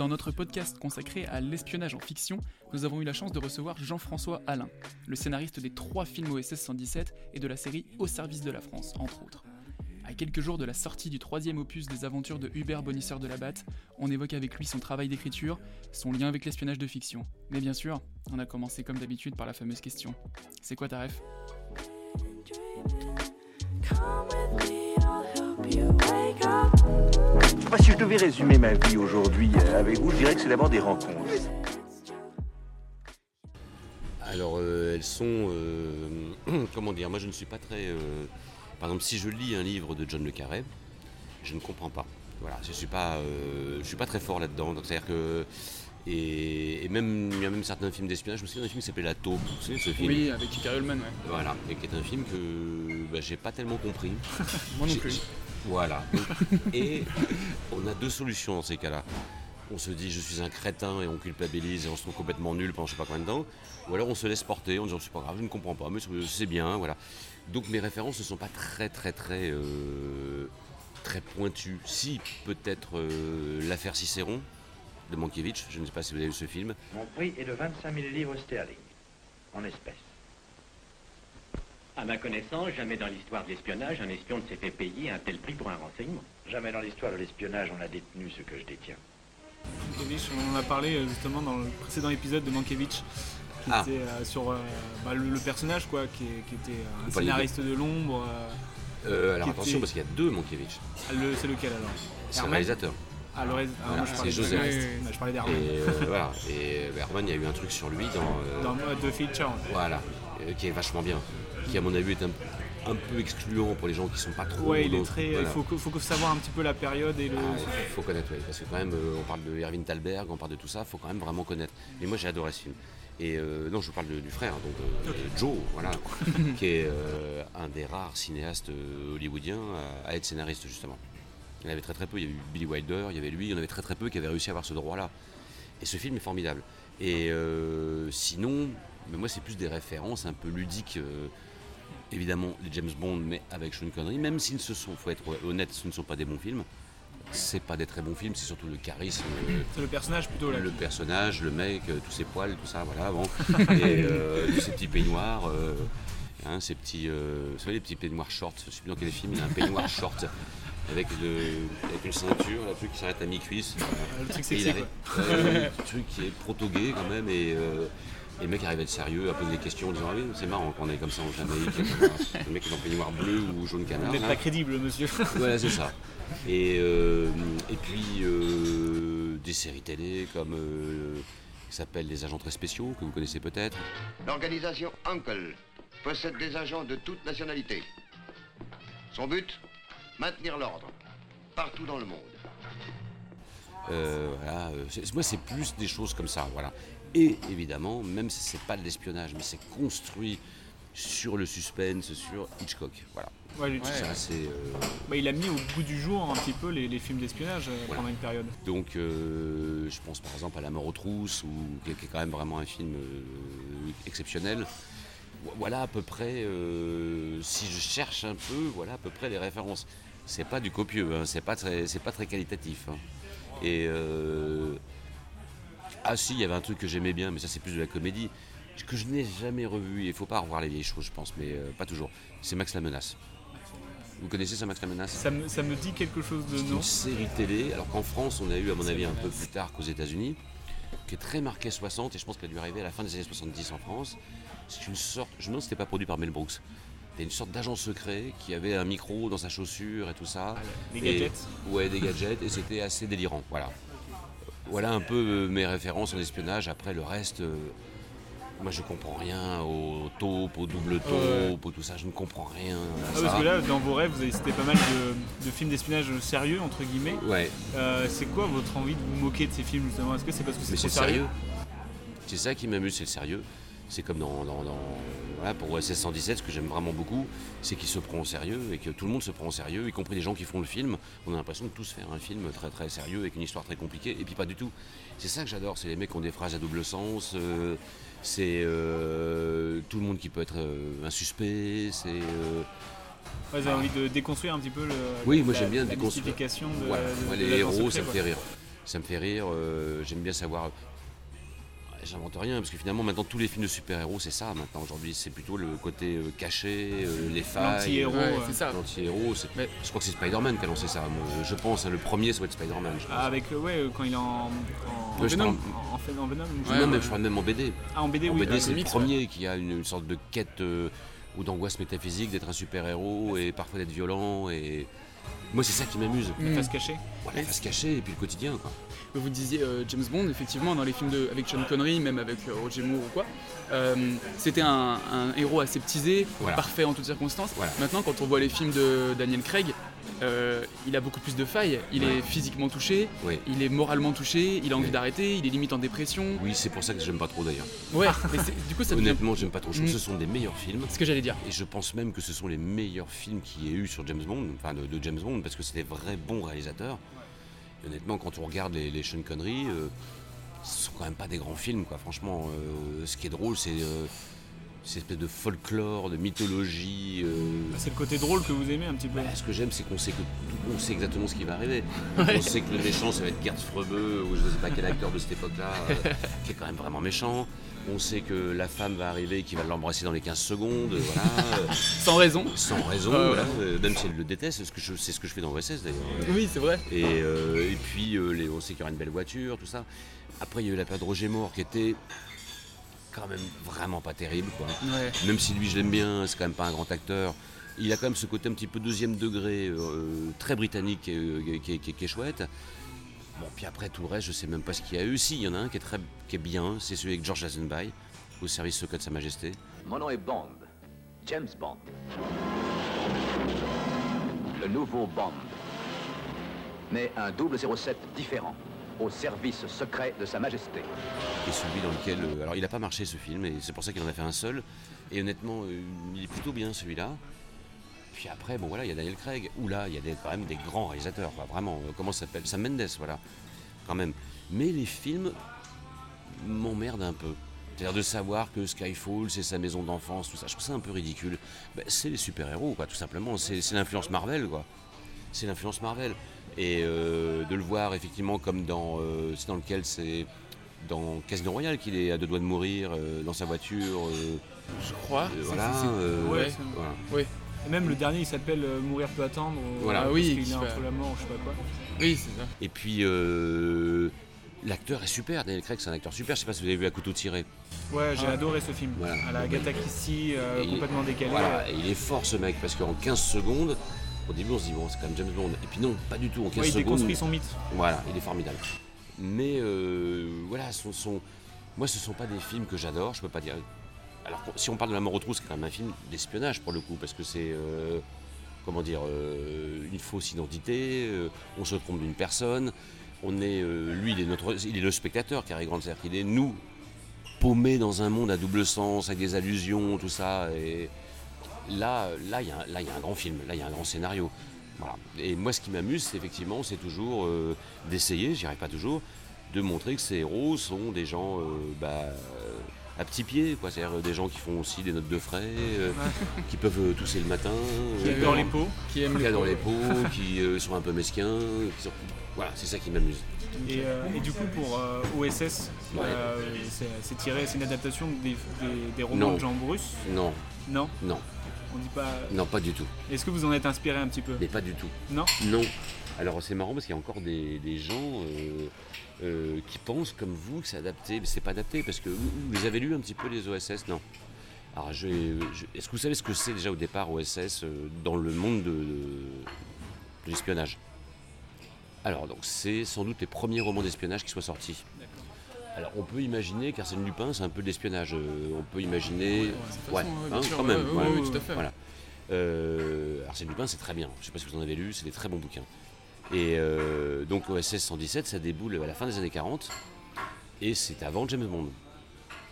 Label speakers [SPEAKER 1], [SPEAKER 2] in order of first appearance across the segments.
[SPEAKER 1] Dans notre podcast consacré à l'espionnage en fiction, nous avons eu la chance de recevoir Jean-François Alain, le scénariste des trois films OSS 117 et de la série Au service de la France, entre autres. À quelques jours de la sortie du troisième opus des aventures de Hubert Bonisseur de la Batte, on évoque avec lui son travail d'écriture, son lien avec l'espionnage de fiction. Mais bien sûr, on a commencé comme d'habitude par la fameuse question. C'est quoi ta ref?
[SPEAKER 2] Si je devais résumer ma vie aujourd'hui euh, avec vous, je dirais que c'est d'abord des rencontres.
[SPEAKER 3] Alors euh, elles sont, euh, comment dire, moi je ne suis pas très, euh, par exemple si je lis un livre de John le Carré, je ne comprends pas. Voilà, je suis pas, euh, je suis pas très fort là-dedans. Donc c'est-à-dire que et, et même il y a même certains films d'espionnage. Je me souviens d'un film qui s'appelait La Taupe. Vous savez ce film?
[SPEAKER 1] Oui, avec Ullman, ouais.
[SPEAKER 3] Voilà, et qui est un film que bah, j'ai pas tellement compris.
[SPEAKER 1] Moi non plus.
[SPEAKER 3] Voilà. Et on a deux solutions dans ces cas-là. On se dit je suis un crétin et on culpabilise et on se trouve complètement nul pendant je sais pas combien de temps. Ou alors on se laisse porter en disant c'est pas grave, je ne comprends pas, mais c'est bien, voilà. Donc mes références ne sont pas très très très euh, très pointues. Si peut-être euh, l'affaire Cicéron de Mankiewicz, je ne sais pas si vous avez vu ce film.
[SPEAKER 4] Mon prix est de 25 000 livres sterling, en espèces.
[SPEAKER 5] À ma connaissance, jamais dans l'histoire de l'espionnage, un espion ne s'est fait payer un tel prix pour un renseignement.
[SPEAKER 4] Jamais dans l'histoire de l'espionnage on a détenu ce que je détiens.
[SPEAKER 6] Mankiewicz, on en a parlé euh, justement dans le précédent épisode de Mankiewicz, qui
[SPEAKER 3] Ah.
[SPEAKER 6] était euh, sur euh, bah, le, le personnage quoi, qui, était un scénariste de l'ombre. euh,
[SPEAKER 3] Euh, alors attention
[SPEAKER 6] était-
[SPEAKER 3] parce qu'il y a deux Mankiewicz.
[SPEAKER 6] ah, le- c'est lequel alors
[SPEAKER 3] C'est le
[SPEAKER 6] Herman
[SPEAKER 3] réalisateur.
[SPEAKER 6] Ah, le rés- ah,
[SPEAKER 3] Voilà, c'est Joseph.
[SPEAKER 6] oui, oui, oui, Je parlais
[SPEAKER 3] Et
[SPEAKER 6] d'Herman.
[SPEAKER 3] euh, voilà. Et Bergman, il y a eu un truc sur lui dans. euh,
[SPEAKER 6] Dans The Feature. ouais.
[SPEAKER 3] Voilà. euh, qui est vachement bien. Qui, à mon avis, est un, un peu excluant pour les gens qui sont pas trop.
[SPEAKER 6] Ouais, il est très. Il
[SPEAKER 3] voilà.
[SPEAKER 6] faut, savoir un petit peu la période et le.
[SPEAKER 3] Ah, il faut connaître, oui, parce que quand même, euh, on parle de Erwin Thalberg, on parle de tout ça, il faut quand même vraiment connaître. Mais moi, j'ai adoré ce film. Et euh, non, je vous parle de- du frère, donc euh, Joe, voilà, qui est euh, un des rares cinéastes hollywoodiens à, à être scénariste, justement. Il y en avait très très peu, il y avait eu Billy Wilder, il y avait lui, il y en avait très très peu qui avaient réussi à avoir ce droit-là. Et ce film est formidable. Et sinon, mais moi, c'est plus des références un peu ludiques. Évidemment, les James Bond, mais avec Sean Connery, même s'ils ne se sont, faut être honnête, ce ne sont pas des bons films. C'est pas des très bons films, c'est surtout le charisme,
[SPEAKER 6] C'est le personnage plutôt là.
[SPEAKER 3] le personnage, le mec, euh, tous ses poils, tout ça, voilà, bon. Et euh, tous ces petits peignoirs, euh, hein, ces petits, euh, vous savez, les petits peignoirs shorts, je sais plus dans quel film, il y a un peignoir short avec, le, avec une ceinture, un truc qui s'arrête à mi-cuisse.
[SPEAKER 6] Le truc sexy quoi.
[SPEAKER 3] Le truc qui est proto-gay quand même, et, et le mec arrive à être sérieux, à poser des questions en disant Ah oui, c'est marrant qu'on est comme ça en Jamaïque. le mec est en peignoir bleu ou jaune canard.
[SPEAKER 6] Vous n'êtes pas crédible, monsieur.
[SPEAKER 3] Voilà, c'est ça. Et, euh, et puis euh, des séries télé comme euh, qui s'appelle Les Agents Très Spéciaux, que vous connaissez peut-être.
[SPEAKER 7] L'organisation Uncle possède des agents de toute nationalité. Son but Maintenir l'ordre, partout dans le monde.
[SPEAKER 3] Euh, voilà, euh, moi, c'est plus des choses comme ça. Voilà. Et évidemment, même si c'est pas de l'espionnage, mais c'est construit sur le suspense, sur Hitchcock. Voilà.
[SPEAKER 6] Ouais,
[SPEAKER 3] Ça, euh,
[SPEAKER 6] bah, il a mis au goût du jour un petit peu les, les films d'espionnage euh,
[SPEAKER 3] Voilà.
[SPEAKER 6] pendant une période.
[SPEAKER 3] Donc, euh, je pense par exemple à La mort aux trousses, ou, qui est quand même vraiment un film exceptionnel. Vo- Voilà à peu près, si je cherche un peu, voilà à peu près les références. C'est pas du copieux, hein, c'est pas très, pas très qualitatif. hein. Et ah si, il y avait un truc que j'aimais bien, mais ça c'est plus de la comédie que je n'ai jamais revu. Il faut pas revoir les vieilles choses, je pense, mais euh, pas toujours. C'est Max la menace. Vous connaissez ça, Max la menace?
[SPEAKER 6] Ça me, ça me dit quelque chose de
[SPEAKER 3] c'est
[SPEAKER 6] non.
[SPEAKER 3] une série télé, alors qu'en France, on a eu, à mon avis, un peu plus tard qu'aux États-Unis, qui est très marquée 60, et je pense qu'elle a dû arriver à la fin des années 70 en France. C'est une sorte, je me demande si c'était pas produit par Mel Brooks. C'était une sorte d'agent secret qui avait un micro dans sa chaussure et tout ça.
[SPEAKER 6] des
[SPEAKER 3] Et-
[SPEAKER 6] gadgets.
[SPEAKER 3] Ouais, des gadgets, et c'était assez délirant, voilà. Voilà un peu euh, mes références en espionnage. Après, le reste, euh, Moi, je comprends rien au taupe, au double taupe, au tout ça. Je ne comprends rien. à
[SPEAKER 6] Ah,
[SPEAKER 3] ça.
[SPEAKER 6] parce que là, dans vos rêves, vous avez cité pas mal de, de films d'espionnage sérieux, entre guillemets.
[SPEAKER 3] Ouais.
[SPEAKER 6] Euh, c'est quoi votre envie de vous moquer de ces films, justement? Est-ce que c'est parce que c'est trop sérieux.
[SPEAKER 3] C'est ça qui m'amuse, c'est le sérieux. C'est comme dans, dans- dans- voilà, pour OSS 117, ce que j'aime vraiment beaucoup, c'est qu'il se prend au sérieux et que tout le monde se prend au sérieux, y compris les gens qui font le film. On a l'impression de tous faire un film très très sérieux avec une histoire très compliquée, et puis pas du tout. C'est ça que j'adore, c'est les mecs qui ont des phrases à double sens, euh, c'est euh, tout le monde qui peut être euh, un suspect, c'est... euh,
[SPEAKER 6] Ouais, vous avez envie de déconstruire un petit peu le,
[SPEAKER 3] oui, moi
[SPEAKER 6] la-
[SPEAKER 3] j'aime bien
[SPEAKER 6] la
[SPEAKER 3] déconstruire.
[SPEAKER 6] de,
[SPEAKER 3] Voilà.
[SPEAKER 6] de-
[SPEAKER 3] les héros,
[SPEAKER 6] secret,
[SPEAKER 3] ça me fait rire. Ça me fait rire. euh, j'aime bien savoir. J'invente rien parce que finalement maintenant tous les films de super-héros c'est ça maintenant aujourd'hui c'est plutôt le côté euh, caché, euh, les failles.
[SPEAKER 6] L'anti-héros,
[SPEAKER 1] Ouais,
[SPEAKER 6] euh,
[SPEAKER 1] c'est ça.
[SPEAKER 3] L'anti-héros, c'est-
[SPEAKER 1] Mais-
[SPEAKER 3] je crois que c'est Spider-Man qui a lancé ça. moi, je pense, hein, le premier ça doit être Spider-Man. je pense.
[SPEAKER 6] Ah, avec, ouais, quand il est en, en,
[SPEAKER 3] Ouais, je
[SPEAKER 6] Venom, en, en, fait- en Venom
[SPEAKER 3] Je même, je parle même en BD.
[SPEAKER 6] Ah, en BD,
[SPEAKER 3] En
[SPEAKER 6] oui.
[SPEAKER 3] BD,
[SPEAKER 6] ah,
[SPEAKER 3] c'est le premier qui a une, une sorte de quête ou d'angoisse métaphysique d'être un super-héros et parfois d'être violent. Et moi, c'est ça qui m'amuse.
[SPEAKER 6] la face cachée.
[SPEAKER 3] Voilà, la face cachée et puis le quotidien. Quoi.
[SPEAKER 1] Vous disiez euh, James Bond, effectivement, dans les films de, avec Sean Connery, même avec euh, Roger Moore ou quoi, euh, c'était un, un héros aseptisé,
[SPEAKER 3] Voilà.
[SPEAKER 1] parfait en toutes circonstances.
[SPEAKER 3] Voilà.
[SPEAKER 1] Maintenant, quand on voit les films de Daniel Craig, il a beaucoup plus de failles. Il
[SPEAKER 3] Ouais.
[SPEAKER 1] est physiquement touché, il est moralement touché, il a envie d'arrêter, il est limite en dépression.
[SPEAKER 3] Oui, c'est pour ça que j'aime pas trop d'ailleurs.
[SPEAKER 1] Ouais, mais du coup, ça devient.
[SPEAKER 3] Honnêtement, j'aime pas trop. Je trouve que
[SPEAKER 1] Mm.
[SPEAKER 3] ce sont des meilleurs films.
[SPEAKER 1] Ce que j'allais dire.
[SPEAKER 3] Et je pense même que ce sont les meilleurs films qu'il y ait eu sur James Bond, enfin de, de James Bond, parce que c'est des vrais bons réalisateurs. Honnêtement, quand on regarde les, les Sean Connery, euh, ce sont quand même pas des grands films, quoi. Franchement, euh, ce qui est drôle, c'est euh, cette espèce de folklore, de mythologie. euh,
[SPEAKER 6] Bah, C'est le côté drôle que vous aimez un petit peu.
[SPEAKER 3] bah, ce que j'aime, c'est qu'on sait que on sait exactement ce qui va arriver.
[SPEAKER 1] Ouais.
[SPEAKER 3] On sait que le méchant, ça va être Gerd Frebeu, ou je ne sais pas quel acteur de cette époque-là, qui est quand même vraiment méchant. On sait que la femme va arriver et qu'il va l'embrasser dans les 15 secondes, voilà. euh,
[SPEAKER 1] Sans raison.
[SPEAKER 3] sans raison, voilà,
[SPEAKER 1] ouais.
[SPEAKER 3] euh, même si elle le déteste, c'est ce que je, c'est ce que je fais dans OSS d'ailleurs.
[SPEAKER 1] Oui, c'est vrai.
[SPEAKER 3] Et, euh, et puis les- on sait qu'il y aura une belle voiture, tout ça. Après il y a eu la période Roger Moore qui était quand même vraiment pas terrible. Quoi.
[SPEAKER 1] Ouais.
[SPEAKER 3] Même si lui je l'aime bien, c'est quand même pas un grand acteur. Il a quand même ce côté un petit peu deuxième degré, euh, très britannique, euh, qui est chouette. Bon, puis après tout le reste, je sais même pas ce qu'il y a eu. Si, il y en a un qui est, très, qui est bien, c'est celui avec George Lazenby, au service secret de Sa Majesté.
[SPEAKER 8] Mon nom est Bond. James Bond. Le nouveau Bond. Mais un 007 différent, au service secret de Sa Majesté.
[SPEAKER 3] est celui dans lequel. euh, alors, il n'a pas marché ce film, et c'est pour ça qu'il en a fait un seul. Et honnêtement, euh, il est plutôt bien celui-là. Puis après, bon voilà, il y a Daniel Craig, où là, il y a des- quand même des grands réalisateurs, quoi, vraiment. euh, comment ça s'appelle? Sam Mendes, voilà, quand même. Mais les films m'emmerdent un peu. C'est-à-dire de savoir que Skyfall, c'est sa maison d'enfance, tout ça. Je trouve ça un peu ridicule. Ben, c'est les super-héros, quoi, tout simplement. C'est l'influence Marvel, quoi. C'est l'influence Marvel. Et euh, de le voir, effectivement, comme dans. euh, c'est dans lequel c'est. Dans Casino Royale qu'il est à deux doigts de mourir euh, dans sa voiture. euh,
[SPEAKER 1] Je crois.
[SPEAKER 3] euh,
[SPEAKER 6] Ouais,
[SPEAKER 3] voilà.
[SPEAKER 1] Oui,
[SPEAKER 6] Et même le dernier, il s'appelle euh, Mourir peut attendre.
[SPEAKER 3] Voilà.
[SPEAKER 6] parce
[SPEAKER 1] Ah oui,
[SPEAKER 6] est
[SPEAKER 1] fait-
[SPEAKER 6] entre la mort, je sais pas quoi.
[SPEAKER 1] oui, c'est ça.
[SPEAKER 3] Et puis. euh, L'acteur est super, Daniel Craig c'est un acteur super, je sais pas si vous avez vu à couteau tiré.
[SPEAKER 6] Ouais, j'ai
[SPEAKER 1] Ah.
[SPEAKER 6] adoré ce film.
[SPEAKER 3] Voilà.
[SPEAKER 6] À la Agatha Christie, euh, complètement décalé.
[SPEAKER 3] Voilà, et il est fort ce mec, parce qu'en 15 secondes, au début on se dit bon c'est quand même James Bond. Et puis non, pas du tout, en 15
[SPEAKER 6] Ouais, il
[SPEAKER 3] secondes.
[SPEAKER 6] déconstruit son mythe.
[SPEAKER 3] Voilà, il est formidable. Mais euh, voilà, son, son- moi ce sont pas des films que j'adore, je peux pas dire. Alors si on parle de La mort aux trousses, c'est quand même un film d'espionnage pour le coup, parce que c'est euh, comment dire euh, une fausse identité, euh, on se trompe d'une personne, on est lui il est notre il est le spectateur Cary Grant, qu'il est nous paumés dans un monde à double sens avec des allusions, tout ça et là là il y a un- grand film, là il y a un grand scénario. Et moi, ce qui m'amuse, c'est effectivement, c'est toujours d'essayer, j'y arrive pas toujours, de montrer que ces héros sont des gens bah, à petits pieds, quoi. C'est-à-dire euh, des gens qui font aussi des notes de frais, euh, qui peuvent euh, tousser le matin,
[SPEAKER 6] Qui
[SPEAKER 3] euh,
[SPEAKER 6] dans les pots.
[SPEAKER 1] Qui aime
[SPEAKER 3] qui
[SPEAKER 1] les
[SPEAKER 3] dans
[SPEAKER 1] pots.
[SPEAKER 3] les pots, qui euh, sont un peu mesquins. qui sont- Voilà, c'est ça qui m'amuse.
[SPEAKER 6] Et, euh, et du coup, pour euh, OSS,
[SPEAKER 3] Ouais.
[SPEAKER 6] euh, c'est c'est tiré, c'est une adaptation des, des- des romans
[SPEAKER 3] Non.
[SPEAKER 6] de Jean Bruce.
[SPEAKER 3] Non,
[SPEAKER 6] Non,
[SPEAKER 3] non,
[SPEAKER 6] on dit pas.
[SPEAKER 3] non, pas du tout.
[SPEAKER 6] Est-ce que vous en êtes inspiré un petit peu?
[SPEAKER 3] Mais pas du tout.
[SPEAKER 6] Non?
[SPEAKER 3] Non. Alors c'est marrant parce qu'il y a encore des, des gens euh, qui pensent comme vous que c'est adapté, mais c'est pas adapté parce que vous, avez lus un petit peu les OSS, non? Alors je, je- est-ce que vous savez ce que c'est déjà au départ OSS euh, dans le monde de, de- de l'espionnage? Alors donc c'est sans doute les premiers romans d'espionnage qui soient sortis. Alors on peut imaginer qu'Arsène Lupin c'est un peu de l'espionnage. Euh, on peut imaginer.
[SPEAKER 1] ouais,
[SPEAKER 3] hein, quand même. Arsène Lupin c'est très bien. Je sais pas si vous en avez lu, c'est des très bons bouquins. Et euh, donc OSS 117 ça déboule à la fin des années 40 et c'est avant James Bond.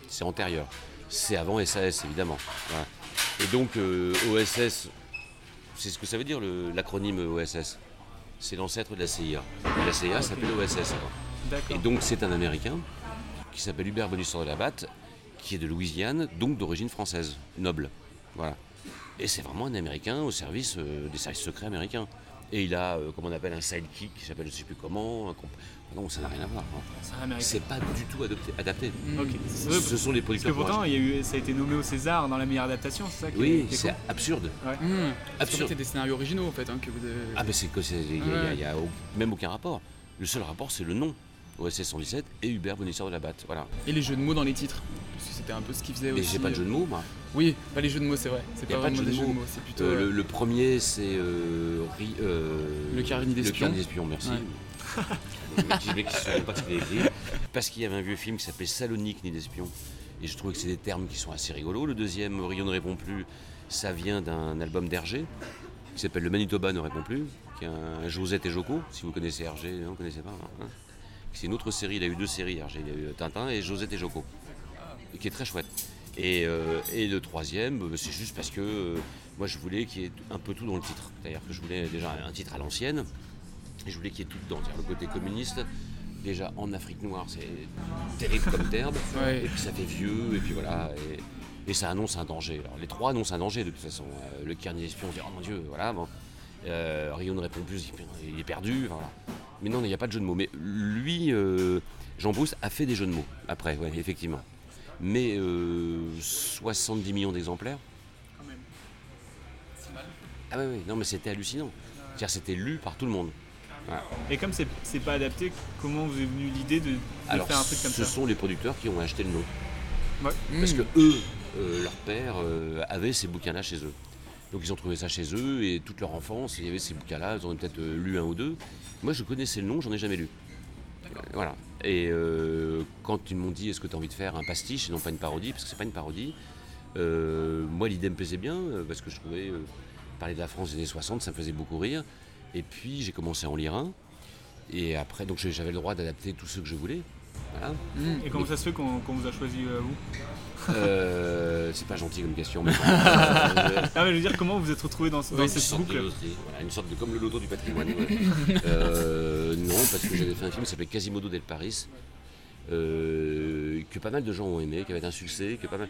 [SPEAKER 3] C'est antérieur. C'est avant SAS évidemment. Voilà. Et donc euh, OSS, c'est ce que ça veut dire l'acronyme OSS. C'est l'ancêtre de la CIA. Et la CIA s'appelait OSS. Et donc c'est un Américain qui s'appelle Hubert Bonisseur de la Batte, qui est de Louisiane, donc d'origine française, noble. Voilà. Et c'est vraiment un Américain au service euh, des services secrets américains. Et il a, euh, comment on appelle, un sidekick qui s'appelle je ne sais plus comment. un comp- Non, ça n'a rien à voir. hein.
[SPEAKER 6] C'est
[SPEAKER 3] pas du tout adopté- adapté.
[SPEAKER 6] Ok.
[SPEAKER 3] Ce, ce sont les
[SPEAKER 6] Parce que
[SPEAKER 3] producteurs.
[SPEAKER 6] pourtant,
[SPEAKER 3] pour
[SPEAKER 6] il y a eu, ça a été nommé au César dans la meilleure adaptation, c'est ça qui
[SPEAKER 3] Oui, c'est absurde.
[SPEAKER 6] Ouais.
[SPEAKER 1] Mmh.
[SPEAKER 3] Absurde.
[SPEAKER 1] c'est des scénarios originaux en fait hein, que vous avez.
[SPEAKER 3] Ah ben c'est que il n'y a, y a au- même aucun rapport. Le seul rapport c'est le nom. OSS 117 et Hubert Bonisseur de la Batte. Voilà.
[SPEAKER 1] Et les jeux de mots dans les titres. Parce que c'était un peu ce qu'ils faisaient
[SPEAKER 3] Mais
[SPEAKER 1] aussi.
[SPEAKER 3] j'ai pas de jeu de mots, moi.
[SPEAKER 1] Oui, pas les jeux de mots, c'est vrai. C'est pas
[SPEAKER 3] de
[SPEAKER 1] vraiment des
[SPEAKER 3] de
[SPEAKER 1] jeux de
[SPEAKER 3] mots.
[SPEAKER 1] c'est plutôt.
[SPEAKER 3] Euh,
[SPEAKER 1] euh,
[SPEAKER 3] le, le premier, c'est euh, euh,
[SPEAKER 1] Le Carnet d'espion.
[SPEAKER 3] Le d'espion, merci.
[SPEAKER 1] Ouais.
[SPEAKER 3] Le mec qui- pas ce qu'il écrit. Parce qu'il y avait un vieux film qui s'appelait Salonique Nid d'espion. Et je trouvais que c'est des termes qui sont assez rigolos. Le deuxième, Rio ne répond plus, ça vient d'un album d'Hergé qui s'appelle Le Manitoba ne répond plus, qui est un Josette et Joko. Si vous connaissez Hergé, non, vous connaissez pas. hein. C'est une autre série, il a eu deux séries, Hergé. Il a eu Tintin et Josette et Joko, qui est très chouette. Et, euh, et le troisième, euh, c'est juste parce que euh, moi je voulais qu'il y ait un peu tout dans le titre. C'est-à-dire que je voulais déjà un titre à l'ancienne, et je voulais qu'il y ait tout dedans. C'est-à-dire le côté communiste, déjà en Afrique noire, c'est terrible comme terme,
[SPEAKER 1] Ouais.
[SPEAKER 3] et puis ça fait vieux, et puis voilà. Et, et ça annonce un danger. Alors les trois annoncent un danger de toute façon. Euh, le carnet d'espion, on dit oh mon dieu, voilà. Bon. Euh, Rio ne répond plus, il- est perdu. voilà. Mais non, il n'y a pas de jeu de mots. Mais lui, euh, Jean Brousse, a fait des jeux de mots après, ouais, effectivement. Mais euh, 70 millions d'exemplaires. Ah ouais, ouais, non mais c'était hallucinant. C'est-à-dire c'était lu par tout le monde. Voilà.
[SPEAKER 6] Et comme c'est c'est pas adapté, comment vous est venue l'idée de, de
[SPEAKER 3] Alors
[SPEAKER 6] faire un truc comme
[SPEAKER 3] ce
[SPEAKER 6] ça
[SPEAKER 3] sont les producteurs qui ont acheté le nom.
[SPEAKER 6] Ouais.
[SPEAKER 3] Parce
[SPEAKER 1] Mmh.
[SPEAKER 3] que eux, euh, leur père, euh, avait ces bouquins-là chez eux. Donc ils ont trouvé ça chez eux et toute leur enfance, il y avait ces bouquins-là, ils en ont peut-être euh, lu un ou deux. Moi je connaissais le nom, j'en ai jamais lu. Euh, Voilà. Et euh, quand ils m'ont dit est-ce que tu as envie de faire un pastiche et non pas une parodie, parce que c'est pas une parodie, euh, moi l'idée me plaisait bien, parce que je trouvais euh, parler de la France des années 60, ça me faisait beaucoup rire. Et puis j'ai commencé à en lire un. Et après, donc j'avais le droit d'adapter tous ceux que je voulais. Voilà.
[SPEAKER 6] Et comment ça se fait qu'on vous a choisi vous?
[SPEAKER 3] Euh, c'est pas gentil comme question. Mais, euh,
[SPEAKER 6] Ah mais je veux dire, comment vous vous êtes retrouvé dans, ce- dans cette
[SPEAKER 3] de
[SPEAKER 6] boucle
[SPEAKER 3] voilà, une sorte de comme le loto du patrimoine. ouais. Euh, non, parce que j'avais fait un film qui s'appelait Quasimodo del Paris, euh, que pas mal de gens ont aimé, qui avait un succès, que pas mal,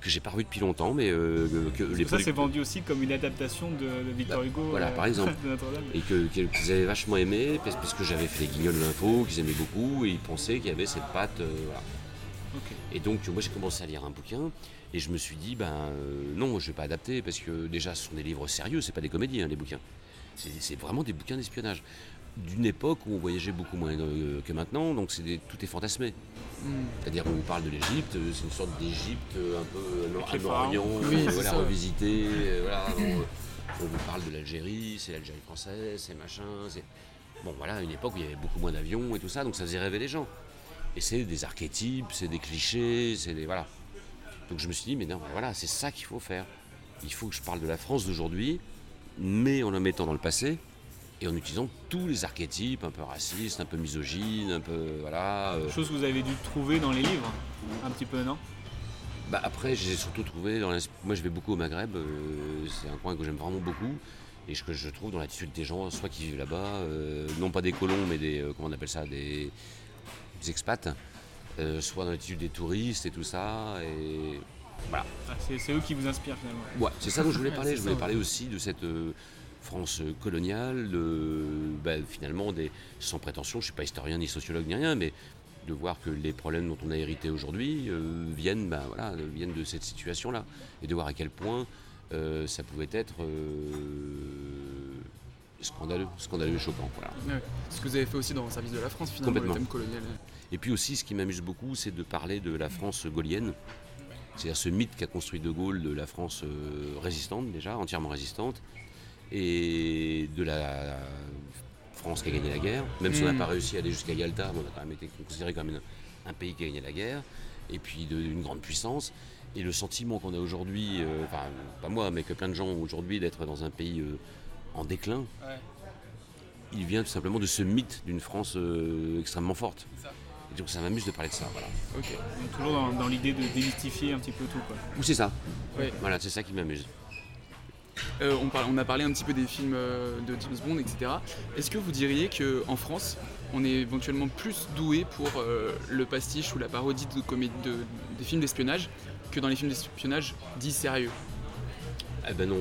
[SPEAKER 3] que j'ai pas revu depuis longtemps, mais euh, que les
[SPEAKER 6] Ça c'est
[SPEAKER 3] producteurs-
[SPEAKER 6] vendu aussi comme une adaptation de, de Victor
[SPEAKER 3] Bah,
[SPEAKER 6] Hugo
[SPEAKER 3] voilà,
[SPEAKER 6] euh,
[SPEAKER 3] par exemple.
[SPEAKER 6] de
[SPEAKER 3] et que- que- qu'ils avaient vachement aimé parce, parce que j'avais fait les guignols de l'info, qu'ils aimaient beaucoup et ils pensaient qu'il y avait cette patte. euh, voilà. Et donc moi j'ai commencé à lire un bouquin et je me suis dit ben euh, non je vais pas adapter parce que déjà ce sont des livres sérieux, c'est pas des comédies hein, les bouquins. C'est vraiment des bouquins d'espionnage. D'une époque où on voyageait beaucoup moins euh, que maintenant, donc des- tout est fantasmé.
[SPEAKER 1] Mmh.
[SPEAKER 3] C'est-à-dire on parle de l'Égypte, euh, c'est une sorte d'Égypte un peu
[SPEAKER 6] pharaons.
[SPEAKER 1] Oui,
[SPEAKER 3] voilà, revisité, euh, voilà, on, on vous parle de l'Algérie, c'est l'Algérie française, c'est machin, c'est... Bon voilà, une époque où il y avait beaucoup moins d'avions et tout ça, donc ça faisait rêver les gens. Et c'est des archétypes, c'est des clichés, c'est des... Voilà. Donc je me suis dit, mais non, voilà, c'est ça qu'il faut faire. Il faut que je parle de la France d'aujourd'hui, mais en la mettant dans le passé, et en utilisant tous les archétypes, un peu racistes, un peu misogynes, un peu... Voilà. euh,
[SPEAKER 6] Chose que vous avez dû trouver dans les livres, un petit peu, non?
[SPEAKER 3] Bah après, j'ai surtout trouvé dans Moi, je vais beaucoup au Maghreb. euh, c'est un coin que j'aime vraiment beaucoup. Et que je trouve dans l'attitude des gens, soit qui vivent là-bas, euh, non pas des colons, mais des. euh, comment on appelle ça Des, des expats. euh, soit dans l'attitude des touristes et tout ça. Et voilà.
[SPEAKER 6] Ah, c'est, eux qui vous inspirent finalement.
[SPEAKER 3] Ouais, c'est ça dont je voulais parler. Je voulais
[SPEAKER 1] ça,
[SPEAKER 3] parler aussi de cette euh, France coloniale, de, bah, finalement, des, sans prétention, je ne suis pas historien ni sociologue ni rien, mais de voir que les problèmes dont on a hérité aujourd'hui euh, viennent, bah, voilà, viennent de cette situation-là. Et de voir à quel point ça pouvait être scandaleux, scandaleux et choquant. Voilà.
[SPEAKER 1] Ouais. Ce que vous avez fait aussi dans le service de la France, finalement, le thème colonial.
[SPEAKER 3] Et puis aussi, ce qui m'amuse beaucoup, c'est de parler de la France gaulienne. C'est-à-dire ce mythe qu'a construit De Gaulle de la France euh, résistante, déjà, entièrement résistante, et de la France qui a gagné la guerre. Même si on n'a
[SPEAKER 1] Mm.
[SPEAKER 3] pas réussi à aller jusqu'à Yalta, on a quand même été considéré comme une, un pays qui a gagné la guerre, et puis d'une grande puissance. Et le sentiment qu'on a aujourd'hui, euh, enfin pas moi, mais que plein de gens ont aujourd'hui d'être dans un pays euh, en déclin,
[SPEAKER 1] Ouais.
[SPEAKER 3] il vient tout simplement de ce mythe d'une France euh, extrêmement forte.
[SPEAKER 1] Ça.
[SPEAKER 3] Et donc ça m'amuse de parler de ça, voilà.
[SPEAKER 1] Ok.
[SPEAKER 6] Donc, toujours dans, dans l'idée de démystifier un petit peu tout. Quoi.
[SPEAKER 3] Ou c'est ça.
[SPEAKER 1] Ouais.
[SPEAKER 3] Voilà, c'est ça qui m'amuse.
[SPEAKER 1] Euh, on, parle- on a parlé un petit peu des films euh, de James Bond, etc. Est-ce que vous diriez qu'en France, on est éventuellement plus doué pour euh, le pastiche ou la parodie de de- des films d'espionnage que dans les films d'espionnage dits sérieux?
[SPEAKER 3] Eh ben non.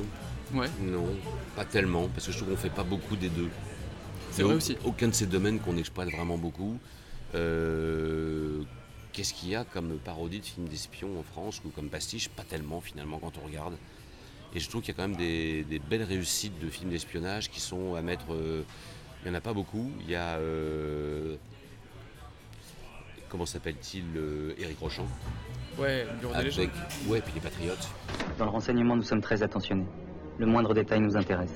[SPEAKER 1] Ouais.
[SPEAKER 3] Non, pas tellement, parce que je trouve qu'on fait pas beaucoup des deux.
[SPEAKER 1] C'est vrai
[SPEAKER 3] au-
[SPEAKER 1] aussi.
[SPEAKER 3] Aucun de ces domaines qu'on exploite vraiment beaucoup. Euh, Qu'est-ce qu'il y a comme parodie de films d'espions en France ou comme pastiche? Pas tellement finalement quand on regarde. Et je trouve qu'il y a quand même des, des belles réussites de films d'espionnage qui sont à mettre. euh, il n'y en a pas beaucoup. Il y a. euh, comment s'appelle-t-il euh, Éric Rochant.
[SPEAKER 1] Ouais, le Bureau des
[SPEAKER 3] Avec,
[SPEAKER 1] légendes.
[SPEAKER 3] ouais, puis les Patriotes.
[SPEAKER 9] Dans le renseignement, nous sommes très attentionnés. Le moindre détail nous intéresse.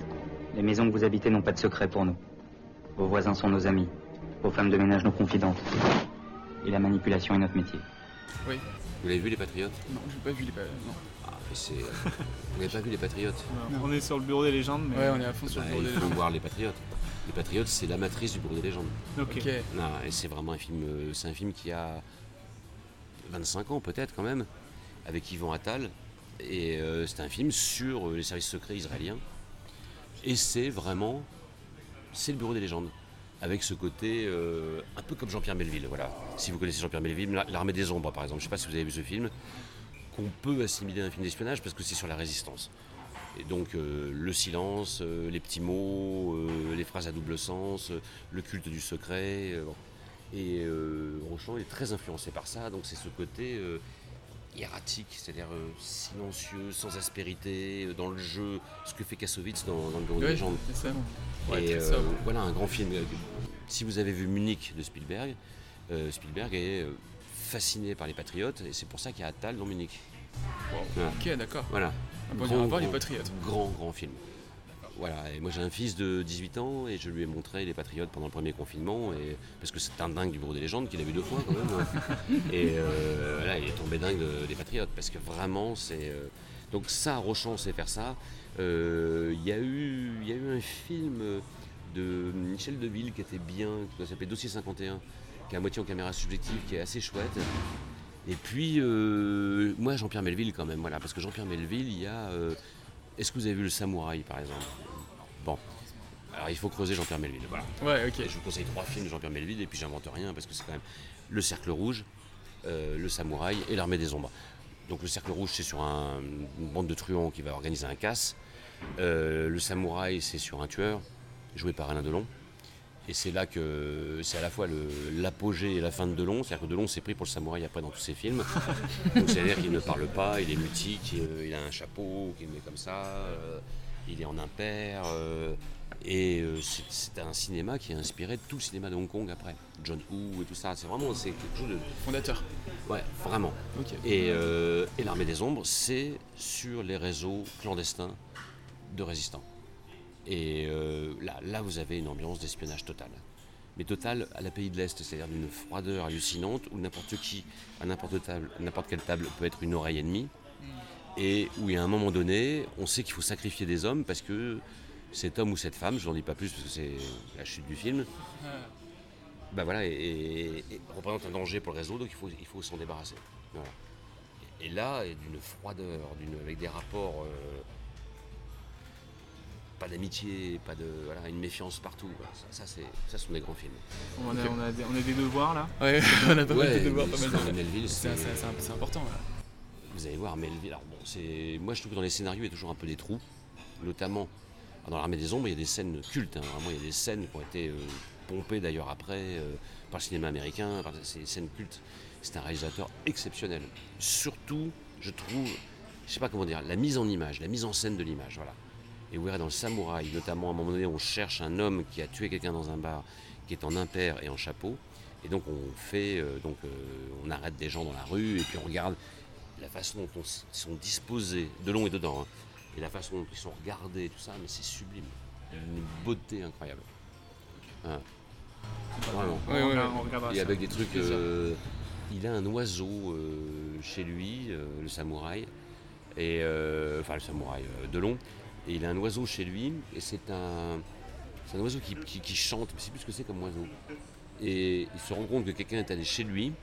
[SPEAKER 9] Les maisons que vous habitez n'ont pas de secret pour nous. Vos voisins sont nos amis. Vos femmes de ménage nos confidentes. Et la manipulation est notre métier.
[SPEAKER 1] Oui.
[SPEAKER 3] Vous l'avez vu les Patriotes?
[SPEAKER 1] Non, j'ai pas vu les. pa- Non.
[SPEAKER 3] Ah, mais c'est. Vous n'avez pas vu les Patriotes?
[SPEAKER 6] Non, On est sur le bureau des légendes. Mais...
[SPEAKER 1] Ouais, on est à fond sur le
[SPEAKER 3] Bah,
[SPEAKER 1] Bureau des
[SPEAKER 3] il faut
[SPEAKER 1] légendes.
[SPEAKER 3] voir les Patriotes. Les Patriotes, c'est la matrice du Bureau des légendes.
[SPEAKER 6] Ok.
[SPEAKER 1] Ok.
[SPEAKER 3] Non, et c'est vraiment un film. euh, C'est un film qui a 25 ans peut-être quand même, avec Yvan Attal. Et euh, c'est un film sur euh, les services secrets israéliens. Et c'est vraiment, c'est le Bureau des légendes, avec ce côté euh, un peu comme Jean-Pierre Melville. Voilà. Si vous connaissez Jean-Pierre Melville, La- l'armée des ombres par exemple. Je ne sais pas si vous avez vu ce film, qu'on peut assimiler à un film d'espionnage parce que c'est sur la résistance. Et donc le silence, les petits mots, les phrases à double sens, le culte du secret. Et Rochon est très influencé par ça, donc c'est ce côté erratique, c'est-à-dire euh, silencieux, sans aspérité, euh, dans le jeu, ce que fait Kassovitz dans, dans le Bureau des
[SPEAKER 1] Ouais,
[SPEAKER 3] légendes.
[SPEAKER 1] c'est ça. Ouais,
[SPEAKER 3] Et euh, voilà un grand film. Si vous avez vu Munich de Spielberg, Spielberg est fasciné par les patriotes et c'est pour ça qu'il y a Attal dans Munich. Voilà.
[SPEAKER 1] Ok, d'accord.
[SPEAKER 3] Voilà.
[SPEAKER 1] Ah bon, on ira voir les Patriotes.
[SPEAKER 3] Grand, grand film. Voilà, et moi j'ai un fils de 18 ans et je lui ai montré les Patriotes pendant le premier confinement, et, parce que c'est un dingue du Bureau des légendes qu'il a vu deux fois quand même. et euh, voilà, il est tombé dingue de- des Patriotes, parce que vraiment c'est... euh, donc ça, Rochon sait faire ça. Euh, Il y, a eu- il y a eu un film de Michel Deville qui était bien, qui s'appelait Dossier 51, qui est à moitié en caméra subjective, qui est assez chouette. Et puis, euh, moi, Jean-Pierre Melville, quand même, voilà, parce que Jean-Pierre Melville, il y a. Est-ce que vous avez vu Le Samouraï, par exemple? Bon. Alors, il faut creuser Jean-Pierre Melville, voilà.
[SPEAKER 1] Ouais, ok.
[SPEAKER 3] Et je vous conseille trois films de Jean-Pierre Melville, et puis j'invente rien, parce que c'est quand même Le Cercle Rouge, euh, Le Samouraï et L'Armée des Ombres. Donc, Le Cercle Rouge, c'est sur un- une bande de truands qui va organiser un casse. Euh, le Samouraï, c'est sur un tueur, joué par Alain Delon. Et c'est là que c'est à la fois l'apogée et la fin de Delon. C'est-à-dire que Delon s'est pris pour le samouraï après dans tous ses films. Donc c'est-à-dire qu'il ne parle pas, il est mutique, euh, il a un chapeau qu'il met comme ça, euh, il est en impair. euh, et euh, c'est- un cinéma qui est inspiré tout le cinéma de Hong Kong après. John Woo et tout ça. C'est vraiment c'est quelque chose de.
[SPEAKER 1] Fondateur.
[SPEAKER 3] Ouais, vraiment. Et, et l'Armée des Ombres, c'est sur les réseaux clandestins de résistants. Et euh, là, là, vous avez une ambiance d'espionnage totale. Mais totale à la pays de l'Est, c'est-à-dire d'une froideur hallucinante où n'importe qui, à n'importe table- à n'importe quelle table, peut être une oreille ennemie. Et où, il y a un moment donné, on sait qu'il faut sacrifier des hommes parce que cet homme ou cette femme, je n'en dis pas plus parce que c'est la chute du film, bah voilà, et, et- et représente un danger pour le réseau, donc il faut, il faut s'en débarrasser. Voilà. Et, et là, d'une froideur, d'une, avec des rapports, euh, pas d'amitié, pas de, voilà, une méfiance partout. voilà. Ça, ça, c'est, ça, ce sont des grands films.
[SPEAKER 6] On a, on, a des, on a des devoirs là.
[SPEAKER 1] Ouais, on a pas mal
[SPEAKER 3] Ouais,
[SPEAKER 1] de devoirs, pas
[SPEAKER 3] mais
[SPEAKER 1] mal
[SPEAKER 3] c'est-
[SPEAKER 1] de
[SPEAKER 3] Melville,
[SPEAKER 1] C'est
[SPEAKER 3] c'est-
[SPEAKER 1] c'est- c'est un- c'est important. là.
[SPEAKER 3] Vous allez voir, Melville, alors bon, c'est, moi je trouve que dans les scénarios, il y a toujours un peu des trous, notamment alors, dans l'Armée des Ombres, il y a des scènes cultes, hein, vraiment, il y a des scènes qui ont été euh, pompées d'ailleurs après euh, par le cinéma américain, par ces scènes cultes. C'est un réalisateur exceptionnel. Surtout, je trouve, je sais pas comment dire, la mise en image, la mise en scène de l'image, voilà. Et vous verrez dans le Samouraï, notamment à un moment donné, on cherche un homme qui a tué quelqu'un dans un bar, qui est en impair et en chapeau. Et donc on fait, euh, donc euh, on arrête des gens dans la rue et puis on regarde la façon dont ils sont disposés, de long et dedans, hein, et la façon dont ils sont regardés, tout ça, mais c'est sublime. Une beauté incroyable. Hein. Vraiment.
[SPEAKER 6] Ouais. On regardera
[SPEAKER 3] Et avec des trucs euh, il a un oiseau chez lui, le samouraï, et enfin le samouraï de long, et il a un oiseau chez lui, et c'est un, c'est un oiseau qui, qui- qui chante, mais c'est plus ce que c'est comme oiseau. Et il se rend compte que quelqu'un est allé chez lui,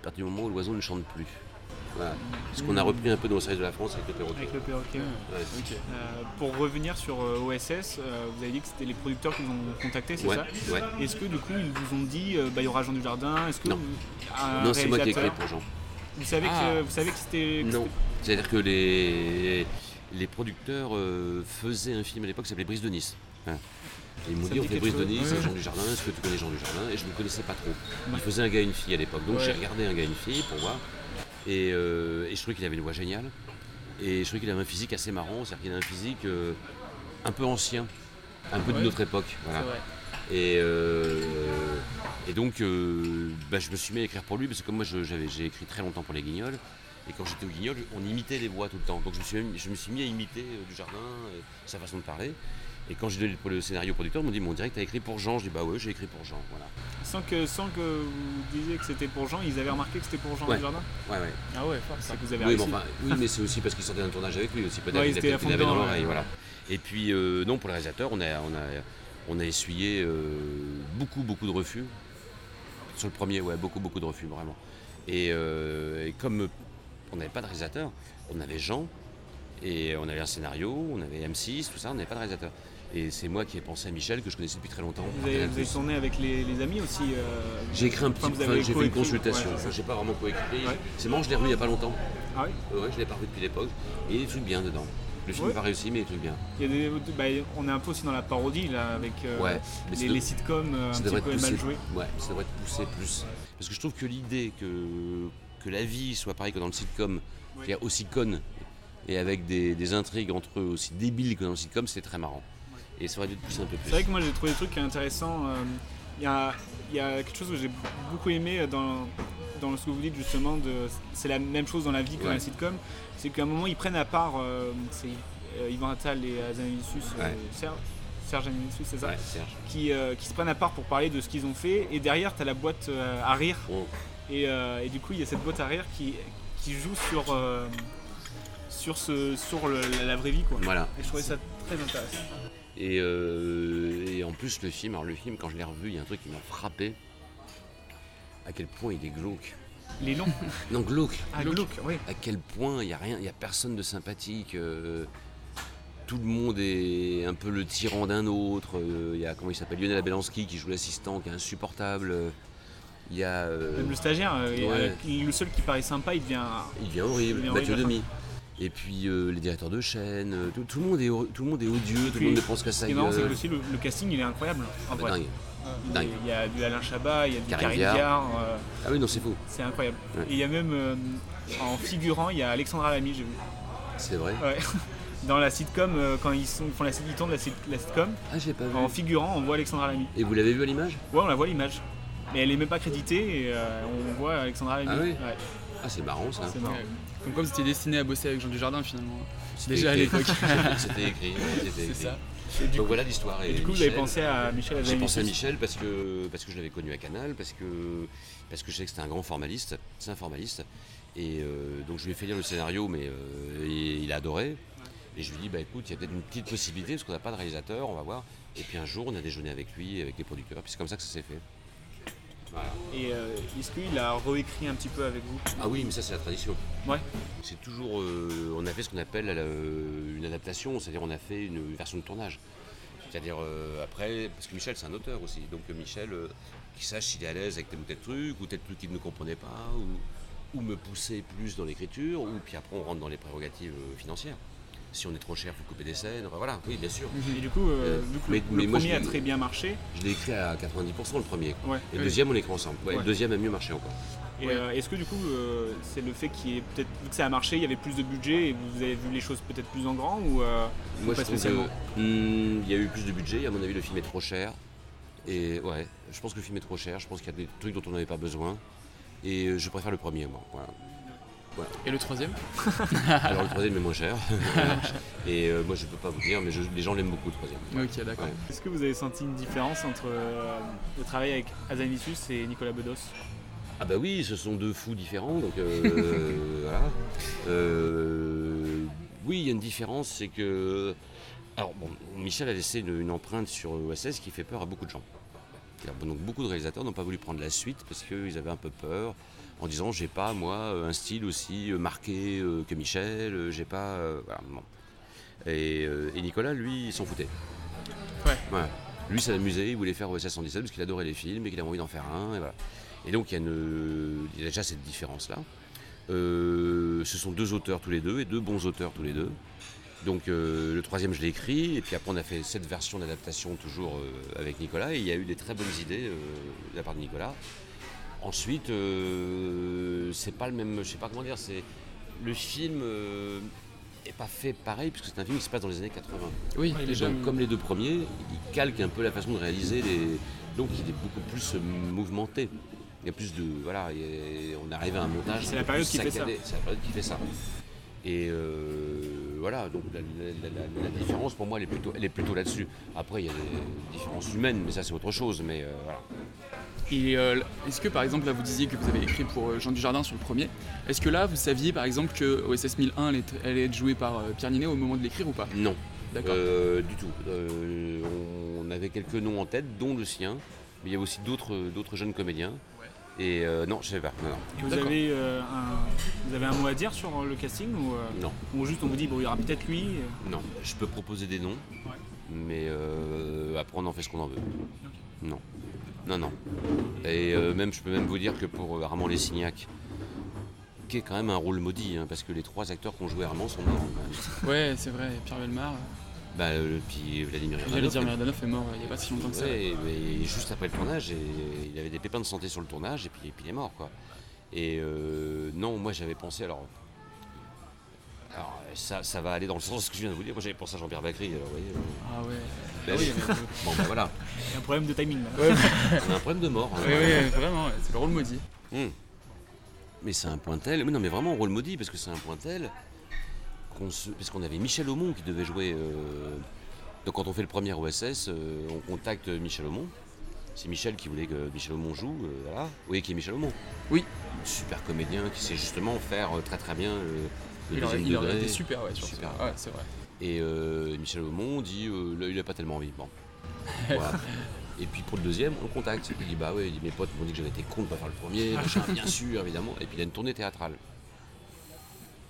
[SPEAKER 3] à partir du moment où l'oiseau ne chante plus. Voilà. Ce qu'on a repris un peu dans le service de la France avec le perroquet.
[SPEAKER 6] Avec le perroquet. ouais.
[SPEAKER 3] Ouais.
[SPEAKER 6] Euh, pour revenir sur euh, OSS, euh, vous avez dit que c'était les producteurs qui vous ont contacté, c'est
[SPEAKER 3] Ouais,
[SPEAKER 6] ça
[SPEAKER 3] ouais.
[SPEAKER 6] Est-ce que du coup ils vous ont dit euh, bah, il y aura Jean Dujardin Est-ce que
[SPEAKER 3] Non. Non, c'est moi qui ai écrit pour Jean.
[SPEAKER 6] Vous savez
[SPEAKER 3] Ah.
[SPEAKER 6] que vous savez que c'était
[SPEAKER 3] Non, c'est-à-dire que les, les producteurs euh, faisaient un film à l'époque qui s'appelait Brise de Nice. Hein. Et ils m'ont dit on fait Brise de Nice.
[SPEAKER 6] Ouais.
[SPEAKER 3] Jean Dujardin, est-ce que tu connais Jean Dujardin Et je ne connaissais pas trop. Il faisait un gars et une fille à l'époque. Donc
[SPEAKER 6] Ouais.
[SPEAKER 3] j'ai regardé un gars et une fille pour voir. Et, euh, et je trouvais qu'il avait une voix géniale. Et je trouvais qu'il avait un physique assez marrant, c'est-à-dire qu'il a un physique euh, un peu ancien, un peu
[SPEAKER 6] Ouais.
[SPEAKER 3] de notre époque. Voilà. Et, et donc, bah, je me suis mis à écrire pour lui, parce que comme moi, j'avais- j'ai écrit très longtemps pour les Guignols, et quand j'étais au Guignol, on imitait les voix tout le temps. Donc je me suis, même- je me suis mis à imiter euh, du jardin, euh, sa façon de parler. Et quand j'ai donné le, le scénario au producteur, ils m'ont dit, mon direct, t'as écrit pour Jean Je dis, bah ouais, j'ai écrit pour Jean. Voilà.
[SPEAKER 6] sans que sans que vous disiez que c'était pour Jean, ils avaient remarqué que c'était pour Jean
[SPEAKER 3] Ouais.
[SPEAKER 6] Dujardin
[SPEAKER 3] Ouais, ouais.
[SPEAKER 6] Ah ouais, fort, c'est que vous avez
[SPEAKER 3] Oui, enfin, oui, mais c'est aussi parce qu'il sortait d'un tournage avec lui aussi. Peut-être
[SPEAKER 6] Ouais,
[SPEAKER 3] il avait dans l'oreille. Voilà. Et puis, euh, non, pour le réalisateur, on a, on a, on a essuyé beaucoup, beaucoup de refus. Sur le premier, ouais, beaucoup, beaucoup de refus, vraiment. Et, et comme on n'avait pas de réalisateur, on avait Jean, et on avait un scénario, on avait M6, tout ça, on n'avait pas de réalisateur. Et c'est moi qui ai pensé à Michel, que je connaissais depuis très longtemps.
[SPEAKER 6] Vous avez, vous avez tourné avec les, les amis aussi euh,
[SPEAKER 3] J'ai écrit un petit
[SPEAKER 6] enfin,
[SPEAKER 3] j'ai fait une consultation.
[SPEAKER 6] ouais,
[SPEAKER 3] j'ai pas vraiment coécrit.
[SPEAKER 6] Ouais.
[SPEAKER 3] C'est marrant, je l'ai revu il n'y a pas longtemps.
[SPEAKER 6] Ah oui
[SPEAKER 3] Ouais, je l'ai pas revu depuis l'époque. Et il y a des trucs bien dedans. Le film
[SPEAKER 6] Ouais.
[SPEAKER 3] n'est pas réussi, mais il y a des trucs bien.
[SPEAKER 6] Il y a des, bah, on est un peu aussi dans la parodie là avec euh, les,
[SPEAKER 3] doit-
[SPEAKER 6] les sitcoms euh, un
[SPEAKER 3] ça
[SPEAKER 6] petit
[SPEAKER 3] devrait
[SPEAKER 6] peu mal joués.
[SPEAKER 3] Ouais, ça devrait être poussé plus. Parce que je trouve que l'idée que, que la vie soit pareille que dans le sitcom, c'est-à-dire aussi conne, et avec des, des intrigues entre eux aussi débiles que dans le sitcom, c'est très marrant. Et ça aurait dû être poussé un peu plus.
[SPEAKER 6] C'est vrai que moi j'ai trouvé des trucs intéressants. euh, Il y, a, il y a quelque chose que j'ai beaucoup aimé dans, dans ce que vous dites justement. C'est la même chose dans la vie que dans la sitcom. C'est qu'à un moment ils prennent à part euh, c'est, euh, Yvan Attal et Azanavicius, euh,
[SPEAKER 3] Ouais.
[SPEAKER 6] Serge, Serge Azanavicius, c'est ça
[SPEAKER 3] Serge.
[SPEAKER 6] qui, qui se prennent à part pour parler de ce qu'ils ont fait. Et derrière, tu as la boîte à rire.
[SPEAKER 3] Oh.
[SPEAKER 6] Et, euh, et du coup, il y a cette boîte à rire qui, qui joue sur, euh, sur, ce, sur le- la, la vraie vie. Quoi.
[SPEAKER 3] Voilà.
[SPEAKER 6] Et je trouvais ça très intéressant.
[SPEAKER 3] Et, euh, et en plus, le film, alors le film, quand je l'ai revu, il y a un truc qui m'a frappé. À quel point il est glauque.
[SPEAKER 6] Les longs.
[SPEAKER 3] Non, glauque.
[SPEAKER 6] Ah, glauque, oui.
[SPEAKER 3] À quel point il n'y a rien, il a personne de sympathique. euh, tout le monde est un peu le tyran d'un autre. euh, Il y a comment il s'appelle Lionel Abelansky qui joue l'assistant, qui est insupportable. Il y a. euh,
[SPEAKER 6] Même le stagiaire, euh, et,
[SPEAKER 3] ouais.
[SPEAKER 6] euh, le seul qui paraît sympa, il devient.
[SPEAKER 3] Il devient horrible,
[SPEAKER 6] il devient
[SPEAKER 3] Mathieu
[SPEAKER 6] horrible.
[SPEAKER 3] Demi. Et puis les directeurs de chaîne, tout, tout le monde est, tout le monde est odieux, tout le monde ne pense qu'à
[SPEAKER 6] qui est marrant, c'est aussi le, le casting il est incroyable. En
[SPEAKER 3] dingue.
[SPEAKER 6] Il y a-
[SPEAKER 3] Dingue.
[SPEAKER 6] Il y a du Alain Chabat, il y a du euh,
[SPEAKER 3] Ah oui, non, c'est faux.
[SPEAKER 6] c'est incroyable.
[SPEAKER 3] Ouais.
[SPEAKER 6] Et il y a même euh, en figurant, il y a Alexandra Lamy, j'ai vu.
[SPEAKER 3] C'est vrai.
[SPEAKER 6] Ouais. Dans la sitcom, quand ils, sont, ils font la, ils tournent la, sit- la sitcom,
[SPEAKER 3] Ah, j'ai pas vu.
[SPEAKER 6] en figurant, on voit Alexandra Lamy.
[SPEAKER 3] Et vous l'avez vu à l'image?
[SPEAKER 6] Ouais, on la voit l'image. Mais elle est même pas créditée et euh, on voit Alexandra Lamy.
[SPEAKER 3] Ah oui
[SPEAKER 6] Ouais.
[SPEAKER 3] Ah, c'est marrant ça.
[SPEAKER 6] C'est marrant.
[SPEAKER 1] Ouais. Comme quoi vous étiez destiné à bosser avec Jean Dujardin finalement.
[SPEAKER 3] C'était
[SPEAKER 1] Déjà à
[SPEAKER 3] écrit.
[SPEAKER 1] l'époque.
[SPEAKER 3] C'était écrit. ouais, c'était
[SPEAKER 1] C'est
[SPEAKER 3] écrit.
[SPEAKER 1] ça.
[SPEAKER 6] Et du
[SPEAKER 3] Donc
[SPEAKER 6] coup-
[SPEAKER 3] voilà l'histoire.
[SPEAKER 6] Et du coup, vous avez pensé à Michel
[SPEAKER 3] J'ai pensé à Michel parce que, parce que je l'avais connu à Canal, parce que, parce que je sais que c'était un grand formaliste, c'est un formaliste. Et euh, donc je lui ai fait lire le scénario, mais euh, il, il a adoré. Et je lui ai dit, bah écoute, il y a peut-être une petite possibilité, parce qu'on n'a pas de réalisateur, on va voir. Et puis un jour, on a déjeuné avec lui, avec les producteurs, puis c'est comme ça que ça s'est fait. Voilà.
[SPEAKER 6] Et euh, est-ce qu'il a réécrit un petit peu avec vous?
[SPEAKER 3] Ah oui, mais ça c'est la tradition.
[SPEAKER 6] Ouais.
[SPEAKER 3] C'est toujours, euh, on a fait ce qu'on appelle euh, une adaptation, c'est-à-dire on a fait une version de tournage. C'est-à-dire après, parce que Michel c'est un auteur aussi, donc Michel qui sache s'il est à l'aise avec tel ou tel truc, ou tel truc qu'il ne comprenait pas, ou, ou me pousser plus dans l'écriture, ou puis après on rentre dans les prérogatives financières. Si on est trop cher, il faut couper des scènes, voilà, oui bien sûr.
[SPEAKER 6] Et du coup, euh,
[SPEAKER 3] Euh,
[SPEAKER 6] vu que
[SPEAKER 3] mais-
[SPEAKER 6] le,
[SPEAKER 3] mais
[SPEAKER 6] le
[SPEAKER 3] moi, je
[SPEAKER 6] premier a très bien marché,
[SPEAKER 3] Je l'ai écrit à 90% le premier,
[SPEAKER 6] Ouais.
[SPEAKER 3] et le deuxième on l'écrit ensemble. Ouais,
[SPEAKER 6] Ouais.
[SPEAKER 3] Le deuxième a mieux marché encore.
[SPEAKER 6] et, euh, est-ce que du coup, euh, c'est le fait qu'il y ait peut-être, vu que ça a marché, il y avait plus de budget et vous avez vu les choses peut-être plus en grand ou euh,
[SPEAKER 3] Moi,
[SPEAKER 6] pas
[SPEAKER 3] je
[SPEAKER 6] spécialement
[SPEAKER 3] hmm, il y a eu plus de budget. À mon avis, le film est trop cher. Et ouais, je pense que le film est trop cher. Je pense qu'il y a des trucs dont on n'avait pas besoin. Et je préfère le premier, moi. Voilà. Voilà.
[SPEAKER 1] Et le troisième
[SPEAKER 3] Alors le troisième est moins cher. et euh, moi, je peux pas vous dire, mais je- les gens l'aiment beaucoup le troisième.
[SPEAKER 1] Ok, d'accord.
[SPEAKER 3] Ouais.
[SPEAKER 6] Est-ce que vous avez senti une différence entre euh, le travail avec Azanavicius et Nicolas Bedos?
[SPEAKER 3] Ah bah oui, ce sont deux fous différents, donc euh, voilà. Euh, oui, il y a une différence, c'est que... Alors bon, Michel a laissé une, une empreinte sur OSS qui fait peur à beaucoup de gens. Donc beaucoup de réalisateurs n'ont pas voulu prendre la suite parce qu'ils avaient un peu peur en disant j'ai pas moi un style aussi euh, marqué euh, que Michel, euh, j'ai pas... euh, voilà, bon. et, euh, et Nicolas, lui, il s'en foutait.
[SPEAKER 1] Ouais.
[SPEAKER 3] Lui, ça l'amusait, il voulait faire OSS 117 parce qu'il adorait les films et qu'il avait envie d'en faire un. Et, voilà. et donc, il y, a une- il y a déjà cette différence-là. Euh, ce sont deux auteurs tous les deux et deux bons auteurs tous les deux. Donc, euh, le troisième, je l'ai écrit. Et puis après, on a fait cette version d'adaptation toujours euh, avec Nicolas. Et il y a eu des très bonnes idées euh, de la part de Nicolas. Ensuite, euh, c'est pas le même. Je sais pas comment dire. C'est le film. euh, est pas fait pareil puisque c'est un film qui se passe dans les années 80.
[SPEAKER 1] Oui,
[SPEAKER 3] Et
[SPEAKER 1] déjà,
[SPEAKER 3] comme les deux premiers, il calque un peu la façon de réaliser les. Donc il est beaucoup plus euh, mouvementé. Il y a plus de. Voilà, a- on arrive à un montage.
[SPEAKER 6] C'est la période qui fait ça.
[SPEAKER 3] C'est la période qui fait ça. Et euh, voilà, donc la, la- la- la différence pour moi elle est plutôt, elle est plutôt là-dessus. Après il y a des différences humaines, mais ça c'est autre chose. Mais euh, voilà.
[SPEAKER 1] Et euh, est-ce que par exemple là vous disiez que vous avez écrit pour euh, Jean Dujardin sur le premier, est-ce que là vous saviez par exemple que OSS 1001 allait être, allait être jouée par euh, Pierre Ninet au moment de l'écrire ou pas?
[SPEAKER 3] Non.
[SPEAKER 1] D'accord.
[SPEAKER 3] Euh, du tout. Euh, on avait quelques noms en tête, dont le sien, mais il y a aussi d'autres d'autres jeunes comédiens. Et euh, non, je savais pas. Non, non.
[SPEAKER 6] Et vous avez, euh, un, vous avez un mot à dire sur le casting ou, euh,
[SPEAKER 3] Non.
[SPEAKER 6] ou juste on vous dit bon il y aura peut-être lui euh,
[SPEAKER 3] Non, je peux proposer des noms, mais euh, après on en fait ce qu'on en veut. Non, non, non. Et euh, même, je peux même vous dire que pour euh, Armand Lessignac, qui est quand même un rôle maudit, hein, parce que les trois acteurs qui ont joué Armand sont morts. quand même.
[SPEAKER 1] Ouais, c'est vrai, Pierre Belmar.
[SPEAKER 3] Bah, euh, puis Vladimir.
[SPEAKER 1] Vladimir Irdanov est mort il n'y a pas si longtemps que ça.
[SPEAKER 3] Ouais, mais juste après le tournage, et il avait des pépins de santé sur le tournage, et puis, et puis il est mort, quoi. Et euh, non, moi j'avais pensé, alors, alors ça, ça va aller dans le sens de ce que je viens de vous dire. Moi j'avais pensé à Jean-Pierre Bacry, alors, vous voyez. euh,
[SPEAKER 1] Ah ouais.
[SPEAKER 3] bah
[SPEAKER 1] Ah oui,
[SPEAKER 3] oui.
[SPEAKER 1] mais-
[SPEAKER 3] bon, bah voilà.
[SPEAKER 6] Il y a un problème de timing. là.
[SPEAKER 1] Ouais.
[SPEAKER 3] On a un problème de mort. hein.
[SPEAKER 1] Oui, oui, vraiment, ouais, c'est le rôle maudit.
[SPEAKER 3] Hum. Mais c'est un point tel, mais non mais vraiment rôle maudit parce que c'est un point tel qu'on se... parce qu'on avait Michel Aumont qui devait jouer. euh, Donc quand on fait le premier OSS, euh, on contacte Michel Aumont. C'est Michel qui voulait que Michel Aumont joue, euh, voilà. Oui, qui est Michel Aumont.
[SPEAKER 1] Oui.
[SPEAKER 3] Super comédien qui sait justement faire euh, très très bien euh,
[SPEAKER 1] Il aurait- il aurait été super, ouais, sur ce-
[SPEAKER 3] Super.
[SPEAKER 1] ouais, c'est vrai.
[SPEAKER 3] Et euh, Michel Aumont dit, euh, là, il n'a pas tellement envie. Bon. Voilà. Et puis pour le deuxième, on le contacte. Il dit bah ouais, il dit, mes potes m'ont dit que j'avais été con de pas faire le premier, machin, bien sûr, évidemment. Et puis il a une tournée théâtrale.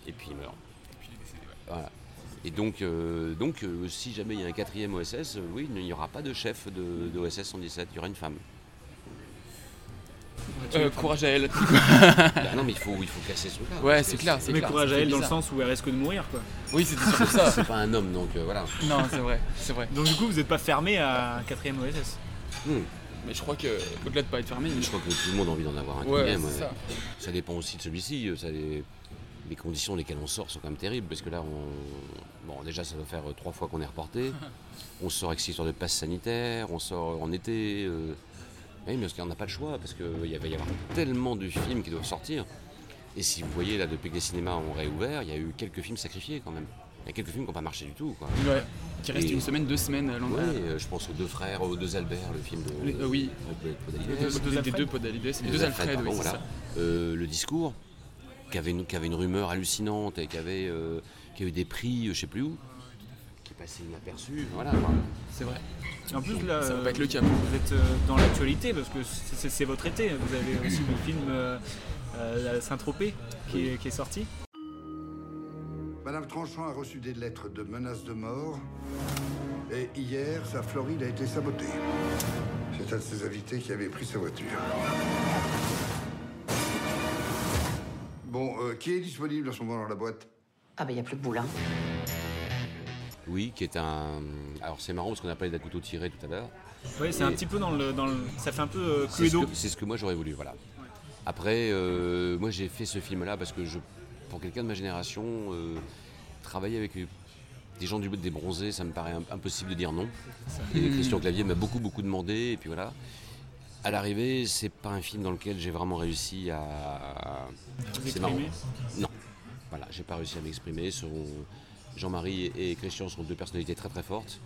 [SPEAKER 3] Et puis il meurt. Voilà. Et donc, euh, donc euh, si jamais il y a un quatrième OSS, euh, oui, il n'y aura pas de chef de, de OSS 117, il y aura une femme.
[SPEAKER 1] Euh, courage à elle.
[SPEAKER 3] Bah non mais il faut, il faut casser ce truc-là.
[SPEAKER 1] Ouais, c'est clair, c'est
[SPEAKER 6] Mais
[SPEAKER 1] clair.
[SPEAKER 6] courage à
[SPEAKER 1] c'est
[SPEAKER 6] elle dans le sens où elle risque de mourir quoi.
[SPEAKER 1] Oui, c'était surtout ça.
[SPEAKER 3] C'est pas un homme donc euh, voilà.
[SPEAKER 1] Non, c'est vrai, c'est vrai.
[SPEAKER 6] Donc du coup vous n'êtes pas fermé à un quatrième OSS.
[SPEAKER 3] Hmm.
[SPEAKER 1] Mais je crois que, au-delà de pas être fermé,
[SPEAKER 3] Je crois que tout le monde a envie d'en avoir un
[SPEAKER 1] Ouais,
[SPEAKER 3] quatrième,
[SPEAKER 1] c'est
[SPEAKER 3] ouais.
[SPEAKER 1] ça.
[SPEAKER 3] Ça dépend aussi de celui-ci. euh, ça les... les conditions dans lesquelles on sort sont quand même terribles parce que là, on... bon, déjà, ça doit faire trois fois qu'on est reporté. on sort avec cette histoire de passe sanitaire, on sort en été. euh, Oui, mais parce qu'on n'a pas le choix parce qu'il va y avoir tellement de films qui doivent sortir. Et si vous voyez, là, depuis que les cinémas ont réouvert, il y a eu quelques films sacrifiés quand même. Il y a quelques films qui n'ont pas marché du tout. Quoi.
[SPEAKER 1] Ouais, qui reste
[SPEAKER 3] Et-
[SPEAKER 1] une semaine, deux semaines à
[SPEAKER 3] Oui,
[SPEAKER 1] l'endroit.
[SPEAKER 3] euh, je pense aux deux frères, aux deux Albert, le film de.
[SPEAKER 1] Les- euh, oui.
[SPEAKER 3] de- de Podalides.
[SPEAKER 1] Les deux- des- des deux Podalides, les deux Alfred,
[SPEAKER 3] pardon,
[SPEAKER 1] oui, c'est
[SPEAKER 3] voilà.
[SPEAKER 1] ça.
[SPEAKER 3] Euh, le discours, qui avait, une, qui avait une rumeur hallucinante et qui avait, euh, qui a eu des prix, euh, je sais plus où, passé inaperçu. Voilà.
[SPEAKER 1] C'est vrai.
[SPEAKER 6] Et en plus là,
[SPEAKER 1] Ça va
[SPEAKER 6] euh,
[SPEAKER 1] pas être le cas.
[SPEAKER 6] Vous êtes euh, dans l'actualité parce que c'est- votre été. Vous avez aussi le film euh, euh, Saint-Tropez qui, est- qui est sorti.
[SPEAKER 10] Madame Tranchant a reçu des lettres de menaces de mort. Et hier, sa Floride a été sabotée. C'est un de ses invités qui avait pris sa voiture. Bon, euh, qui est disponible en ce moment dans la boîte?
[SPEAKER 11] Ah ben il n'y a plus de boulin.
[SPEAKER 3] Oui, qui est un. Alors c'est marrant parce qu'on a parlé d'un couteau tiré tout à l'heure.
[SPEAKER 6] Oui, c'est un petit peu dans le, dans le- ça fait un peu euh,
[SPEAKER 3] C'est ce, que, c'est ce que moi j'aurais voulu, voilà. Après, euh, moi j'ai fait ce film-là parce que je, pour quelqu'un de ma génération, euh, travailler avec des gens du des bronzés, ça me paraît im- impossible de dire non. Et
[SPEAKER 1] Mhm.
[SPEAKER 3] Christian Clavier m'a beaucoup beaucoup demandé, et puis voilà. À l'arrivée, c'est pas un film dans lequel j'ai vraiment réussi à.
[SPEAKER 6] vous
[SPEAKER 3] C'est marrant.
[SPEAKER 6] exprimer
[SPEAKER 3] Non, voilà, j'ai pas réussi à m'exprimer. Sont- Jean-Marie et Christian sont deux personnalités très très fortes,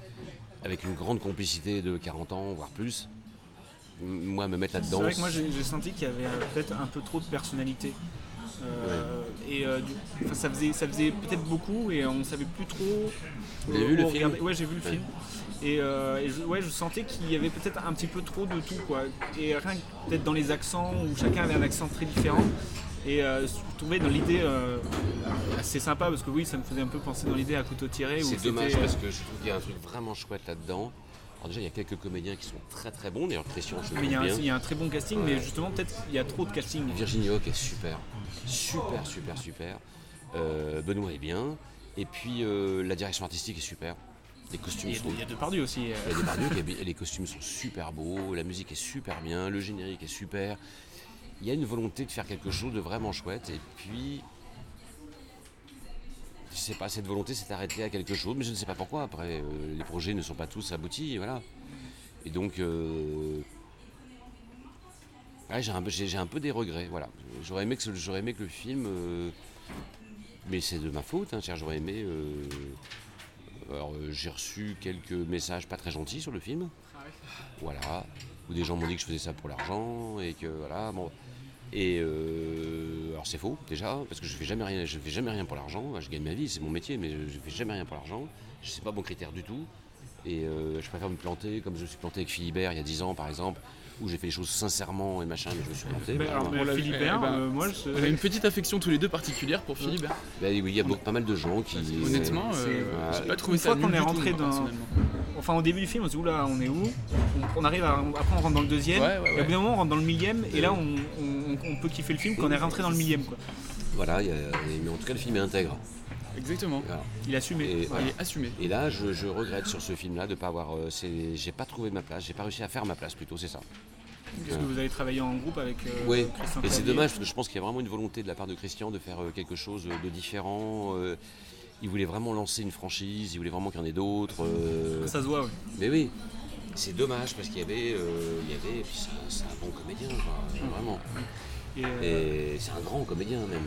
[SPEAKER 3] avec une grande complicité de 40 ans, voire plus. moi me mettre
[SPEAKER 6] C'est
[SPEAKER 3] là-dedans.
[SPEAKER 6] vrai que moi j'ai senti qu'il y avait peut-être un peu trop de personnalité. Euh, Et euh, du- enfin, ça faisait, ça faisait peut-être beaucoup et on savait plus trop.
[SPEAKER 3] Vous avez vu le
[SPEAKER 6] regarder.
[SPEAKER 3] film
[SPEAKER 6] Ouais, j'ai vu le
[SPEAKER 3] Ouais.
[SPEAKER 6] film. Et, euh, et je, ouais, je sentais qu'il y avait peut-être un petit peu trop de tout. Quoi. Et rien que peut-être dans les accents où chacun avait un accent très différent. Et euh, je trouvais dans l'idée euh, assez sympa parce que oui, ça me faisait un peu penser dans l'idée à couteau tiré.
[SPEAKER 3] C'est dommage
[SPEAKER 6] euh,
[SPEAKER 3] parce que je trouve qu'il y a un truc vraiment chouette là-dedans. Alors déjà, il y a quelques comédiens qui sont très très bons. D'ailleurs, Christian, je
[SPEAKER 6] Mais il y, a
[SPEAKER 3] trouve
[SPEAKER 6] un,
[SPEAKER 3] bien.
[SPEAKER 6] il y a un très bon casting, mais justement, peut-être il y a trop de casting.
[SPEAKER 3] Virginie Hoc est super. Super, super, super. Euh, Benoît est bien. Et puis, la direction artistique est super. Les costumes
[SPEAKER 6] Il y a-
[SPEAKER 3] sont...
[SPEAKER 6] il y a Depardieu aussi.
[SPEAKER 3] Il y a Depardieu bien- les costumes sont super beaux. La musique est super bien. Le générique est super. Il y a une volonté de faire quelque chose de vraiment chouette. Et puis... Je sais pas, cette volonté s'est arrêtée à quelque chose, mais je ne sais pas pourquoi. Après, euh, les projets ne sont pas tous aboutis, voilà. Et donc, euh, ouais, j'ai un, peu- un des regrets, voilà. J'aurais aimé que, ce- j'aurais aimé que le film, euh, mais c'est de ma faute, hein, j'aurais aimé. alors, j'ai reçu quelques messages pas très gentils sur le film, voilà, où des gens m'ont dit que je faisais ça pour l'argent et que voilà, bon. Et euh, alors c'est faux déjà parce que je fais jamais rien, je fais jamais rien pour l'argent. Je gagne ma vie, c'est mon métier, mais je, je fais jamais rien pour l'argent. Je sais pas mon critère du tout. Et euh, je préfère me planter comme je me suis planté avec Philibert il y a 10 ans par exemple, où j'ai fait les choses sincèrement et machin, mais je me suis planté.
[SPEAKER 6] Mais alors. Philibert,
[SPEAKER 1] Eh ben,
[SPEAKER 6] euh, moi, je-
[SPEAKER 1] On a une petite affection tous les deux particulière pour Philibert.
[SPEAKER 3] Ben oui, il y a beaucoup- pas mal de gens qui.
[SPEAKER 1] Honnêtement, euh, j'ai pas trouvé
[SPEAKER 6] une
[SPEAKER 1] ça
[SPEAKER 6] fois qu'on est
[SPEAKER 1] tout,
[SPEAKER 6] rentré
[SPEAKER 1] moi,
[SPEAKER 6] dans. Enfin, au début du film, on se dit, oula, on est où? On, on arrive à. Après, on rentre dans le deuxième.
[SPEAKER 1] Ouais, ouais,
[SPEAKER 6] Et au bout d'un moment, on rentre dans le millième. Et là, on, on- on peut kiffer le film quand on est rentré dans le millième. Quoi.
[SPEAKER 3] Voilà, il y a- mais en tout cas le film est intègre.
[SPEAKER 1] Exactement.
[SPEAKER 3] Voilà.
[SPEAKER 6] Il est assumé.
[SPEAKER 3] Et,
[SPEAKER 1] Il est assumé.
[SPEAKER 3] Et là, je, je regrette sur ce film-là de pas avoir. euh, j'ai pas trouvé ma place, j'ai pas réussi à faire ma place plutôt, c'est ça.
[SPEAKER 6] Parce que vous avez travaillé en groupe avec euh,
[SPEAKER 3] Oui,
[SPEAKER 6] Christian
[SPEAKER 3] et c'est dommage parce que je pense qu'il y a vraiment une volonté de la part de Christian de faire euh, quelque chose de différent. euh, il voulait vraiment lancer une franchise, il voulait vraiment qu'il y en ait d'autres. euh,
[SPEAKER 6] Ça se voit, oui.
[SPEAKER 3] Mais oui, c'est dommage parce qu'il y avait, euh, il y avait, et puis c'est un, c'est un bon comédien, quoi, vraiment.
[SPEAKER 6] Et, euh,
[SPEAKER 3] Et c'est un grand comédien même.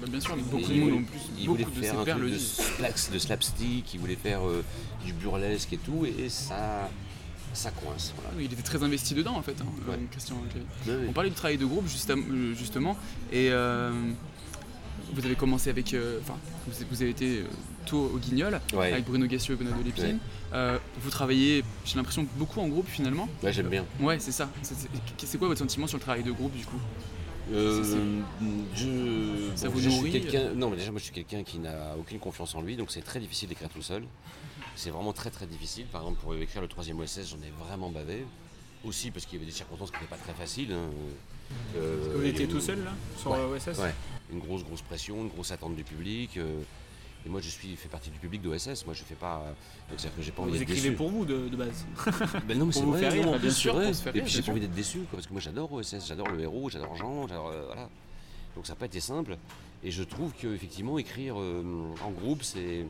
[SPEAKER 1] Bah, bien sûr, beaucoup de
[SPEAKER 3] il
[SPEAKER 1] monde
[SPEAKER 3] voulait-
[SPEAKER 1] en plus.
[SPEAKER 3] Il voulait
[SPEAKER 1] de
[SPEAKER 3] faire un truc de, slaps- de slapstick, il voulait faire euh, du burlesque et tout, et ça, ça coince. Voilà.
[SPEAKER 1] Oui, il était très investi dedans en fait, hein,
[SPEAKER 3] Ouais.
[SPEAKER 1] Christian Clavier.
[SPEAKER 3] Ouais, ouais.
[SPEAKER 1] On parlait du travail de groupe juste justement, et vous avez commencé avec, euh, enfin, vous, vous avez été euh, tôt au Guignol
[SPEAKER 3] Ouais.
[SPEAKER 1] avec Bruno Gassio et Benoît de Lépine.
[SPEAKER 3] Ouais.
[SPEAKER 1] Euh, vous travaillez, j'ai l'impression beaucoup en groupe finalement.
[SPEAKER 3] Ouais, j'aime bien.
[SPEAKER 1] Ouais, c'est ça. C'est- quoi votre sentiment sur le travail de groupe du coup?
[SPEAKER 3] Euh, je,
[SPEAKER 1] Ça
[SPEAKER 3] bon,
[SPEAKER 1] vous nourrit
[SPEAKER 3] quelqu'un- Non, mais déjà, moi, je suis quelqu'un qui n'a aucune confiance en lui, donc c'est très difficile d'écrire tout seul. C'est vraiment très très difficile. Par exemple, pour écrire le troisième OSS, j'en ai vraiment bavé. Aussi parce qu'il y avait des circonstances qui n'étaient pas très faciles. hein. Euh,
[SPEAKER 6] Vous
[SPEAKER 3] y
[SPEAKER 6] étiez tout
[SPEAKER 3] une-
[SPEAKER 6] seul, là, sur,
[SPEAKER 3] Ouais,
[SPEAKER 6] euh, OSS
[SPEAKER 3] Ouais. Une grosse grosse pression, une grosse attente du public. euh, et moi, je suis fait partie du public d'OSS. Moi, je fais pas. euh, donc, c'est-à-dire que j'ai pas envie
[SPEAKER 6] Vous
[SPEAKER 3] d'être
[SPEAKER 6] écrivez
[SPEAKER 3] déçu.
[SPEAKER 6] pour vous de, de base.
[SPEAKER 3] Ben non, mais c'est
[SPEAKER 6] vous
[SPEAKER 3] vrai,
[SPEAKER 6] faire rire,
[SPEAKER 3] non,
[SPEAKER 6] bien sûr,
[SPEAKER 3] Et puis j'ai pas envie d'être déçu, quoi, parce que moi j'adore OSS, j'adore le héros, j'adore Jean, j'adore euh, voilà. Donc ça n'a pas été simple. Et je trouve que effectivement écrire euh, en groupe, c'est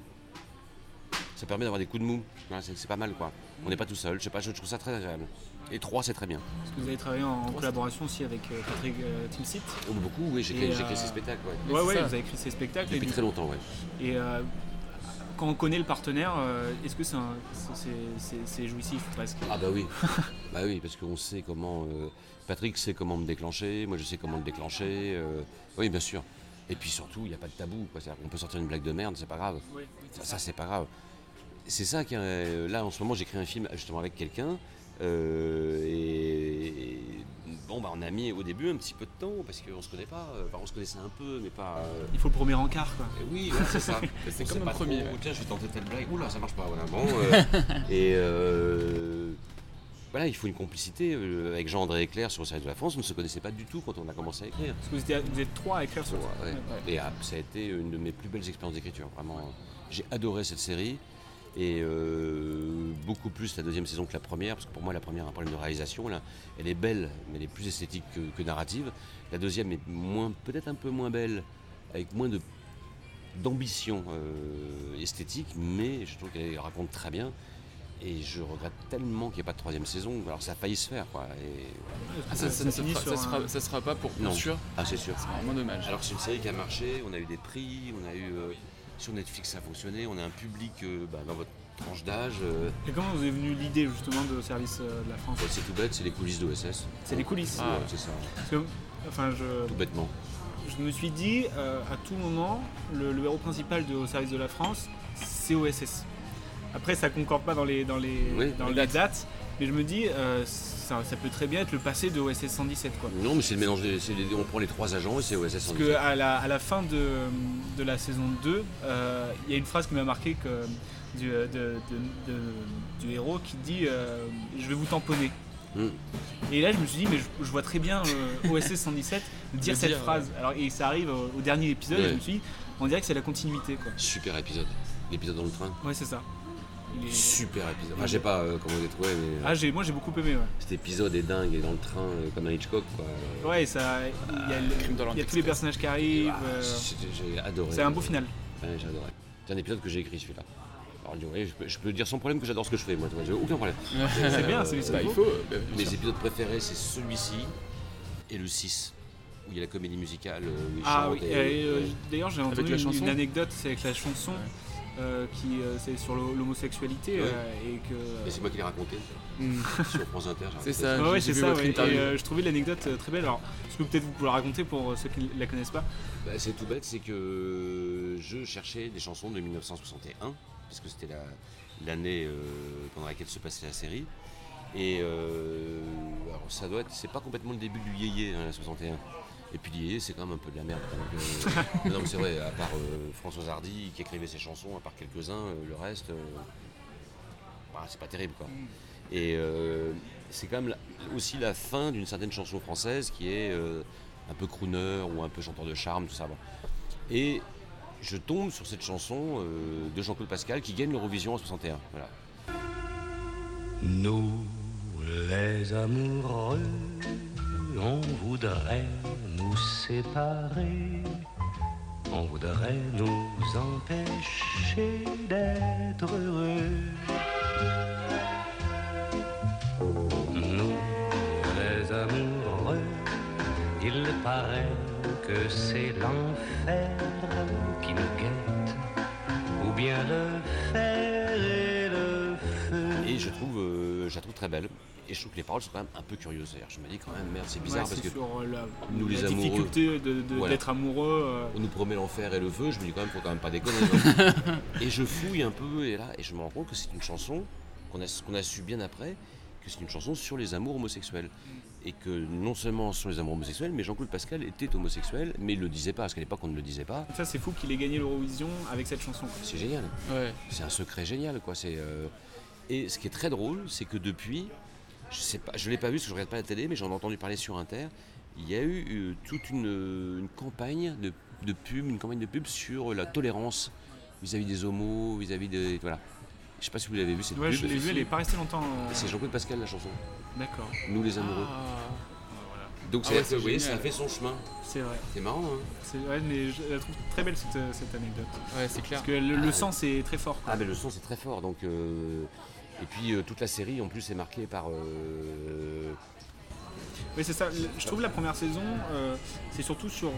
[SPEAKER 3] ça permet d'avoir des coups de mou. C'est c'est pas mal, quoi. On n'est pas tout seul. Je sais pas, je trouve ça très agréable. Et trois, c'est très bien.
[SPEAKER 6] Parce que vous avez travaillé en collaboration aussi avec euh, Patrick euh, Timsit.
[SPEAKER 3] Oh, beaucoup, oui, j'ai créé, j'ai
[SPEAKER 6] euh,
[SPEAKER 3] créé ces spectacles. Ouais,
[SPEAKER 6] Ouais, ouais, vous avez écrit ces spectacles. et
[SPEAKER 3] Depuis
[SPEAKER 6] du-
[SPEAKER 3] très longtemps, ouais.
[SPEAKER 6] Et euh, quand on connaît le partenaire, euh, est-ce que c'est c'est jouissif presque
[SPEAKER 3] Ah bah oui, bah oui, parce qu'on sait comment. euh, Patrick sait comment me déclencher, moi je sais comment le déclencher. euh, oui, bien sûr. Et puis surtout, il n'y a pas de tabou. quoi. Qu'on peut sortir une blague de merde, c'est pas grave.
[SPEAKER 6] Oui,
[SPEAKER 3] ça, ça, c'est pas grave. C'est ça qui. est- Là, en ce moment, j'écris un film justement avec quelqu'un. Euh, et, et bon, bah, on a mis au début un petit peu de temps parce qu'on se connaît pas. euh, Enfin, on se connaissait un peu, mais pas. euh,
[SPEAKER 6] Il faut le premier encart, quoi.
[SPEAKER 3] et oui, c'est ça.
[SPEAKER 1] C'est comme
[SPEAKER 3] pas
[SPEAKER 1] premier,
[SPEAKER 3] trop. Tiens, je vais tenter telle blague. Oula, ça marche pas. Voilà. Bon, euh, et voilà, il faut une complicité. avec Jean-André Leclerc sur le service de la France, on ne se connaissait pas du tout quand on a commencé à écrire.
[SPEAKER 6] Parce que vous êtes, vous êtes trois à écrire sur
[SPEAKER 3] Ouais, ouais. Et ça a été une de mes plus belles expériences d'écriture. Vraiment, j'ai adoré cette série. Et euh, beaucoup plus la deuxième saison que la première, parce que pour moi la première a un problème de réalisation. Là, elle est belle, mais elle est plus esthétique que, que narrative. La deuxième est moins, peut-être un peu moins belle, avec moins de d'ambition euh, esthétique, mais je trouve qu'elle raconte très bien. Et je regrette tellement qu'il n'y ait pas de troisième saison. Alors ça a failli se faire, quoi. Et,
[SPEAKER 1] Ah, ça, ça ne ça
[SPEAKER 6] un-
[SPEAKER 1] ça sera pas pour
[SPEAKER 3] non.
[SPEAKER 1] sûr.
[SPEAKER 3] Ah, c'est sûr.
[SPEAKER 1] C'est vraiment dommage.
[SPEAKER 3] Alors c'est une série qui a marché, on a eu des prix, on a eu euh, sur Netflix ça a fonctionné, on a un public euh, bah, dans votre tranche d'âge. euh,
[SPEAKER 6] Et comment vous est venue l'idée justement de service euh, de la France
[SPEAKER 3] ouais, c'est tout bête, c'est les coulisses d'OSS.
[SPEAKER 6] C'est les coulisses.
[SPEAKER 3] Ouais, c'est ça.
[SPEAKER 6] Parce que, enfin, je,
[SPEAKER 3] Tout bêtement.
[SPEAKER 6] je me suis dit, euh, à tout moment, le, le héros principal de Au service de la France, c'est OSS. Après, ça concorde pas dans les, dans les,
[SPEAKER 3] Oui,
[SPEAKER 6] dans
[SPEAKER 3] les
[SPEAKER 6] les dates, mais je me dis, euh, ça, ça peut très bien être le passé de OSS 117. Quoi.
[SPEAKER 3] Non, mais c'est le mélange des. c'est les- on prend les trois agents et c'est OSS
[SPEAKER 6] Parce
[SPEAKER 3] 117.
[SPEAKER 6] qu'à la, à la fin de, de la saison 2, euh, il y a une phrase qui m'a marqué que, du, de- de- de- du héros qui dit euh, Je vais vous tamponner.
[SPEAKER 3] Mm.
[SPEAKER 6] Et là, je me suis dit, mais je, je vois très bien euh, OSS 117 dire cette
[SPEAKER 1] dire,
[SPEAKER 6] phrase. Alors, et ça arrive au, au dernier épisode, et je me suis dit, on dirait que c'est la continuité. Quoi.
[SPEAKER 3] Super épisode. L'épisode dans le train.
[SPEAKER 6] Ouais, c'est ça. Est-
[SPEAKER 3] Super épisode. Enfin, je sais pas euh, comment vous êtes trouvé, mais. euh,
[SPEAKER 6] Ah, j'ai, moi j'ai beaucoup aimé. Ouais,
[SPEAKER 3] Cet épisode est dingue et dans le train, euh, comme un Hitchcock, quoi.
[SPEAKER 6] ouais ça, il y a, le-
[SPEAKER 1] dans
[SPEAKER 6] y tous les personnages qui arrivent.
[SPEAKER 3] Ah,
[SPEAKER 6] euh,
[SPEAKER 3] J'ai adoré.
[SPEAKER 6] c'est un beau final.
[SPEAKER 3] Ouais, j'ai adoré. C'est un épisode que j'ai écrit celui-là. Alors, je, peux, je peux dire sans problème que j'adore ce que je fais, moi, j'ai aucun problème.
[SPEAKER 6] C'est bien, c'est- c'est
[SPEAKER 1] Bah, il faut. bah, bien
[SPEAKER 3] Mes
[SPEAKER 1] sûr.
[SPEAKER 3] épisodes préférés, c'est celui-ci et le 6, où il y a la comédie musicale, où il
[SPEAKER 6] Ah oui,
[SPEAKER 3] et-
[SPEAKER 6] et, euh,
[SPEAKER 3] ouais.
[SPEAKER 6] d'ailleurs j'ai entendu une, une anecdote, c'est avec la chanson euh, qui euh, c'est sur l'ho- l'homosexualité
[SPEAKER 3] Ouais.
[SPEAKER 6] euh, et que.
[SPEAKER 3] Et c'est moi qui l'ai raconté sur France Inter. j'ai
[SPEAKER 1] C'est
[SPEAKER 3] raconté
[SPEAKER 1] ça.
[SPEAKER 6] Ouais, c'est ça. ouais. Et euh, je trouvais l'anecdote euh, très belle. Alors, est-ce que peut-être vous pouvez la raconter pour ceux qui ne la connaissent pas?
[SPEAKER 3] Bah, c'est tout bête, c'est que je cherchais des chansons de 1961, parce que c'était la- l'année euh, pendant laquelle se passait la série. Et euh, alors ça doit être, c'est pas complètement le début du yéyé, hein, la 61. Et puis c'est quand même un peu de la merde. donc, euh, non, mais c'est vrai, à part euh, Françoise Hardy qui écrivait ses chansons, à part quelques-uns, euh, le reste, euh, bah, c'est pas terrible quoi. Et euh, c'est quand même la- aussi la fin d'une certaine chanson française qui est euh, un peu crooner ou un peu chanteur de charme, tout ça. bon. Et je tombe sur cette chanson euh, de Jean-Claude Pascal qui gagne l'Eurovision en 61. Voilà.
[SPEAKER 11] Nous, les amoureux, on voudrait nous séparer. On voudrait nous empêcher d'être heureux. Nous, les amoureux, il paraît que c'est l'enfer qui nous guette. Ou bien le fer
[SPEAKER 3] trouve, euh, je la trouve très belle. Et je trouve que les paroles sont quand même un peu curieuses. Je me dis quand même, merde, c'est bizarre
[SPEAKER 6] Ouais,
[SPEAKER 3] parce que
[SPEAKER 6] sur euh, la,
[SPEAKER 3] nous,
[SPEAKER 6] la
[SPEAKER 3] les amoureux,
[SPEAKER 6] difficulté de- de-
[SPEAKER 3] Voilà.
[SPEAKER 6] d'être amoureux. euh,
[SPEAKER 3] on nous promet l'enfer et le feu. Je me dis quand même, faut quand même pas déconner. non et je fouille un peu et là, et je me rends compte que c'est une chanson qu'on a, qu'on a su bien après, que c'est une chanson sur les amours homosexuels. Et que non seulement sur les amours homosexuels, mais Jean-Claude Pascal était homosexuel, mais il le disait pas, parce qu'à l'époque on ne le disait pas.
[SPEAKER 6] Ça, c'est fou qu'il ait gagné l'Eurovision avec cette chanson.
[SPEAKER 3] C'est génial.
[SPEAKER 1] Ouais.
[SPEAKER 3] C'est un secret génial, quoi. C'est euh, et ce qui est très drôle, c'est que depuis, je sais pas, je l'ai pas vu parce que je regarde pas la télé, mais j'en ai entendu parler sur Inter. Il y a eu euh, toute une, une campagne de, de pub, une campagne de pub sur la tolérance vis-à-vis des homos, vis-à-vis des voilà. Je sais pas si vous l'avez vu cette
[SPEAKER 6] Ouais,
[SPEAKER 3] pub.
[SPEAKER 6] je l'ai vu, elle est pas restée longtemps. euh,
[SPEAKER 3] C'est Jean-Claude Pascal la chanson.
[SPEAKER 6] D'accord.
[SPEAKER 3] Nous les amoureux.
[SPEAKER 6] Ah,
[SPEAKER 3] Donc
[SPEAKER 6] Ah
[SPEAKER 3] c'est
[SPEAKER 6] ouais,
[SPEAKER 3] que, vous voyez, ça a fait son chemin.
[SPEAKER 6] C'est vrai.
[SPEAKER 3] C'est marrant, hein
[SPEAKER 6] C'est vrai, mais je la trouve très belle cette, euh, cette anecdote.
[SPEAKER 1] Ouais, c'est clair.
[SPEAKER 6] Parce que le, le
[SPEAKER 3] Ah,
[SPEAKER 6] sens est très fort. quoi.
[SPEAKER 3] Ah mais le son c'est très fort donc euh, et puis euh, toute la série en plus est marquée par euh,
[SPEAKER 6] Oui, c'est ça. Je trouve la première saison, euh, c'est surtout sur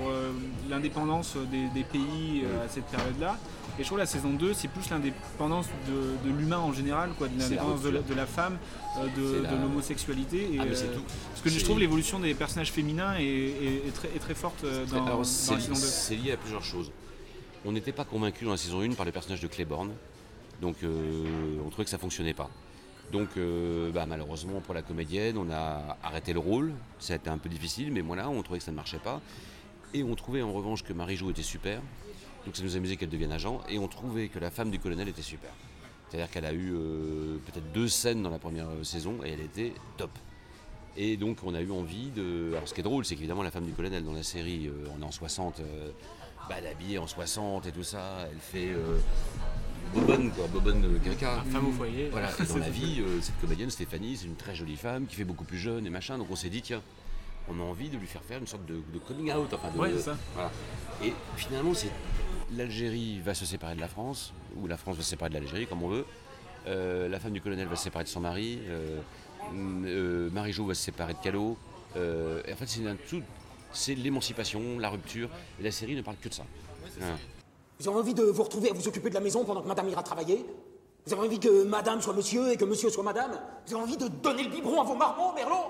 [SPEAKER 6] l'indépendance des, des pays à cette période-là. Et je trouve la saison 2, c'est plus l'indépendance de, de l'humain en général, quoi, de
[SPEAKER 3] la
[SPEAKER 6] l'indépendance de, la- de la femme, de,
[SPEAKER 3] la-
[SPEAKER 6] l'homosexualité. et,
[SPEAKER 3] Ah, mais c'est tout.
[SPEAKER 6] Parce que je trouve l'évolution des personnages féminins est, est- est très, est très forte dans,
[SPEAKER 3] Alors,
[SPEAKER 6] dans
[SPEAKER 3] c'est
[SPEAKER 6] la saison 2.
[SPEAKER 3] c'est lié à plusieurs choses. On n'était pas convaincu dans la saison 1 par le personnage de Claiborne, donc euh, on trouvait que ça fonctionnait pas. Donc euh, bah, malheureusement pour la comédienne, on a arrêté le rôle. Ça a été un peu difficile, mais voilà, on trouvait que ça ne marchait pas. Et on trouvait en revanche que Marie-Jo était super, donc ça nous amusait qu'elle devienne agent. Et on trouvait que la femme du colonel était super. C'est-à-dire qu'elle a eu euh, peut-être deux scènes dans la première saison et elle était top. Et donc on a eu envie de... Alors ce qui est drôle, c'est qu'évidemment la femme du colonel dans la série, on est en 60, euh, bah, elle est en 60 et tout ça, elle fait bobonne quoi, bobonne de quinca.
[SPEAKER 6] Femme au foyer.
[SPEAKER 3] Voilà, et dans la vie, euh, cette comédienne Stéphanie, c'est une très jolie femme qui fait beaucoup plus jeune et machin, donc on s'est dit tiens, on a envie de lui faire faire une sorte de, de coming out. Enfin de,
[SPEAKER 6] Ouais, c'est ça.
[SPEAKER 3] voilà. Et finalement, c'est l'Algérie va se séparer de la France, ou la France va se séparer de l'Algérie, comme on veut. Euh, la femme du colonel va se séparer de son mari. Euh, euh, Marie-Jo va se séparer de Callot. Euh, et en fait, c'est un tout. C'est l'émancipation, la rupture. Et la série ne parle que de ça. Voilà.
[SPEAKER 12] Vous avez envie de vous retrouver à vous occuper de la maison pendant que madame ira travailler? Vous avez envie que madame soit monsieur et que monsieur soit madame? Vous avez envie de donner le biberon à vos marmots, Merlot?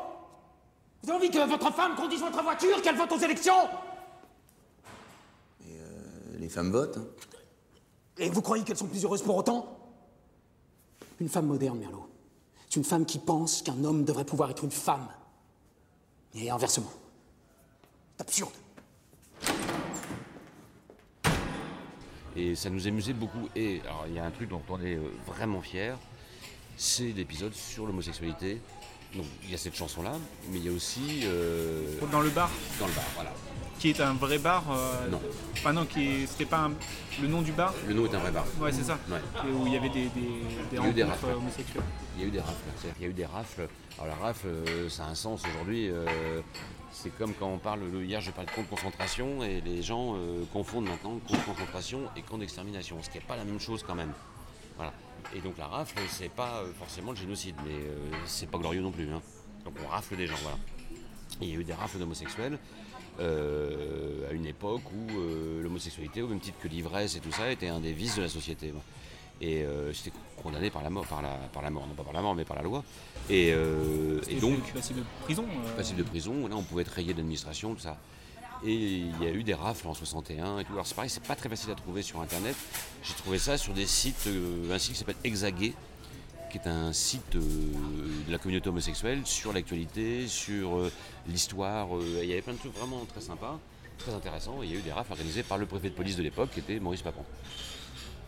[SPEAKER 12] Vous avez envie que votre femme conduise votre voiture, qu'elle vote aux élections?
[SPEAKER 13] Les femmes votent. hein.
[SPEAKER 12] Et vous croyez qu'elles sont plus heureuses pour autant? Une femme moderne, Merlot. C'est une femme qui pense qu'un homme devrait pouvoir être une femme. Et inversement. C'est absurde.
[SPEAKER 3] Et ça nous amusait beaucoup. Et alors, il y a un truc dont on est euh, vraiment fier, c'est l'épisode sur l'homosexualité. Donc, il y a cette chanson-là, mais il y a aussi. euh,
[SPEAKER 6] Dans le bar
[SPEAKER 3] Dans le bar, voilà.
[SPEAKER 6] Qui est un vrai bar euh,
[SPEAKER 3] Non.
[SPEAKER 6] Enfin non, qui est- c'était pas un- le nom du bar
[SPEAKER 3] Le nom est un vrai bar.
[SPEAKER 6] Ouais, c'est ça.
[SPEAKER 3] Ouais.
[SPEAKER 6] Et où il y avait des, des, des
[SPEAKER 3] des
[SPEAKER 6] homosexuelles.
[SPEAKER 3] Il y a eu des rafles. Qu'il y a eu des rafles. Alors la rafle, euh, ça a un sens aujourd'hui. euh, c'est comme quand on parle, le- hier je parlais de camp de concentration et les gens euh, confondent maintenant camp de concentration et camp d'extermination, ce qui n'est pas la même chose quand même. Voilà. Et donc la rafle, c'est pas forcément le génocide, mais c'est pas glorieux non plus. hein. Donc on rafle des gens, voilà. Il y a eu des rafles d'homosexuels à une époque où l'homosexualité, au même titre que l'ivresse et tout ça, était un des vices de la société. Et euh, c'était condamné par la mort, par la, par la mort, non pas par la mort, mais par la loi. Et, euh, et donc,
[SPEAKER 6] passible de prison. euh,
[SPEAKER 3] passible de prison, là on pouvait être rayé de l'administration, tout ça. Et il y a eu des rafles en 61 et tout. Alors c'est pareil, c'est pas très facile à trouver sur internet. J'ai trouvé ça sur des sites, euh, un site qui s'appelle Hexagay, qui est un site euh, de la communauté homosexuelle sur l'actualité, sur euh, l'histoire. il y avait plein de trucs vraiment très sympas, très intéressants. Et il y a eu des rafles organisées par le préfet de police de l'époque, qui était Maurice Papon.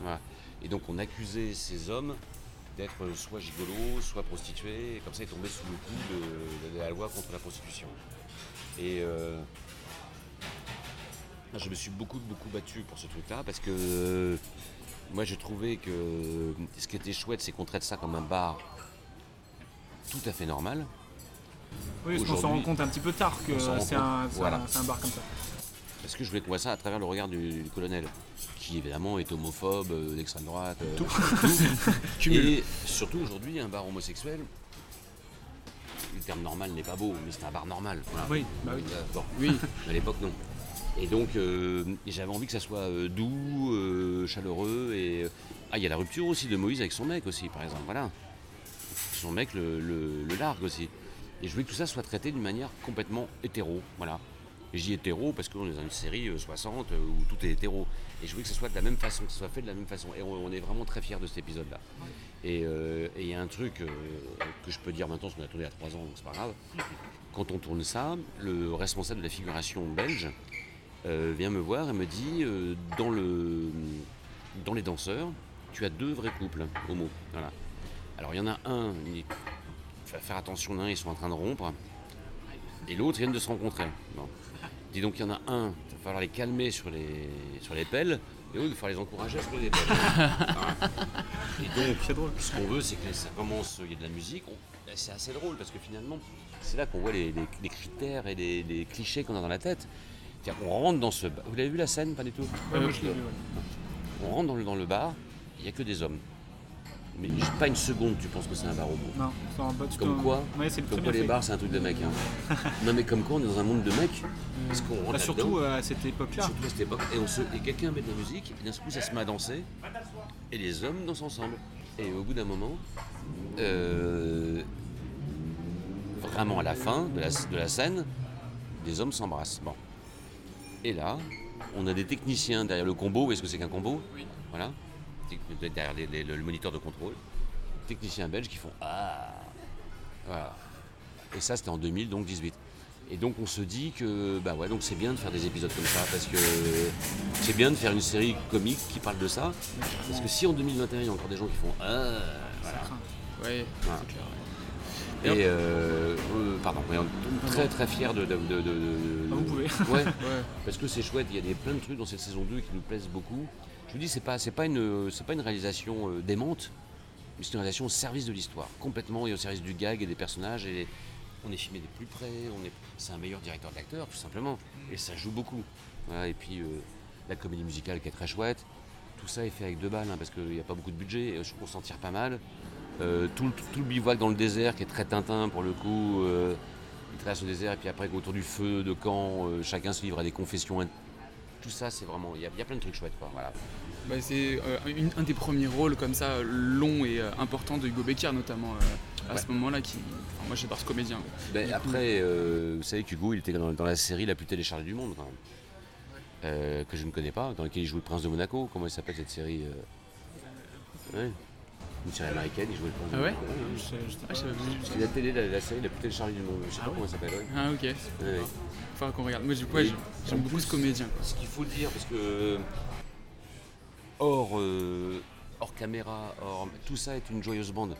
[SPEAKER 3] Voilà. Et donc on accusait ces hommes d'être soit gigolos, soit prostitués, et comme ça ils tombaient sous le coup de, de la loi contre la prostitution. Et euh, je me suis beaucoup beaucoup battu pour ce truc-là parce que euh, moi j'ai trouvé que ce qui était chouette c'est qu'on traite ça comme un bar tout à fait normal.
[SPEAKER 6] Oui, parce qu'on s'en rend compte un petit peu tard que c'est un, c'est
[SPEAKER 3] Voilà.
[SPEAKER 6] un- c'est un bar comme ça.
[SPEAKER 3] Parce que je voulais qu'on voit ça à travers le regard du, du colonel, qui évidemment est homophobe, euh, d'extrême droite. euh,
[SPEAKER 6] Tout.
[SPEAKER 3] Cumul. Et surtout aujourd'hui, un bar homosexuel, le terme normal n'est pas beau, mais c'est un bar normal. voilà.
[SPEAKER 6] Oui, bah oui.
[SPEAKER 3] Euh, bon.
[SPEAKER 6] Oui.
[SPEAKER 3] Mais à l'époque, non. Et donc, j'avais envie que ça soit doux, chaleureux. Et ah, il y a la rupture aussi de Moïse avec son mec aussi, par exemple. Voilà. Son mec le, le- le largue aussi. Et je voulais que tout ça soit traité d'une manière complètement hétéro. Voilà. Et je dis hétéro parce qu'on est dans une série euh, 60 euh, où tout est hétéro. Et je voulais que ce soit de la même façon, que ce soit fait de la même façon. Et on, on est vraiment très fiers de cet épisode-là. Et euh, et il y a un truc euh, que je peux dire maintenant, parce qu'on a tourné a 3 ans, donc c'est pas grave. Quand on tourne ça, le responsable de la figuration belge euh, vient me voir et me dit euh, dans, le, dans les danseurs, tu as deux vrais couples homo. Voilà. Alors il y en a un, il faut faire attention, l'un ils sont en train de rompre, et l'autre ils viennent de se rencontrer. Bon. Dis donc il y en a un, il va falloir les calmer sur les, sur les pelles, et l'autre il va falloir les encourager à se lever les pelles. Et donc ce qu'on veut c'est que ça commence, il y a de la musique, on- c'est assez drôle parce que finalement c'est là qu'on voit les, les- les critères et les, les clichés qu'on a dans la tête. C'est-à-dire qu'on rentre dans ce bar. Vous l'avez vu la scène Pas du tout
[SPEAKER 6] Ouais, moi, je l'ai vu, ouais.
[SPEAKER 3] On rentre dans le, dans le bar, il n'y a que des hommes. Mais pas une seconde, tu penses que c'est un bar homo.
[SPEAKER 6] Non, ça rend pas du
[SPEAKER 3] Comme
[SPEAKER 6] tout-
[SPEAKER 3] quoi,
[SPEAKER 6] Ouais,
[SPEAKER 3] comme quoi les bars, c'est un truc de mec. hein. non, mais comme quoi on est dans un monde de mecs. Parce qu'on
[SPEAKER 6] Bah, surtout euh, à cette époque-là.
[SPEAKER 3] surtout à cette époque, et, on se, et quelqu'un met de la musique, et d'un coup ça se met à danser, et les hommes dansent ensemble. Et au bout d'un moment, euh, vraiment à la fin de la, de la scène, des hommes s'embrassent. Bon. Et là, on a des techniciens derrière le combo. Est-ce que c'est qu'un combo? Voilà. Derrière les- les- le, le moniteur de contrôle. Techniciens belges qui font Ah Voilà. Et ça, c'était en 2000, donc 18. Et donc on se dit que bah ouais, donc c'est bien de faire des épisodes comme ça parce que c'est bien de faire une série comique qui parle de ça. Parce que si en 2021 il y a encore des gens qui font ah voilà.
[SPEAKER 1] Ouais,
[SPEAKER 3] Voilà.
[SPEAKER 1] c'est clair.
[SPEAKER 3] Et euh, euh, pardon, mais on est très très fiers de. de, de- de- de-
[SPEAKER 6] Ah, vous pouvez.
[SPEAKER 3] Ouais,
[SPEAKER 1] Ouais.
[SPEAKER 3] parce que c'est chouette, il y a des, plein de trucs dans cette saison 2 qui nous plaisent beaucoup. Je vous dis, c'est pas, pas, une, réalisation euh, démente, mais c'est une réalisation au service de l'histoire, complètement, et au service du gag et des personnages. On est filmé de plus près, c'est un meilleur directeur d'acteur, tout simplement. Et ça joue beaucoup. Et puis euh, la comédie musicale qui est très chouette. Tout ça est fait avec deux balles, hein, parce qu'il n'y a pas beaucoup de budget, et je s'en tire pas mal. Euh, tout, le- bivouac dans le désert qui est très Tintin pour le coup. il traverse le désert et puis après autour du feu de camp, chacun se livre à des confessions tout ça, c'est vraiment. Il y, a- il y a plein de trucs chouettes, quoi. Voilà.
[SPEAKER 1] Bah, c'est euh, un des premiers rôles comme ça, long et euh, important de Hugo Becker notamment euh, à
[SPEAKER 3] Ouais.
[SPEAKER 1] ce moment-là. Qui... enfin, moi j'adore ce comédien. coup,
[SPEAKER 3] après, vous savez qu'Hugo, il était dans, dans la série la plus téléchargée du monde, quand même. Que je ne connais pas, dans laquelle il jouait le prince de Monaco. Comment il s'appelle cette série ouais. Une série américaine, il jouait le prince de
[SPEAKER 1] Ah ouais?
[SPEAKER 3] Monaco.
[SPEAKER 6] Je sais- je sais
[SPEAKER 1] Ah, je
[SPEAKER 3] la télé, la, la série la plus téléchargée du monde. Je sais
[SPEAKER 1] Ah
[SPEAKER 3] pas
[SPEAKER 1] ouais
[SPEAKER 3] comment elle s'appelle. ouais.
[SPEAKER 1] Ah ok. Faudra qu'on regarde. Moi du coup ouais, j'aime beaucoup ce comédien. quoi.
[SPEAKER 3] Ce qu'il faut le dire, parce que hors, euh, hors caméra, hors, tout ça est une joyeuse bande.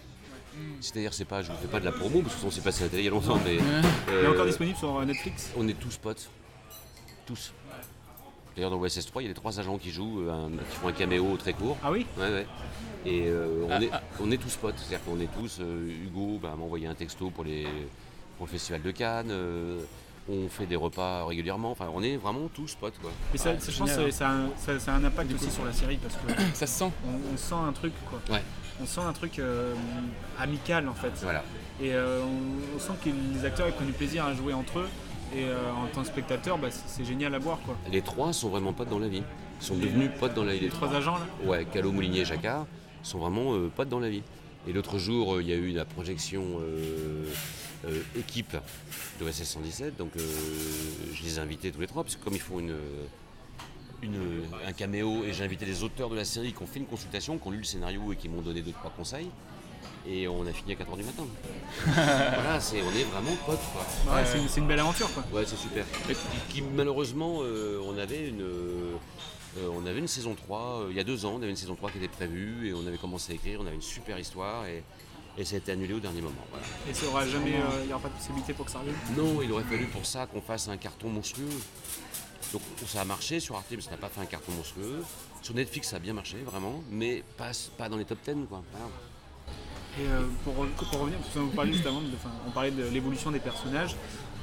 [SPEAKER 3] C'est-à-dire, c'est pas, je vous fais pas de la promo parce que on s'est passé à la télé il y a longtemps, mais
[SPEAKER 6] Il est
[SPEAKER 3] euh,
[SPEAKER 6] encore disponible sur euh, Netflix
[SPEAKER 3] on est tous potes, tous. D'ailleurs, dans OSS 3, il y a les trois agents qui jouent, euh, un- qui font un caméo très court.
[SPEAKER 6] Ah oui?
[SPEAKER 3] Ouais, ouais. Et euh, on,
[SPEAKER 1] Ah,
[SPEAKER 3] est,
[SPEAKER 1] ah.
[SPEAKER 3] on est tous potes, c'est-à-dire qu'on est tous. euh, Hugo bah, m'a envoyé un texto pour, les, pour le festival de Cannes. euh, on fait des repas régulièrement. Enfin, on est vraiment tous potes, quoi.
[SPEAKER 6] Mais ça,
[SPEAKER 1] Ouais,
[SPEAKER 6] ça, je pense que ça, a un- ça- ça a un impact aussi sur la série parce que
[SPEAKER 1] Ça se sent.
[SPEAKER 6] on, on sent un truc quoi.
[SPEAKER 3] Ouais.
[SPEAKER 6] On sent un truc euh, amical en fait.
[SPEAKER 3] Voilà.
[SPEAKER 6] Et euh, on, on sent que les acteurs ils prennent du plaisir à jouer entre eux. Et euh, en tant que spectateur, bah, c'est génial à voir quoi.
[SPEAKER 3] Les trois sont vraiment potes dans la vie. Ils sont
[SPEAKER 6] Les-
[SPEAKER 3] devenus potes dans la vie.
[SPEAKER 6] les trois agents, là
[SPEAKER 3] Ouais, Calo, Moulinier et Jacquard sont vraiment euh, potes dans la vie. Et l'autre jour, euh, il y a eu la projection euh, équipe de SS 117. Donc euh, je les ai invités tous les trois, parce que comme ils font une, une- un caméo, et j'ai invité les auteurs de la série qui ont fait une consultation, qui ont lu le scénario et qui m'ont donné deux trois conseils. Et on a fini à 4h du matin. voilà, c'est, on est vraiment potes. Quoi.
[SPEAKER 6] Ouais, c'est une- c'est une belle aventure quoi.
[SPEAKER 3] Ouais, c'est super. Et qui, malheureusement, euh, on, avait une, euh, on avait une saison 3, euh, il y a deux ans, on avait une saison 3 qui était prévue et on avait commencé à écrire, on avait une super histoire et, et ça a été annulé au dernier moment. Voilà.
[SPEAKER 6] Et ça aura jamais, euh, il n'y aura pas de possibilité pour que ça revienne?
[SPEAKER 3] Non, il aurait fallu pour ça qu'on fasse un carton monstrueux. Donc ça a marché sur Arte, mais ça n'a pas fait un carton monstrueux. Sur Netflix, ça a bien marché, vraiment, mais pas, pas dans les top 10. Quoi. Voilà.
[SPEAKER 6] Et euh, pour, pour revenir, parce que vous parliez juste avant, de- enfin, on parlait de l'évolution des personnages.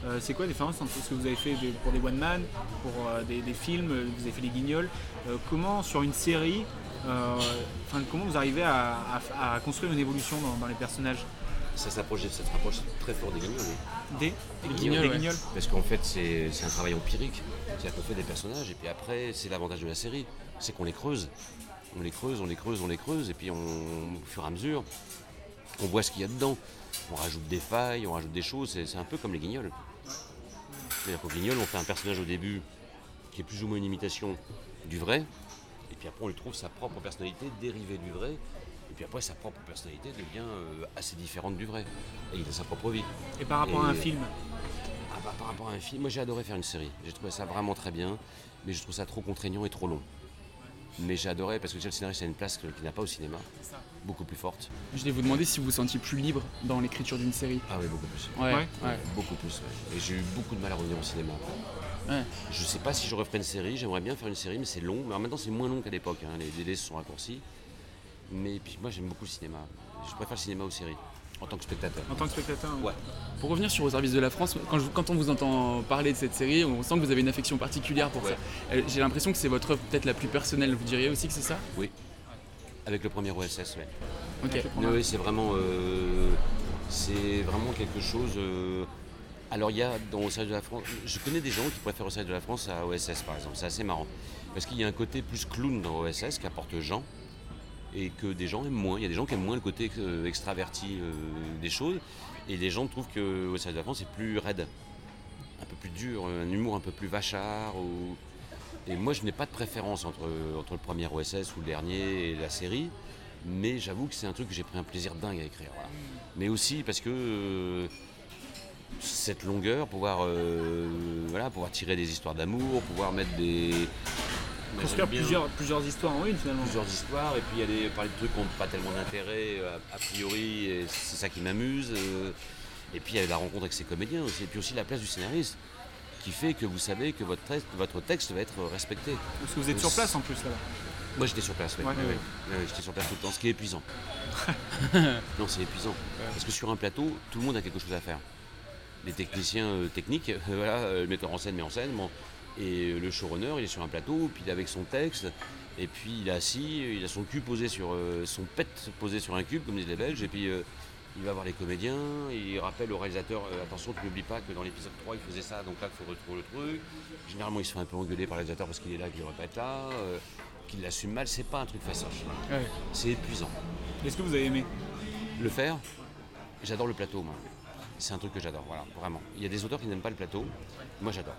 [SPEAKER 6] Euh, c'est quoi la différence entre ce que vous avez fait pour des one man, pour euh, des, des films, euh, vous avez fait les guignols euh, Comment sur une série, euh, comment vous arrivez à, à- à construire une évolution dans, dans les personnages?
[SPEAKER 3] Ça s'approche ça se rapproche très fort des guignols.
[SPEAKER 6] Des,
[SPEAKER 3] Des
[SPEAKER 6] guignols, des guignols
[SPEAKER 3] Parce qu'en fait, c'est c'est un travail empirique. C'est-à-dire qu'on fait des personnages et puis après, c'est l'avantage de la série, c'est qu'on les creuse. On les creuse, on les creuse, on les creuse et puis on, au fur et à mesure, on voit ce qu'il y a dedans. On rajoute des failles, on rajoute des choses, c'est c'est un peu comme les guignols. C'est-à-dire qu'au guignol, on fait un personnage au début qui est plus ou moins une imitation du vrai, et puis après on lui trouve sa propre personnalité dérivée du vrai, et puis après sa propre personnalité devient euh, assez différente du vrai. Et il a sa propre vie.
[SPEAKER 6] Et par rapport à un
[SPEAKER 3] Et-
[SPEAKER 6] film
[SPEAKER 3] ah bah, par rapport à un film, moi j'ai adoré faire une série. J'ai trouvé ça vraiment très bien, mais je trouve ça trop contraignant et trop long. Mais j'ai adoré parce que déjà le scénariste a une place qu'il n'a pas au cinéma, beaucoup plus forte.
[SPEAKER 1] Je vais vous demander si vous vous sentiez plus libre dans l'écriture d'une série.
[SPEAKER 3] Ah oui, beaucoup plus.
[SPEAKER 1] Ouais, ouais.
[SPEAKER 3] Beaucoup plus, ouais. Et j'ai eu beaucoup de mal à revenir au cinéma.
[SPEAKER 1] Ouais.
[SPEAKER 3] Je sais pas si je referai une série, j'aimerais bien faire une série, mais c'est long. Alors maintenant c'est moins long qu'à l'époque, hein. les délais se sont raccourcis. Mais puis moi j'aime beaucoup le cinéma. Je préfère le cinéma aux séries, en tant que spectateur.
[SPEAKER 6] En tant que spectateur
[SPEAKER 3] Ouais.
[SPEAKER 1] Pour revenir sur Au service de la France, quand, je- quand on vous entend parler de cette série, on sent que vous avez une affection particulière pour ça. Euh, J'ai l'impression que c'est votre œuvre peut-être la plus personnelle. Vous diriez aussi que c'est ça?
[SPEAKER 3] Oui. Avec le premier OSS, ouais.
[SPEAKER 1] Ok.
[SPEAKER 3] Oui, oui, c'est vraiment, euh, c'est vraiment quelque chose. euh, alors il y a dans Au service de la France, je connais des gens qui préfèrent Au service de la France à OSS par exemple. C'est assez marrant parce qu'il y a un côté plus clown dans OSS qui apporte Jean et que des gens aiment moins. Il y a des gens qui aiment moins le côté euh, extraverti des choses et les gens trouvent que Au service de la France est plus raide, un peu plus dur, un humour un peu plus vachard. ou- Et moi, je n'ai pas de préférence entre, entre le premier OSS ou le dernier et la série, mais j'avoue que c'est un truc que j'ai pris un plaisir dingue à écrire. voilà. Mais aussi parce que euh, cette longueur, pouvoir, euh, voilà, pouvoir tirer des histoires d'amour, pouvoir mettre des. Bien
[SPEAKER 6] plusieurs, plusieurs histoires en une finalement.
[SPEAKER 3] plusieurs histoires et puis aller parler de trucs qui n'ont pas tellement d'intérêt euh, a, a priori et c'est ça qui m'amuse euh, et puis il y a la rencontre avec ces comédiens aussi et puis aussi la place du scénariste qui fait que vous savez que votre texte, votre texte va être respecté.
[SPEAKER 6] Parce que vous êtes sur place en plus là-bas.
[SPEAKER 3] Moi j'étais sur place, oui.
[SPEAKER 6] Ouais,
[SPEAKER 3] Ouais,
[SPEAKER 6] ouais.
[SPEAKER 3] ouais. Ouais, j'étais sur place tout le temps, ce qui est épuisant. non, c'est épuisant. Parce que sur un plateau, tout le monde a quelque chose à faire. Les techniciens euh, techniques, euh, voilà, euh, le metteur en scène met en scène, bon, et euh, le showrunner, il est sur un plateau, puis il est avec son texte, et puis il est assis, il a son cul posé sur euh, son pet posé sur un cube, comme disent les Belges, et puis euh, il va voir les comédiens, il rappelle au réalisateur euh, attention, tu n'oublies pas que dans l'épisode 3 il faisait ça, donc là il faut retrouver le truc. Généralement il se fait un peu engueuler par le réalisateur parce qu'il est là, qu'il ne devrait pas être là, euh, qu'il l'assume mal, c'est pas un truc facile.
[SPEAKER 6] Ouais.
[SPEAKER 3] C'est épuisant.
[SPEAKER 6] Est-ce que vous avez aimé?
[SPEAKER 3] Le faire, j'adore le plateau moi. C'est un truc que j'adore, voilà, vraiment. Il y a des auteurs qui n'aiment pas le plateau, moi j'adore.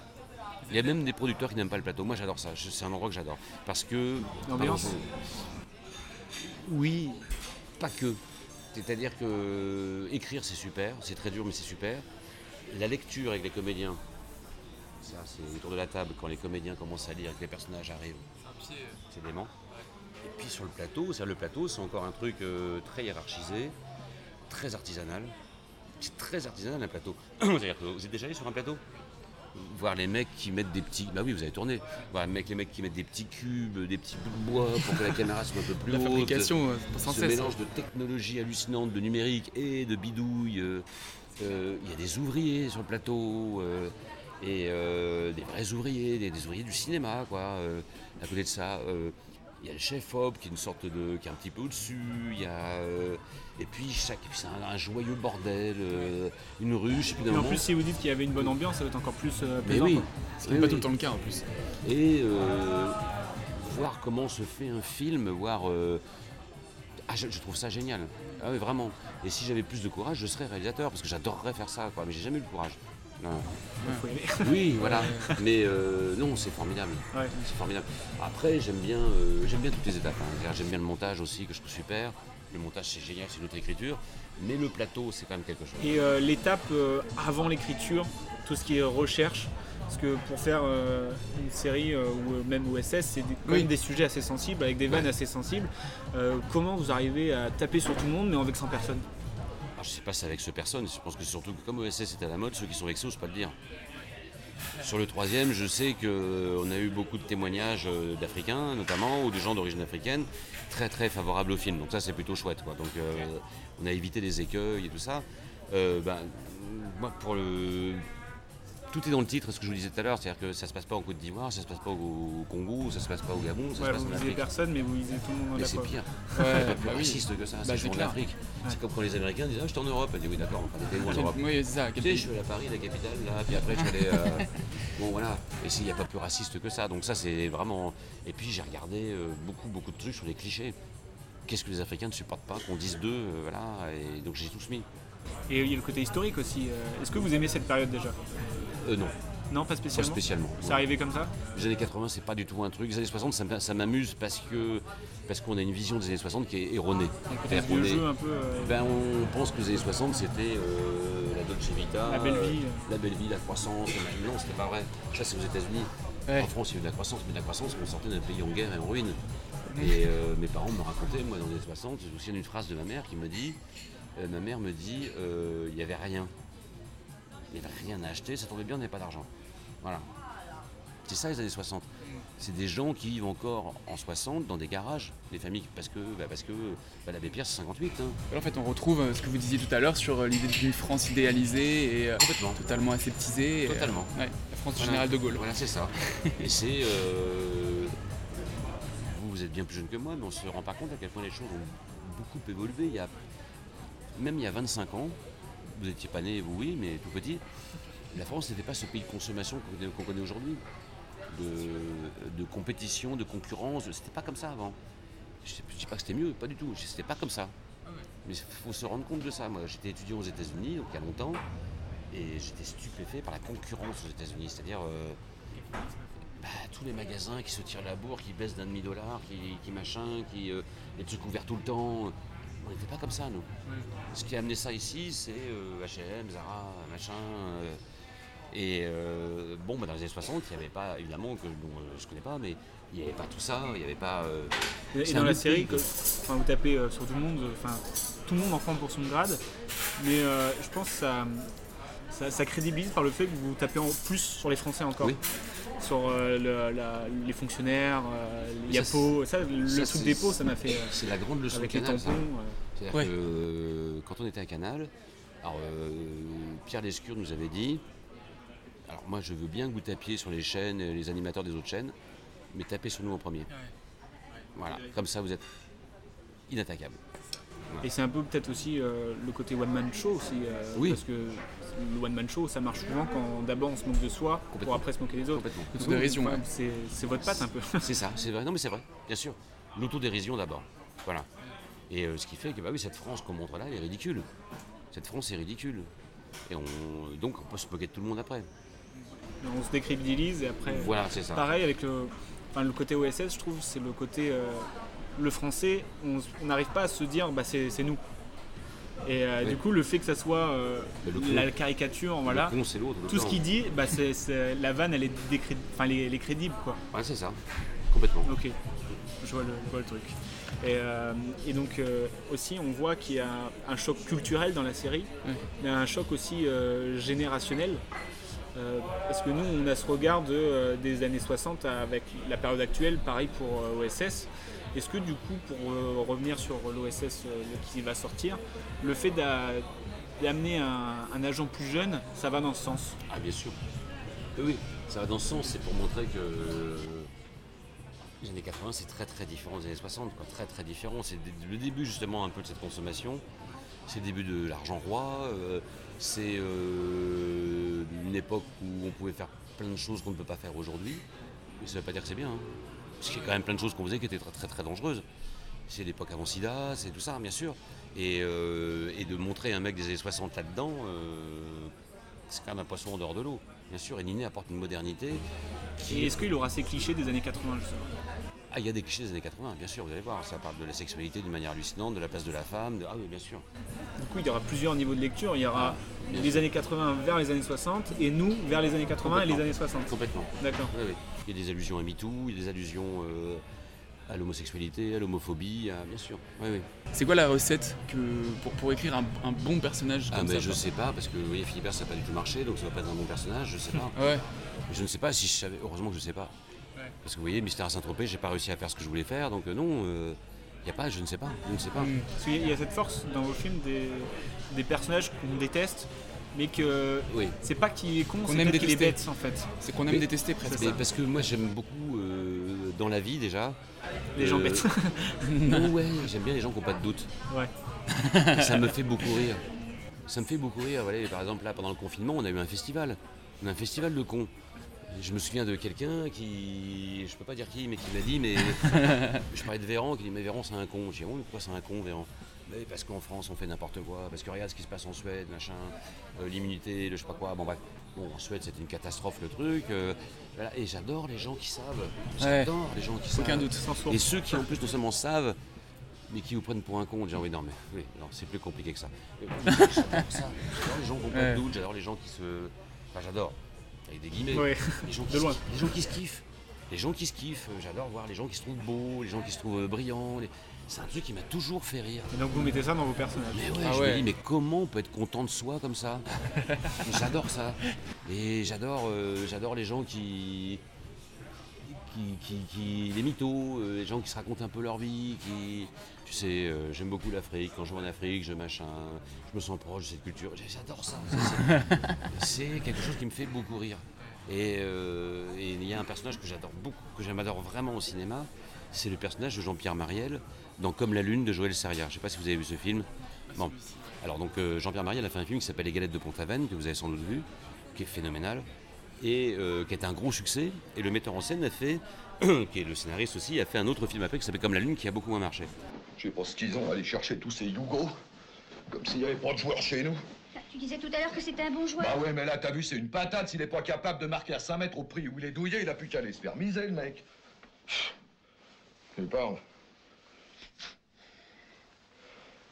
[SPEAKER 3] Il y a même des producteurs qui n'aiment pas le plateau, moi j'adore ça, c'est un endroit que j'adore. Parce que.
[SPEAKER 6] L'ambiance?
[SPEAKER 3] Oui, pas que. C'est-à-dire que écrire c'est super, c'est très dur mais c'est super. La lecture avec les comédiens, ça c'est autour de la table quand les comédiens commencent à lire, que les personnages arrivent, c'est dément. Et puis sur le plateau, c'est le plateau, c'est encore un truc euh, très hiérarchisé, très artisanal. C'est très artisanal un plateau. C'est-à-dire que vous êtes déjà allé sur un plateau? Voir les mecs qui mettent des petits. Bah oui, vous avez tourné. Voir les mecs, les mecs qui mettent des petits cubes, des petits bouts de bois pour que la caméra soit un peu plus
[SPEAKER 1] La
[SPEAKER 3] haute.
[SPEAKER 1] fabrication, euh, sans
[SPEAKER 3] Ce
[SPEAKER 1] cesse.
[SPEAKER 3] mélange de technologie hallucinante, de numérique et de bidouille. euh, euh, Il y a des ouvriers sur le plateau. euh, et euh, des vrais ouvriers, des, des ouvriers du cinéma, quoi. à côté de ça, il y a le chef op qui est une sorte de, qui est un petit peu au-dessus. Il y a et puis chaque, c'est un, un joyeux bordel, euh, une ruche. Et puis d'un
[SPEAKER 6] Et en plus, si vous dites qu'il y avait une bonne ambiance, ça va être encore plus euh,
[SPEAKER 3] mais
[SPEAKER 6] plaisant.
[SPEAKER 3] oui.
[SPEAKER 1] Ce qui n'est pas tout le temps le cas en plus.
[SPEAKER 3] Et euh, voir comment se fait un film, voir. euh, ah, je, je trouve ça génial. Ah oui, vraiment. Et si j'avais plus de courage, je serais réalisateur parce que j'adorerais faire ça, quoi. Mais j'ai jamais eu le courage. Non.
[SPEAKER 6] aimer.
[SPEAKER 3] Oui, voilà. Mais euh, non, c'est formidable.
[SPEAKER 6] Ouais.
[SPEAKER 3] C'est formidable. Après, j'aime bien, euh, j'aime bien toutes les étapes. hein. J'aime bien le montage aussi, que je trouve super. Le montage, c'est génial, c'est une autre écriture. Mais le plateau, c'est quand même quelque chose.
[SPEAKER 6] Et euh, l'étape euh, avant l'écriture, tout ce qui est recherche, parce que pour faire euh, une série euh, ou même OSS, c'est des- quand
[SPEAKER 3] Oui.
[SPEAKER 6] même des sujets assez sensibles, avec des vannes assez sensibles. Euh, comment vous arrivez à taper sur tout le monde mais en vexant personne?
[SPEAKER 3] Alors, je sais pas si c'est avec ce personne, je pense que surtout que comme OSS est à la mode, ceux qui sont vexés, osent pas le dire. Sur le troisième, je sais qu'on a eu beaucoup de témoignages euh, d'Africains, notamment, ou de gens d'origine africaine, très très favorables au film. Donc ça, c'est plutôt chouette. Quoi. Donc euh, on a évité les écueils et tout ça. Euh, ben, moi, pour le... Tout est dans le titre, ce que je vous disais tout à l'heure, c'est-à-dire que ça se passe pas en Côte d'Ivoire, ça se passe pas au Congo, ça se passe pas au Gabon, ça
[SPEAKER 6] Ouais,
[SPEAKER 3] se passe
[SPEAKER 6] Vous
[SPEAKER 3] en Afrique.
[SPEAKER 6] personne, mais vous visez tout le monde à
[SPEAKER 3] Mais c'est pire.
[SPEAKER 6] Ouais,
[SPEAKER 3] c'est pas plus
[SPEAKER 6] bah oui.
[SPEAKER 3] raciste que ça,
[SPEAKER 1] Bah,
[SPEAKER 3] c'est en. Afrique.
[SPEAKER 1] Ouais.
[SPEAKER 3] C'est comme quand les Américains disent Ah, je suis en Europe. Elle dit Oui, d'accord, enfin, t'étais où en Europe
[SPEAKER 1] oui, c'est ça,
[SPEAKER 3] Tu sais, je suis allé à Paris, la capitale, là, puis après, je suis allé. euh, Bon, voilà. Et s'il n'y a pas plus raciste que ça. Donc, ça, c'est vraiment. Et puis, j'ai regardé euh, beaucoup, beaucoup de trucs sur les clichés. Qu'est-ce que les Africains ne supportent pas qu'on dise d'eux, euh, voilà. Et donc, j'ai tous mis.
[SPEAKER 6] Et il y a le côté historique aussi. euh, Est-ce que vous aimez cette période déjà
[SPEAKER 3] Euh, non.
[SPEAKER 6] Non, pas spécialement.
[SPEAKER 3] Pas spécialement.
[SPEAKER 6] C'est arrivé comme ça
[SPEAKER 3] Les années 80, c'est pas du tout un truc. Les années 60, ça, m'amuse parce que parce qu'on a une vision des années 60 qui est erronée. qu'on est-
[SPEAKER 6] jeu un peu, euh,
[SPEAKER 3] ben, on pense que les années 60, c'était euh, la Dolce Vita,
[SPEAKER 6] La belle vie.
[SPEAKER 3] euh, la belle vie, la croissance. Non, c'était pas vrai. Ça, c'est aux États-Unis. En France, il y a eu de la croissance, mais de la croissance, on sortait d'un pays en guerre et en ruine. Et mes parents me racontaient, moi, dans les années 60, je me souviens d'une phrase de ma mère qui me dit euh, ma mère me dit euh, il n'y avait rien. Il n'y avait rien à acheter, ça tombait bien, on n'avait pas d'argent. Voilà. C'est ça les années 60. C'est des gens qui vivent encore en 60 dans des garages, des familles, parce que, bah, parce que bah, l'abbé Pierre c'est 58. hein.
[SPEAKER 1] En fait, on retrouve euh, ce que vous disiez tout à l'heure sur l'idée d'une France idéalisée et
[SPEAKER 3] Complètement.
[SPEAKER 1] totalement aseptisée. et,
[SPEAKER 3] Totalement.
[SPEAKER 1] ouais, la France du général de Gaulle.
[SPEAKER 3] Voilà, c'est ça. Et c'est. vous, vous êtes bien plus jeune que moi, mais on se rend pas compte à quel point les choses ont beaucoup évolué. Il y a, même il y a 25 ans, vous n'étiez pas né, vous oui, mais tout petit, la France n'était pas ce pays de consommation qu'on connaît- aujourd'hui. De, de compétition, de concurrence, c'était pas comme ça avant. Je ne dis pas que c'était mieux, pas du tout, c'était pas comme ça. Mais il faut se rendre compte de ça. Moi, j'étais étudiant aux États-Unis, donc il y a longtemps, et j'étais stupéfait par la concurrence aux États-Unis. C'est-à-dire euh, bah, tous les magasins qui se tirent la bourre, qui baissent d'un demi-dollar, qui, qui machin, qui euh, les trucs ouverts tout le temps. On n'était pas comme ça, nous. Ce qui a amené ça ici, c'est euh, H&M, Zara, machin. euh, et euh, bon, bah, dans les années 60, il n'y avait pas, évidemment, que bon, je connais pas, mais il n'y avait pas tout ça, il n'y avait pas.
[SPEAKER 6] Et dans la série, que, enfin, vous tapez sur tout le monde, enfin, tout le monde en prend pour son grade, mais je pense que ça, ça, ça crédibilise par le fait que vous tapez en plus sur les Français encore.
[SPEAKER 3] Oui.
[SPEAKER 6] Sur euh, le- la- les fonctionnaires, euh, les
[SPEAKER 3] Ça,
[SPEAKER 6] Yapo, ça, le
[SPEAKER 3] ça,
[SPEAKER 6] truc
[SPEAKER 3] c'est-
[SPEAKER 6] des pots, ça m'a fait. euh,
[SPEAKER 3] C'est la grande leçon
[SPEAKER 6] avec
[SPEAKER 3] de
[SPEAKER 6] les
[SPEAKER 3] Canal. C'est-à-dire
[SPEAKER 6] Ouais.
[SPEAKER 3] que euh, quand on était à Canal, alors, euh, Pierre Lescure nous avait dit alors moi je veux bien que vous tapiez sur les chaînes, les animateurs des autres chaînes, mais tapez sur nous en premier. Voilà, comme ça vous êtes inattaquable.
[SPEAKER 6] Et c'est un peu peut-être aussi euh, le côté one-man show aussi. euh,
[SPEAKER 3] Oui.
[SPEAKER 6] Parce que le one-man show, ça marche souvent quand d'abord on se moque de soi pour après se moquer des autres.
[SPEAKER 3] Complètement.
[SPEAKER 6] Oui,
[SPEAKER 1] Autodérision,
[SPEAKER 6] enfin,
[SPEAKER 1] ouais.
[SPEAKER 6] c'est, votre patte un peu.
[SPEAKER 3] C'est ça, c'est vrai. Non mais c'est vrai, bien sûr. L'autodérision d'abord. Voilà. Et euh, ce qui fait que bah oui, cette France qu'on montre là, elle est ridicule. Cette France est ridicule. Et on, donc on peut se moquer de tout le monde après.
[SPEAKER 6] on se décrédibilise et après.
[SPEAKER 3] Voilà, c'est ça.
[SPEAKER 6] Pareil avec le, enfin, le côté OSS, je trouve, c'est le côté. Le français, on n'arrive pas à se dire bah, c'est, nous. Et euh,
[SPEAKER 3] Oui.
[SPEAKER 6] du coup, le fait que ça soit euh, la caricature, voilà,
[SPEAKER 3] con,
[SPEAKER 6] tout ce qu'il dit, bah, la vanne, elle est, décré- enfin, elle est- elle est crédible. Quoi.
[SPEAKER 3] Ouais, c'est ça. Complètement.
[SPEAKER 6] Ok, je vois le, je vois le truc. Et, euh, et donc euh, aussi, on voit qu'il y a un choc culturel dans la série, mais un choc aussi euh, générationnel. Euh, parce que nous, on a ce regard de, euh, des années 60 avec la période actuelle, pareil pour euh, OSS. Est-ce que du coup, pour euh, revenir sur l'OSS euh, qui va sortir, le fait d'a- d'amener un, agent plus jeune, ça va dans ce sens?
[SPEAKER 3] Ah bien sûr. Oui, ça va dans ce sens, c'est pour montrer que euh, les années 80 c'est très très différent des années 60, quoi. très très différent. C'est le- début justement un peu de cette consommation, c'est le début de l'argent roi, euh, c'est euh, une époque où on pouvait faire plein de choses qu'on ne peut pas faire aujourd'hui. Mais ça ne veut pas dire que c'est bien. hein. Parce qu'il y a quand même plein de choses qu'on faisait qui étaient très très dangereuses. C'est l'époque avant Sida, c'est tout ça, bien sûr. Et, euh, de montrer un mec des années 60 là-dedans, euh, c'est quand même un poisson en dehors de l'eau, bien sûr. Et Niné apporte une modernité.
[SPEAKER 6] Et est-ce qu'il aura ces clichés des années 80 justement?
[SPEAKER 3] Ah, il y a des clichés des années 80, bien sûr, vous allez voir. Ça parle de la sexualité d'une manière hallucinante, de la place de la femme. de- Ah oui, bien sûr.
[SPEAKER 6] Du coup, il y aura plusieurs niveaux de lecture. Il y aura
[SPEAKER 3] bien
[SPEAKER 6] les
[SPEAKER 3] sûr.
[SPEAKER 6] années 80 vers les années 60 et nous vers les années 80 et les années 60.
[SPEAKER 3] Complètement.
[SPEAKER 6] D'accord.
[SPEAKER 3] Oui, oui. Il y a des allusions à MeToo, il y a des allusions euh, à l'homosexualité, à l'homophobie, à- bien sûr. Oui, oui.
[SPEAKER 1] C'est quoi la recette que, pour, pour écrire un, un bon personnage
[SPEAKER 3] Ah
[SPEAKER 1] comme
[SPEAKER 3] mais
[SPEAKER 1] ça
[SPEAKER 3] je
[SPEAKER 1] quoi
[SPEAKER 3] sais pas parce que vous voyez Philibert ça n'a pas du tout marché donc ça va pas être un bon personnage je sais pas.
[SPEAKER 1] Ouais.
[SPEAKER 3] Je ne sais pas si je savais heureusement que je sais pas. Parce que vous voyez Mystère à Saint-Tropez j'ai pas réussi à faire ce que je voulais faire donc euh, non il y a pas je ne sais pas je ne sais pas.
[SPEAKER 6] Parce qu'il y a- il y a cette force dans vos films des, des personnages qu'on déteste, mais que c'est pas qu'il est con,
[SPEAKER 1] Qu'on
[SPEAKER 6] c'est qu'il est
[SPEAKER 1] détester.
[SPEAKER 6] bête en fait.
[SPEAKER 1] C'est qu'on aime
[SPEAKER 3] Mais-
[SPEAKER 1] détester presque.
[SPEAKER 3] mais parce que moi j'aime beaucoup euh, dans la vie déjà.
[SPEAKER 6] Les gens bêtes.
[SPEAKER 3] non ouais j'aime bien les gens qui n'ont pas de doute.
[SPEAKER 6] Ouais.
[SPEAKER 3] Et ça me fait beaucoup rire. Ça me fait beaucoup rire. Voilà, par exemple, là, pendant le confinement, on a eu un festival. On a un festival de cons. Je me souviens de quelqu'un qui. Je peux pas dire qui, mais qui m'a dit, mais. je parlais de Véran, qui dit, mais Véran, c'est un con. J'ai dit, oh, mais pourquoi c'est un con, Véran? Mais parce qu'en France, on fait n'importe quoi. Parce que regarde ce qui se passe en Suède, machin. euh, L'immunité, le je sais pas quoi. Bon, bref. Bon, en Suède, c'était une catastrophe, le truc. euh, voilà. Et j'adore les gens qui savent. J'adore les gens qui savent.
[SPEAKER 1] Aucun doute.
[SPEAKER 3] Et ceux qui, en plus, non seulement savent, mais qui vous prennent pour un con, genre oui non mais oui, c'est plus compliqué que ça. J'adore ça, j'adore les gens qui n'ont pas de doute, j'adore les gens qui se. Enfin j'adore, avec des guillemets.
[SPEAKER 6] Ouais.
[SPEAKER 3] Les gens qui
[SPEAKER 6] De
[SPEAKER 3] se
[SPEAKER 6] loin.
[SPEAKER 3] kiffent, les gens qui se kiffent. Les gens qui se kiffent, euh, j'adore voir les gens qui se trouvent beaux, les gens qui se trouvent euh, brillants. les- C'est un truc qui m'a toujours fait rire.
[SPEAKER 6] Et donc vous mettez ça dans vos personnages.
[SPEAKER 3] Mais ouais,
[SPEAKER 1] Ah
[SPEAKER 3] je
[SPEAKER 1] ouais.
[SPEAKER 3] me dis, mais comment on peut être content de soi comme ça J'adore ça. Et j'adore euh, j'adore les gens qui, qui, qui, qui- les mythos, euh, les gens qui se racontent un peu leur vie, qui, tu sais, euh, j'aime beaucoup l'Afrique, quand je vais en Afrique, je machin, je me sens proche de cette culture, j'adore ça. C'est- quelque chose qui me fait beaucoup rire. Et euh, et il y a un personnage que j'adore beaucoup, que j'adore vraiment au cinéma, c'est le personnage de Jean-Pierre Mariel dans Comme la Lune de Joël Serrière. Je ne sais pas si vous avez vu ce film. Bon. Alors donc euh, Jean-Pierre Mariel a fait un film qui s'appelle Les Galettes de Pont-Aven, que vous avez sans doute vu, qui est phénoménal, et euh, qui est un gros succès. Et le metteur en scène a fait, qui est le scénariste aussi, a fait un autre film après qui s'appelle Comme la Lune, qui a beaucoup moins marché.
[SPEAKER 14] Je sais pas ce qu'ils ont à aller chercher tous ces Yougos. Comme s'il n'y avait pas de joueurs chez nous.
[SPEAKER 15] Tu disais tout à l'heure que c'était un bon joueur.
[SPEAKER 14] Bah ouais, mais là, t'as vu, c'est une patate. S'il est pas capable de marquer à 5 mètres au prix où il est douillé, il a plus qu'à aller se faire miser, le mec. Tu parles. En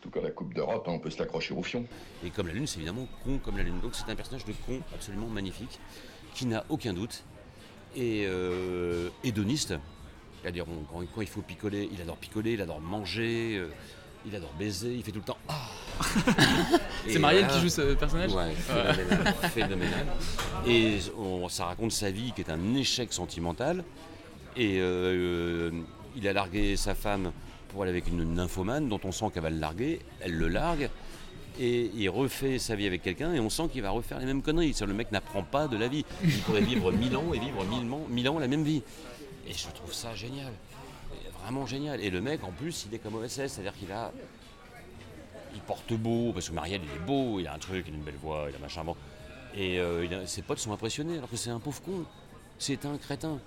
[SPEAKER 14] tout cas, la Coupe d'Europe, hein, on peut se l'accrocher au fion.
[SPEAKER 3] Et Comme la Lune, c'est évidemment con comme la Lune. Donc c'est un personnage de con absolument magnifique, qui n'a aucun doute, et euh, hédoniste. C'est-à-dire, quand, quand il faut picoler, il adore picoler, il adore manger, euh, il adore baiser, il fait tout le temps Ah
[SPEAKER 1] C'est Marielle
[SPEAKER 3] voilà.
[SPEAKER 1] qui joue ce personnage
[SPEAKER 3] Ouais, phénoménal. phénoménal. Et on- ça raconte sa vie qui est un échec sentimental. Et euh, il a largué sa femme pour aller avec une nymphomane dont on sent qu'elle va le larguer. Elle le largue. Et il refait sa vie avec quelqu'un et on sent qu'il va refaire les mêmes conneries. Le mec n'apprend pas de la vie. Il pourrait vivre mille ans et vivre mille ans, mille ans la même vie. Et je trouve ça génial. Et Vraiment génial. Et le mec, en plus, il est comme OSS, c'est-à-dire qu'il a il porte beau, parce que Marielle, il est beau, il a un truc, il a une belle voix, il a machin, bon. Et euh, il a- ses potes sont impressionnés, alors que c'est un pauvre con. C'est un crétin.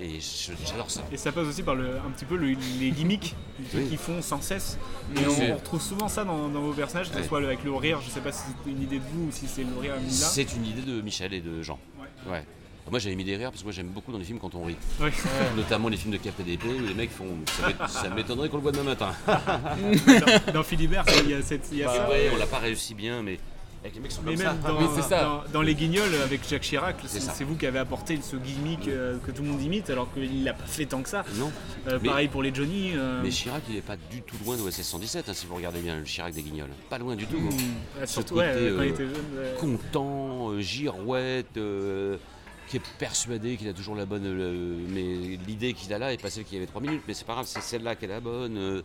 [SPEAKER 3] Et j'adore ça.
[SPEAKER 6] Et ça passe aussi par le, un petit peu le- les gimmicks
[SPEAKER 3] Oui.
[SPEAKER 6] qu'ils font sans cesse. Et
[SPEAKER 3] Oui,
[SPEAKER 6] on, retrouve souvent ça dans, dans vos personnages, que ce
[SPEAKER 3] Ouais.
[SPEAKER 6] soit avec le rire, je sais pas si c'est une idée de vous ou si c'est le rire à.
[SPEAKER 3] C'est une idée de Michel et de Jean. Ouais. Moi j'avais mis des rires parce que moi j'aime beaucoup dans les films quand on rit.
[SPEAKER 6] Ouais.
[SPEAKER 3] Notamment les films de KPDP où les mecs font. Ça m'ét- Ça m'étonnerait qu'on le voit demain matin.
[SPEAKER 6] dans, dans Philibert, il y a, cette, y a
[SPEAKER 3] Bah
[SPEAKER 6] ça.
[SPEAKER 3] ouais, on l'a pas réussi bien, mais avec les mecs sont
[SPEAKER 6] Mais
[SPEAKER 3] comme
[SPEAKER 6] même
[SPEAKER 3] ça.
[SPEAKER 6] dans, dans- dans Les Guignols avec Jacques Chirac, c'est vous qui avez apporté ce gimmick euh, que tout le monde imite alors qu'il l'a pas fait tant que ça.
[SPEAKER 3] Non.
[SPEAKER 6] Euh,
[SPEAKER 3] Mais-
[SPEAKER 6] pareil pour les Johnny. euh,
[SPEAKER 3] Mais Chirac, il est pas du tout loin d'OSS 117, hein, si vous regardez bien le Chirac des Guignols. Pas loin du tout. Hein.
[SPEAKER 6] Ah,
[SPEAKER 3] Son
[SPEAKER 6] surtout,
[SPEAKER 3] côté,
[SPEAKER 6] quand il était jeune,
[SPEAKER 3] content, girouette, qui est persuadé qu'il a toujours la bonne. mais l'idée qu'il a là est pas celle qu'il y avait 3 minutes, mais c'est pas grave, c'est celle-là qui est la bonne. euh,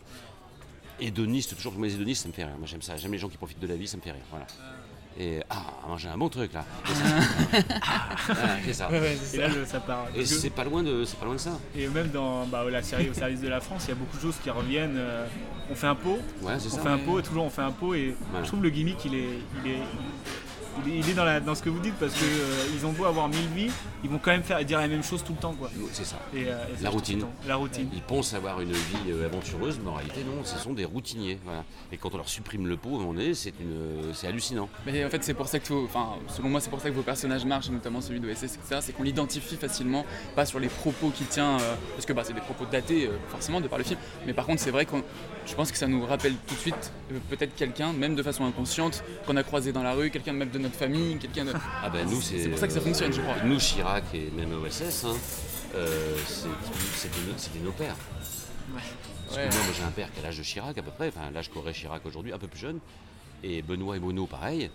[SPEAKER 3] hédoniste, toujours que les hédonistes, ça me fait rire. Moi j'aime ça, j'aime les gens qui profitent de la vie, ça me fait rire. Voilà. Et ah, manger un bon truc là. Ah, voilà, c'est ça.
[SPEAKER 6] Ouais, ouais, c'est Et là, ça. le- ça part.
[SPEAKER 3] Et c'est pas loin de, c'est pas loin de ça.
[SPEAKER 6] Et même dans bah, la série Au service de la France, il y a beaucoup de choses qui reviennent. euh, on fait un pot,
[SPEAKER 3] Ouais,
[SPEAKER 6] on
[SPEAKER 3] ça.
[SPEAKER 6] fait un pot, et toujours on fait un pot. Et
[SPEAKER 3] Voilà.
[SPEAKER 6] je trouve le gimmick, il est, il est, il est, est dans, la, dans ce que vous dites parce que euh, ils ont beau avoir mille vies, ils vont quand même faire dire la même chose tout le temps. Quoi.
[SPEAKER 3] C'est ça.
[SPEAKER 6] Et, euh, et
[SPEAKER 3] la routine.
[SPEAKER 6] tout. La routine.
[SPEAKER 3] Ils pensent avoir une vie euh, aventureuse, mais en réalité non, ce sont des routiniers. Voilà. Et quand on leur supprime le pot, moment donné, c'est une, euh, c'est hallucinant.
[SPEAKER 1] Mais en fait, c'est pour ça que, vos- enfin, selon moi, c'est pour ça que vos personnages marchent, notamment celui d'OSS, etc. C'est qu'on l'identifie facilement, pas sur les propos qu'il tient, euh, parce que bah, c'est des propos datés, euh, forcément, de par le film. Mais par contre, c'est vrai qu'on, je pense que ça nous rappelle tout de suite euh, peut-être quelqu'un, même de façon inconsciente, qu'on a croisé dans la rue, quelqu'un même de notre famille, quelqu'un de.
[SPEAKER 3] Ah ben nous, c'est.
[SPEAKER 1] C'est pour ça que ça fonctionne, je crois.
[SPEAKER 3] Nous, Chirac et même OSS, hein, euh, c'est- c'était nos, pères. Parce
[SPEAKER 1] Ouais.
[SPEAKER 3] que moi, moi, j'ai un père qui a l'âge de Chirac à peu près, enfin l'âge qu'aurait Chirac aujourd'hui, un peu plus jeune. Et Benoît et Bruno, pareil.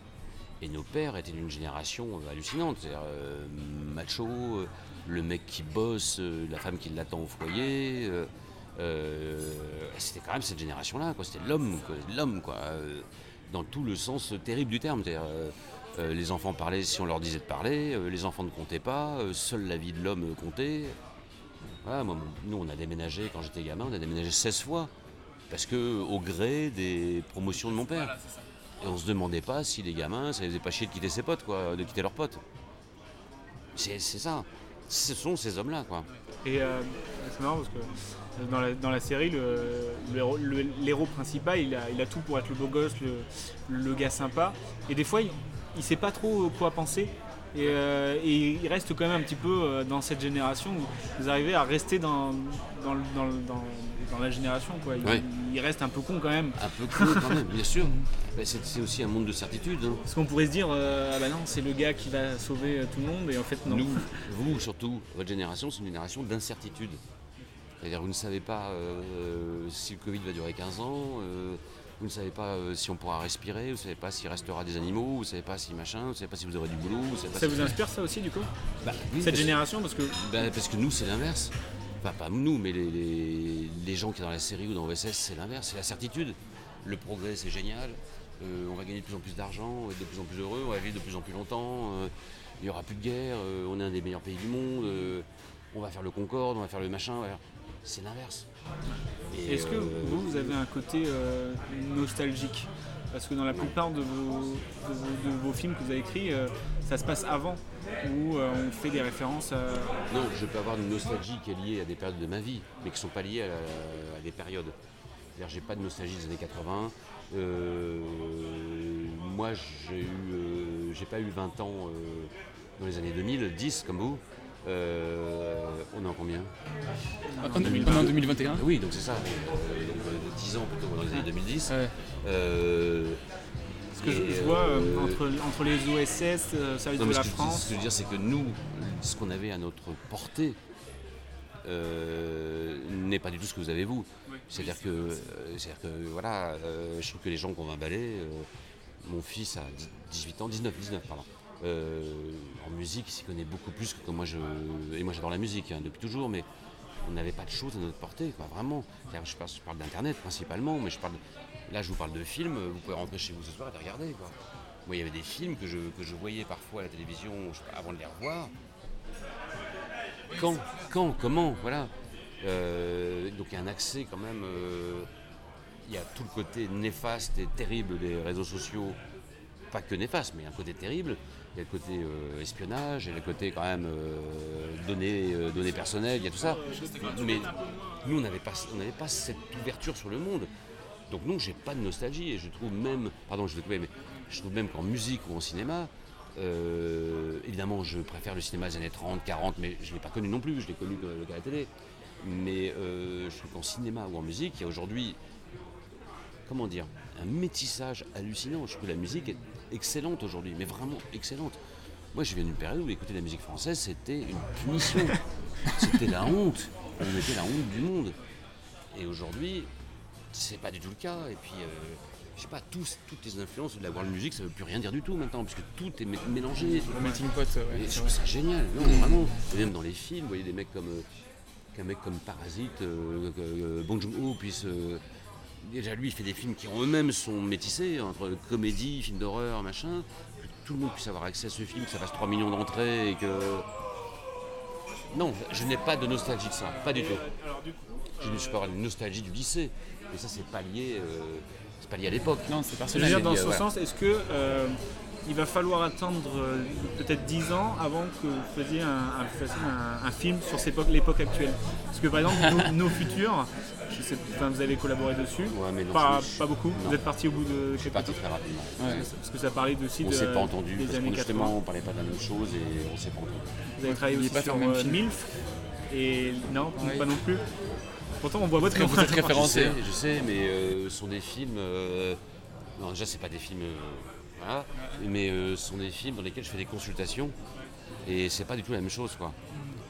[SPEAKER 3] Et nos pères étaient d'une génération euh, hallucinante. C'est-à-dire euh, macho, euh, le mec qui bosse, euh, la femme qui l'attend au foyer. euh, euh, c'était quand même cette génération-là, quoi. C'était l'homme, quoi. L'homme, quoi. euh, dans tout le sens terrible du terme. C'est-à-dire, euh, euh, les enfants parlaient si on leur disait de parler, euh, les enfants ne comptaient pas, euh, seule la vie de l'homme comptait. Voilà, moi, mon- nous, on a déménagé, quand j'étais gamin, on a déménagé 16 fois. Parce que, au gré des promotions de mon père. Et on se demandait pas si les gamins, ça les faisait pas chier de quitter ses potes, quoi, de quitter leurs potes. C'est ça. Ce sont ces hommes-là, quoi.
[SPEAKER 6] Et c'est marrant parce que dans la, dans la série, le, le l'héros principal, il a, il a tout pour être le beau gosse, le, le gars sympa. Et des fois, il, il sait pas trop quoi penser. Et, euh, et il reste quand même un petit peu euh, dans cette génération où vous arrivez à rester dans, dans, le- dans, le- dans- dans la génération. Quoi. Il,
[SPEAKER 3] Ouais.
[SPEAKER 6] il reste un peu con quand même.
[SPEAKER 3] Un peu con quand même, bien sûr. Mais c'est aussi un monde de certitude. hein.
[SPEAKER 6] Parce qu'on pourrait se dire, euh, ah bah non, c'est le gars qui va sauver tout le monde, et en fait non.
[SPEAKER 3] Nous, vous surtout, votre génération, c'est une génération d'incertitude. C'est-à-dire vous ne savez pas euh, si le Covid va durer 15 ans, vous ne savez pas euh, si on pourra respirer, vous ne savez pas s'il restera des animaux, vous ne savez pas si machin, vous ne savez pas si vous aurez du boulot. Vous savez pas
[SPEAKER 6] Ça
[SPEAKER 3] si-
[SPEAKER 6] vous inspire ça aussi du coup
[SPEAKER 3] Bah, oui,
[SPEAKER 6] Cette
[SPEAKER 3] parce-
[SPEAKER 6] génération parce que
[SPEAKER 3] Bah, parce que nous, c'est l'inverse. Enfin, pas nous, mais les, les- les gens qui sont dans la série ou dans OSS, c'est l'inverse, c'est la certitude. Le progrès, c'est génial. Euh, on va gagner de plus en plus d'argent, on va être de plus en plus heureux, on va vivre de plus en plus longtemps. euh, il n'y aura plus de guerre, on est un des meilleurs pays du monde. on va faire le Concorde, on va faire le machin. faire- C'est l'inverse.
[SPEAKER 6] Est-ce que
[SPEAKER 3] euh,
[SPEAKER 6] vous, vous avez un côté euh, nostalgique? Parce que dans la plupart de vos, de vos, de vos films que vous avez écrits, euh, ça se passe avant, où euh, on fait des références à...
[SPEAKER 3] Non, je peux avoir une nostalgie qui est liée à des périodes de ma vie, mais qui ne sont pas liées à, à des périodes. C'est-à-dire, j'ai pas de nostalgie des années 80. Euh, moi, j'ai eu, j'ai pas eu 20 ans dans les années 2000, 10 comme vous. Euh, on est en combien
[SPEAKER 1] On est en 2021.
[SPEAKER 3] Oui, donc c'est ça. euh, donc, euh, 10 ans plutôt dans les années 2010. Euh,
[SPEAKER 6] Ce que je, vois euh,
[SPEAKER 3] euh,
[SPEAKER 6] entre, entre les OSS, euh, Service
[SPEAKER 3] non,
[SPEAKER 6] de la
[SPEAKER 3] ce que je-
[SPEAKER 6] France...
[SPEAKER 3] Ce que je veux dire, c'est que nous, ce qu'on avait à notre portée euh, n'est pas du tout ce que vous avez vous. C'est-à-dire que, euh, c'est-à-dire que, voilà, euh, je trouve que les gens qu'on va emballer, euh, mon fils a 18 ans, 19, 19, pardon. Euh, en musique, il s'y connaît beaucoup plus que moi. Je, et moi, j'adore la musique hein, depuis toujours, mais on n'avait pas de choses à notre portée, quoi, vraiment. Je parle, d'Internet principalement, mais je parle, là, je vous parle de films. Vous pouvez rentrer chez vous ce soir et les regarder, quoi. Moi, il y avait des films que je, que je voyais parfois à la télévision avant de les revoir. Quand Quand Comment Voilà. Euh, donc il y a un accès quand même. euh, il y a tout le côté néfaste et terrible des réseaux sociaux. Pas que néfaste, mais un côté terrible. Il y a le côté euh, espionnage, il y a le côté quand même euh, données, euh, données personnelles, il y a tout ça. Mais nous, on n'avait pas, pas cette ouverture sur le monde. Donc non, j'ai pas de nostalgie et je trouve même, pardon, je, mais je trouve même qu'en musique ou en cinéma, évidemment, je préfère le cinéma des années 30, 40, mais je ne l'ai pas connu non plus, je l'ai connu que qu'à la télé. Mais je trouve qu'en cinéma ou en musique, il y a aujourd'hui, comment dire, un métissage hallucinant. Je trouve que la musique est excellente aujourd'hui, mais vraiment excellente. Moi, je viens d'une période où écouter la musique française, c'était une punition. c'était la honte. On était la honte du monde. Et aujourd'hui, c'est pas du tout le cas. Et puis, euh, je sais pas, tous, toutes les influences de la world music, ça veut plus rien dire du tout maintenant, parce que tout est mé- mélangé.
[SPEAKER 1] Le melting pot, ouais,
[SPEAKER 3] Et je trouve ça génial. Non, vraiment. Et même dans les films, vous voyez des mecs comme. euh, qu'un mec comme Parasite, euh, euh, Bong Joon-ho puisse. Euh, déjà, lui, il fait des films qui en eux-mêmes sont métissés, entre comédie, film d'horreur, machin. Que tout le monde puisse avoir accès à ce film, que ça fasse 3 millions d'entrées et que. Non, je n'ai pas de nostalgie de ça, pas du tout. Je ne suis pas une nostalgie du lycée, mais ça, c'est pas lié. euh, c'est pas lié à l'époque.
[SPEAKER 1] Non, c'est
[SPEAKER 6] Je veux dire, dans
[SPEAKER 3] lié,
[SPEAKER 6] ce
[SPEAKER 3] ouais.
[SPEAKER 6] sens, est-ce que euh, il va falloir attendre euh, peut-être 10 ans avant que vous fassiez un, un- fassiez un- un film sur l'époque actuelle? Parce que par exemple, nos, Nos futurs, je sais, enfin, vous avez collaboré dessus,
[SPEAKER 3] mais non,
[SPEAKER 6] pas,
[SPEAKER 3] je-
[SPEAKER 6] pas beaucoup.
[SPEAKER 3] non.
[SPEAKER 6] Vous êtes parti au bout de.
[SPEAKER 3] Je suis parti très rapidement.
[SPEAKER 6] Parce que ça parlait aussi
[SPEAKER 3] On
[SPEAKER 6] de.
[SPEAKER 3] s'est pas entendu,
[SPEAKER 6] des
[SPEAKER 3] parce
[SPEAKER 6] années
[SPEAKER 3] qu'on
[SPEAKER 6] 80.
[SPEAKER 3] justement, on parlait pas de la même chose et on s'est pas entendu.
[SPEAKER 6] Vous avez travaillé aussi
[SPEAKER 1] pas
[SPEAKER 6] sur
[SPEAKER 1] même
[SPEAKER 6] euh,
[SPEAKER 1] film.
[SPEAKER 6] MILF. Et non,
[SPEAKER 1] Ouais.
[SPEAKER 6] pas non plus. Pourtant, on voit votre
[SPEAKER 1] Vous êtes référencé.
[SPEAKER 3] Je sais, je sais, mais euh, ce sont des films. euh, non, déjà, c'est pas des films. euh, voilà, mais euh, ce sont des films dans lesquels je fais des consultations et c'est pas du tout la même chose, quoi.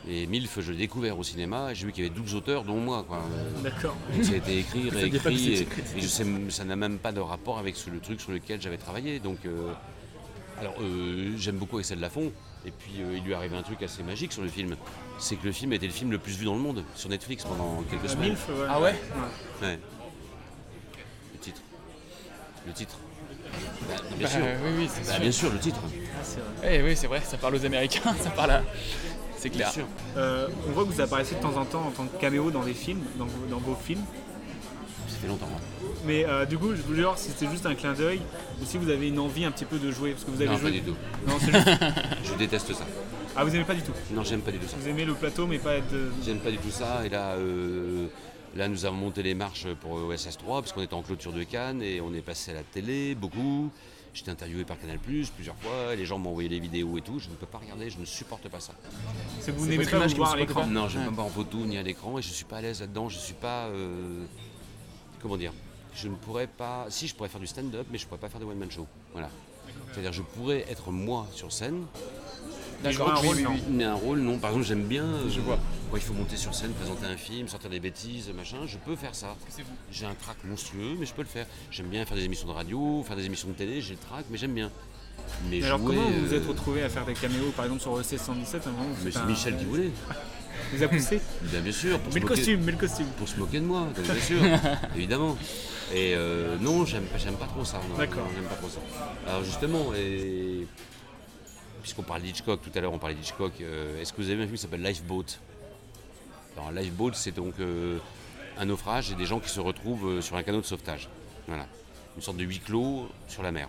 [SPEAKER 3] Et MILF, je l'ai découvert au cinéma et j'ai vu qu'il y avait 12 auteurs, dont moi, quoi.
[SPEAKER 6] D'accord.
[SPEAKER 3] donc Ça a été écrit, réécrit, et, je sais, ça n'a même pas de rapport avec le truc sur lequel j'avais travaillé. Donc, euh, alors, euh, j'aime beaucoup Excel Lafont. Et puis, euh, il lui est arrivé un truc assez magique sur le film. C'est que le film était le film le plus vu dans le monde sur Netflix pendant quelques
[SPEAKER 6] Euh,
[SPEAKER 3] semaines.
[SPEAKER 6] MILF, ouais.
[SPEAKER 1] Ah ouais
[SPEAKER 3] Ouais. Le titre. Le titre. Bah, bien
[SPEAKER 1] Bah,
[SPEAKER 3] sûr.
[SPEAKER 1] oui, oui,
[SPEAKER 3] Bah,
[SPEAKER 1] sûr.
[SPEAKER 3] bien sûr, le titre.
[SPEAKER 1] Eh oui, c'est vrai, ça parle aux Américains, ça parle à. C'est clair.
[SPEAKER 6] Euh, on voit que vous apparaissez de temps en temps en tant que caméo dans des films, dans, vos- dans vos films.
[SPEAKER 3] Ça fait longtemps. hein.
[SPEAKER 6] Mais euh, du coup, je voulais voir si c'était juste un clin d'œil ou si vous avez une envie un petit peu de jouer. Parce que vous avez
[SPEAKER 3] Non,
[SPEAKER 6] joué...
[SPEAKER 3] pas du tout.
[SPEAKER 6] Non, c'est juste...
[SPEAKER 3] Je déteste ça.
[SPEAKER 6] Ah, vous aimez pas du tout
[SPEAKER 3] Non, j'aime pas du tout ça.
[SPEAKER 6] Vous aimez le plateau, mais pas être. de-
[SPEAKER 3] J'aime pas du tout ça. Et là, euh, là, nous avons monté les marches pour OSS 3 parce qu'on était en clôture de Cannes et on est passé à la télé beaucoup. J'étais interviewé par Canal plusieurs fois. Les gens m'ont envoyé les vidéos et tout. Je ne peux pas regarder. Je ne supporte pas ça.
[SPEAKER 6] C'est vous n'aimez pas vous voir à l'écran.
[SPEAKER 3] Non, je ne pas en photo ni à l'écran et je suis pas à l'aise là-dedans. Je suis pas. euh, comment dire Je ne pourrais pas. Si, je pourrais faire du stand-up, mais je pourrais pas faire de one-man show. Voilà. C'est-à-dire, je pourrais être moi sur scène.
[SPEAKER 1] D'accord,
[SPEAKER 6] un rôle, non.
[SPEAKER 3] Mais un rôle, non. Par exemple, j'aime bien.
[SPEAKER 1] Je
[SPEAKER 3] euh,
[SPEAKER 1] vois.
[SPEAKER 3] Quand il faut monter sur scène, présenter un film, sortir des bêtises, machin, je peux faire ça. J'ai un trac monstrueux, mais je peux le faire. J'aime bien faire des émissions de radio, faire des émissions de télé, j'ai le trac, mais j'aime bien. Mais
[SPEAKER 6] Mais alors, comment vous vous
[SPEAKER 3] euh,
[SPEAKER 6] êtes retrouvé à faire des caméos, par exemple sur EC 117 à un moment
[SPEAKER 3] Mais
[SPEAKER 6] c'est un-
[SPEAKER 3] Michel qui voulait.
[SPEAKER 6] vous a poussé
[SPEAKER 3] Bien, bien sûr. Pour
[SPEAKER 6] Mais le
[SPEAKER 3] moquer-
[SPEAKER 6] costume, mais le costume.
[SPEAKER 3] Pour se moquer de moi, bien sûr, évidemment. Et euh, non, j'aime pas, j'aime pas trop ça.
[SPEAKER 6] D'accord.
[SPEAKER 3] J'aime pas trop ça. Alors justement, et... puisqu'on parlait d'Hitchcock, tout à l'heure on parlait d'Hitchcock, euh, est-ce que vous avez vu un film qui s'appelle Lifeboat? Alors Lifeboat, c'est donc euh, un naufrage et des gens qui se retrouvent euh, sur un canot de sauvetage. Voilà. Une sorte de huis clos sur la mer.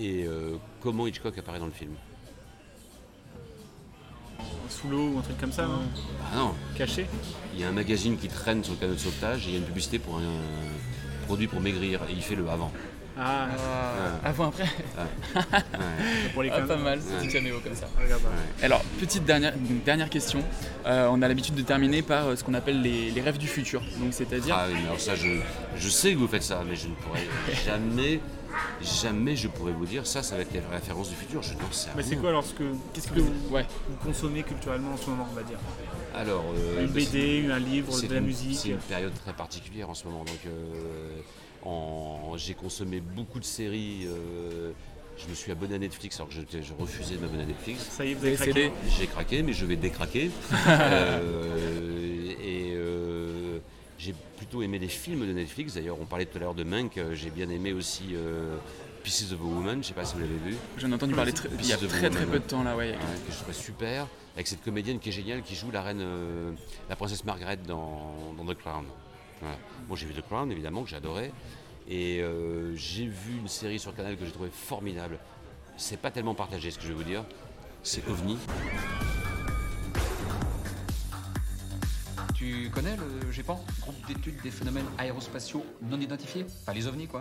[SPEAKER 3] Et euh, comment Hitchcock apparaît dans le film?
[SPEAKER 6] Sous l'eau ou un truc comme ça, non?
[SPEAKER 3] Ah non,
[SPEAKER 6] Caché?
[SPEAKER 3] Il y a un magazine qui traîne sur le canot de sauvetage et il y a une publicité pour un, produit pour maigrir et il fait le avant.
[SPEAKER 6] Ah,
[SPEAKER 3] Ouais.
[SPEAKER 1] Avant, après.
[SPEAKER 3] Ouais.
[SPEAKER 6] pour les
[SPEAKER 1] Ah, pas mal, c'est caméo comme ça. Alors, petite dernière, une dernière question. Euh, on a l'habitude de terminer par euh, ce qu'on appelle les, les rêves du futur. Donc, c'est-à-dire.
[SPEAKER 3] Ah oui, mais alors ça, je, je sais que vous faites ça, mais je ne pourrais jamais, jamais je pourrais vous dire ça, ça va être les références du futur. Je n'en sais
[SPEAKER 6] Mais c'est
[SPEAKER 3] rien.
[SPEAKER 6] quoi alors ce que, qu'est-ce que vous,
[SPEAKER 1] Ouais.
[SPEAKER 6] vous consommez culturellement en ce moment, on va dire?
[SPEAKER 3] Alors, euh,
[SPEAKER 6] Une BD, un livre,
[SPEAKER 3] c'est
[SPEAKER 6] de la
[SPEAKER 3] une-
[SPEAKER 6] musique
[SPEAKER 3] C'est une période très particulière en ce moment. Donc, euh, j'ai consommé beaucoup de séries. euh, je me suis abonné à Netflix alors que je, je refusais de m'abonner à Netflix.
[SPEAKER 6] Ça y est, vous avez craqué
[SPEAKER 3] J'ai craqué, mais je vais décraquer. Euh, et euh, j'ai plutôt aimé les films de Netflix. D'ailleurs, on parlait tout à l'heure de Mank. J'ai bien aimé aussi euh, Pieces of a Woman. Je ne sais pas si vous l'avez vu.
[SPEAKER 1] J'en ai entendu parler très- il y a très très
[SPEAKER 3] Woman,
[SPEAKER 1] peu de temps là, ouais.
[SPEAKER 3] ouais, que je trouvais super. Avec cette comédienne qui est géniale, qui joue la reine, euh, la princesse Margaret dans, dans The Crown. Bon, j'ai vu The Crown, évidemment, que j'adorais. Et euh, j'ai vu une série sur Canal que j'ai trouvé formidable. C'est pas tellement partagé, ce que je vais vous dire. C'est OVNI.
[SPEAKER 16] Tu connais le GEPAN, groupe d'études des phénomènes aérospatiaux non identifiés? Pas les ovnis, quoi.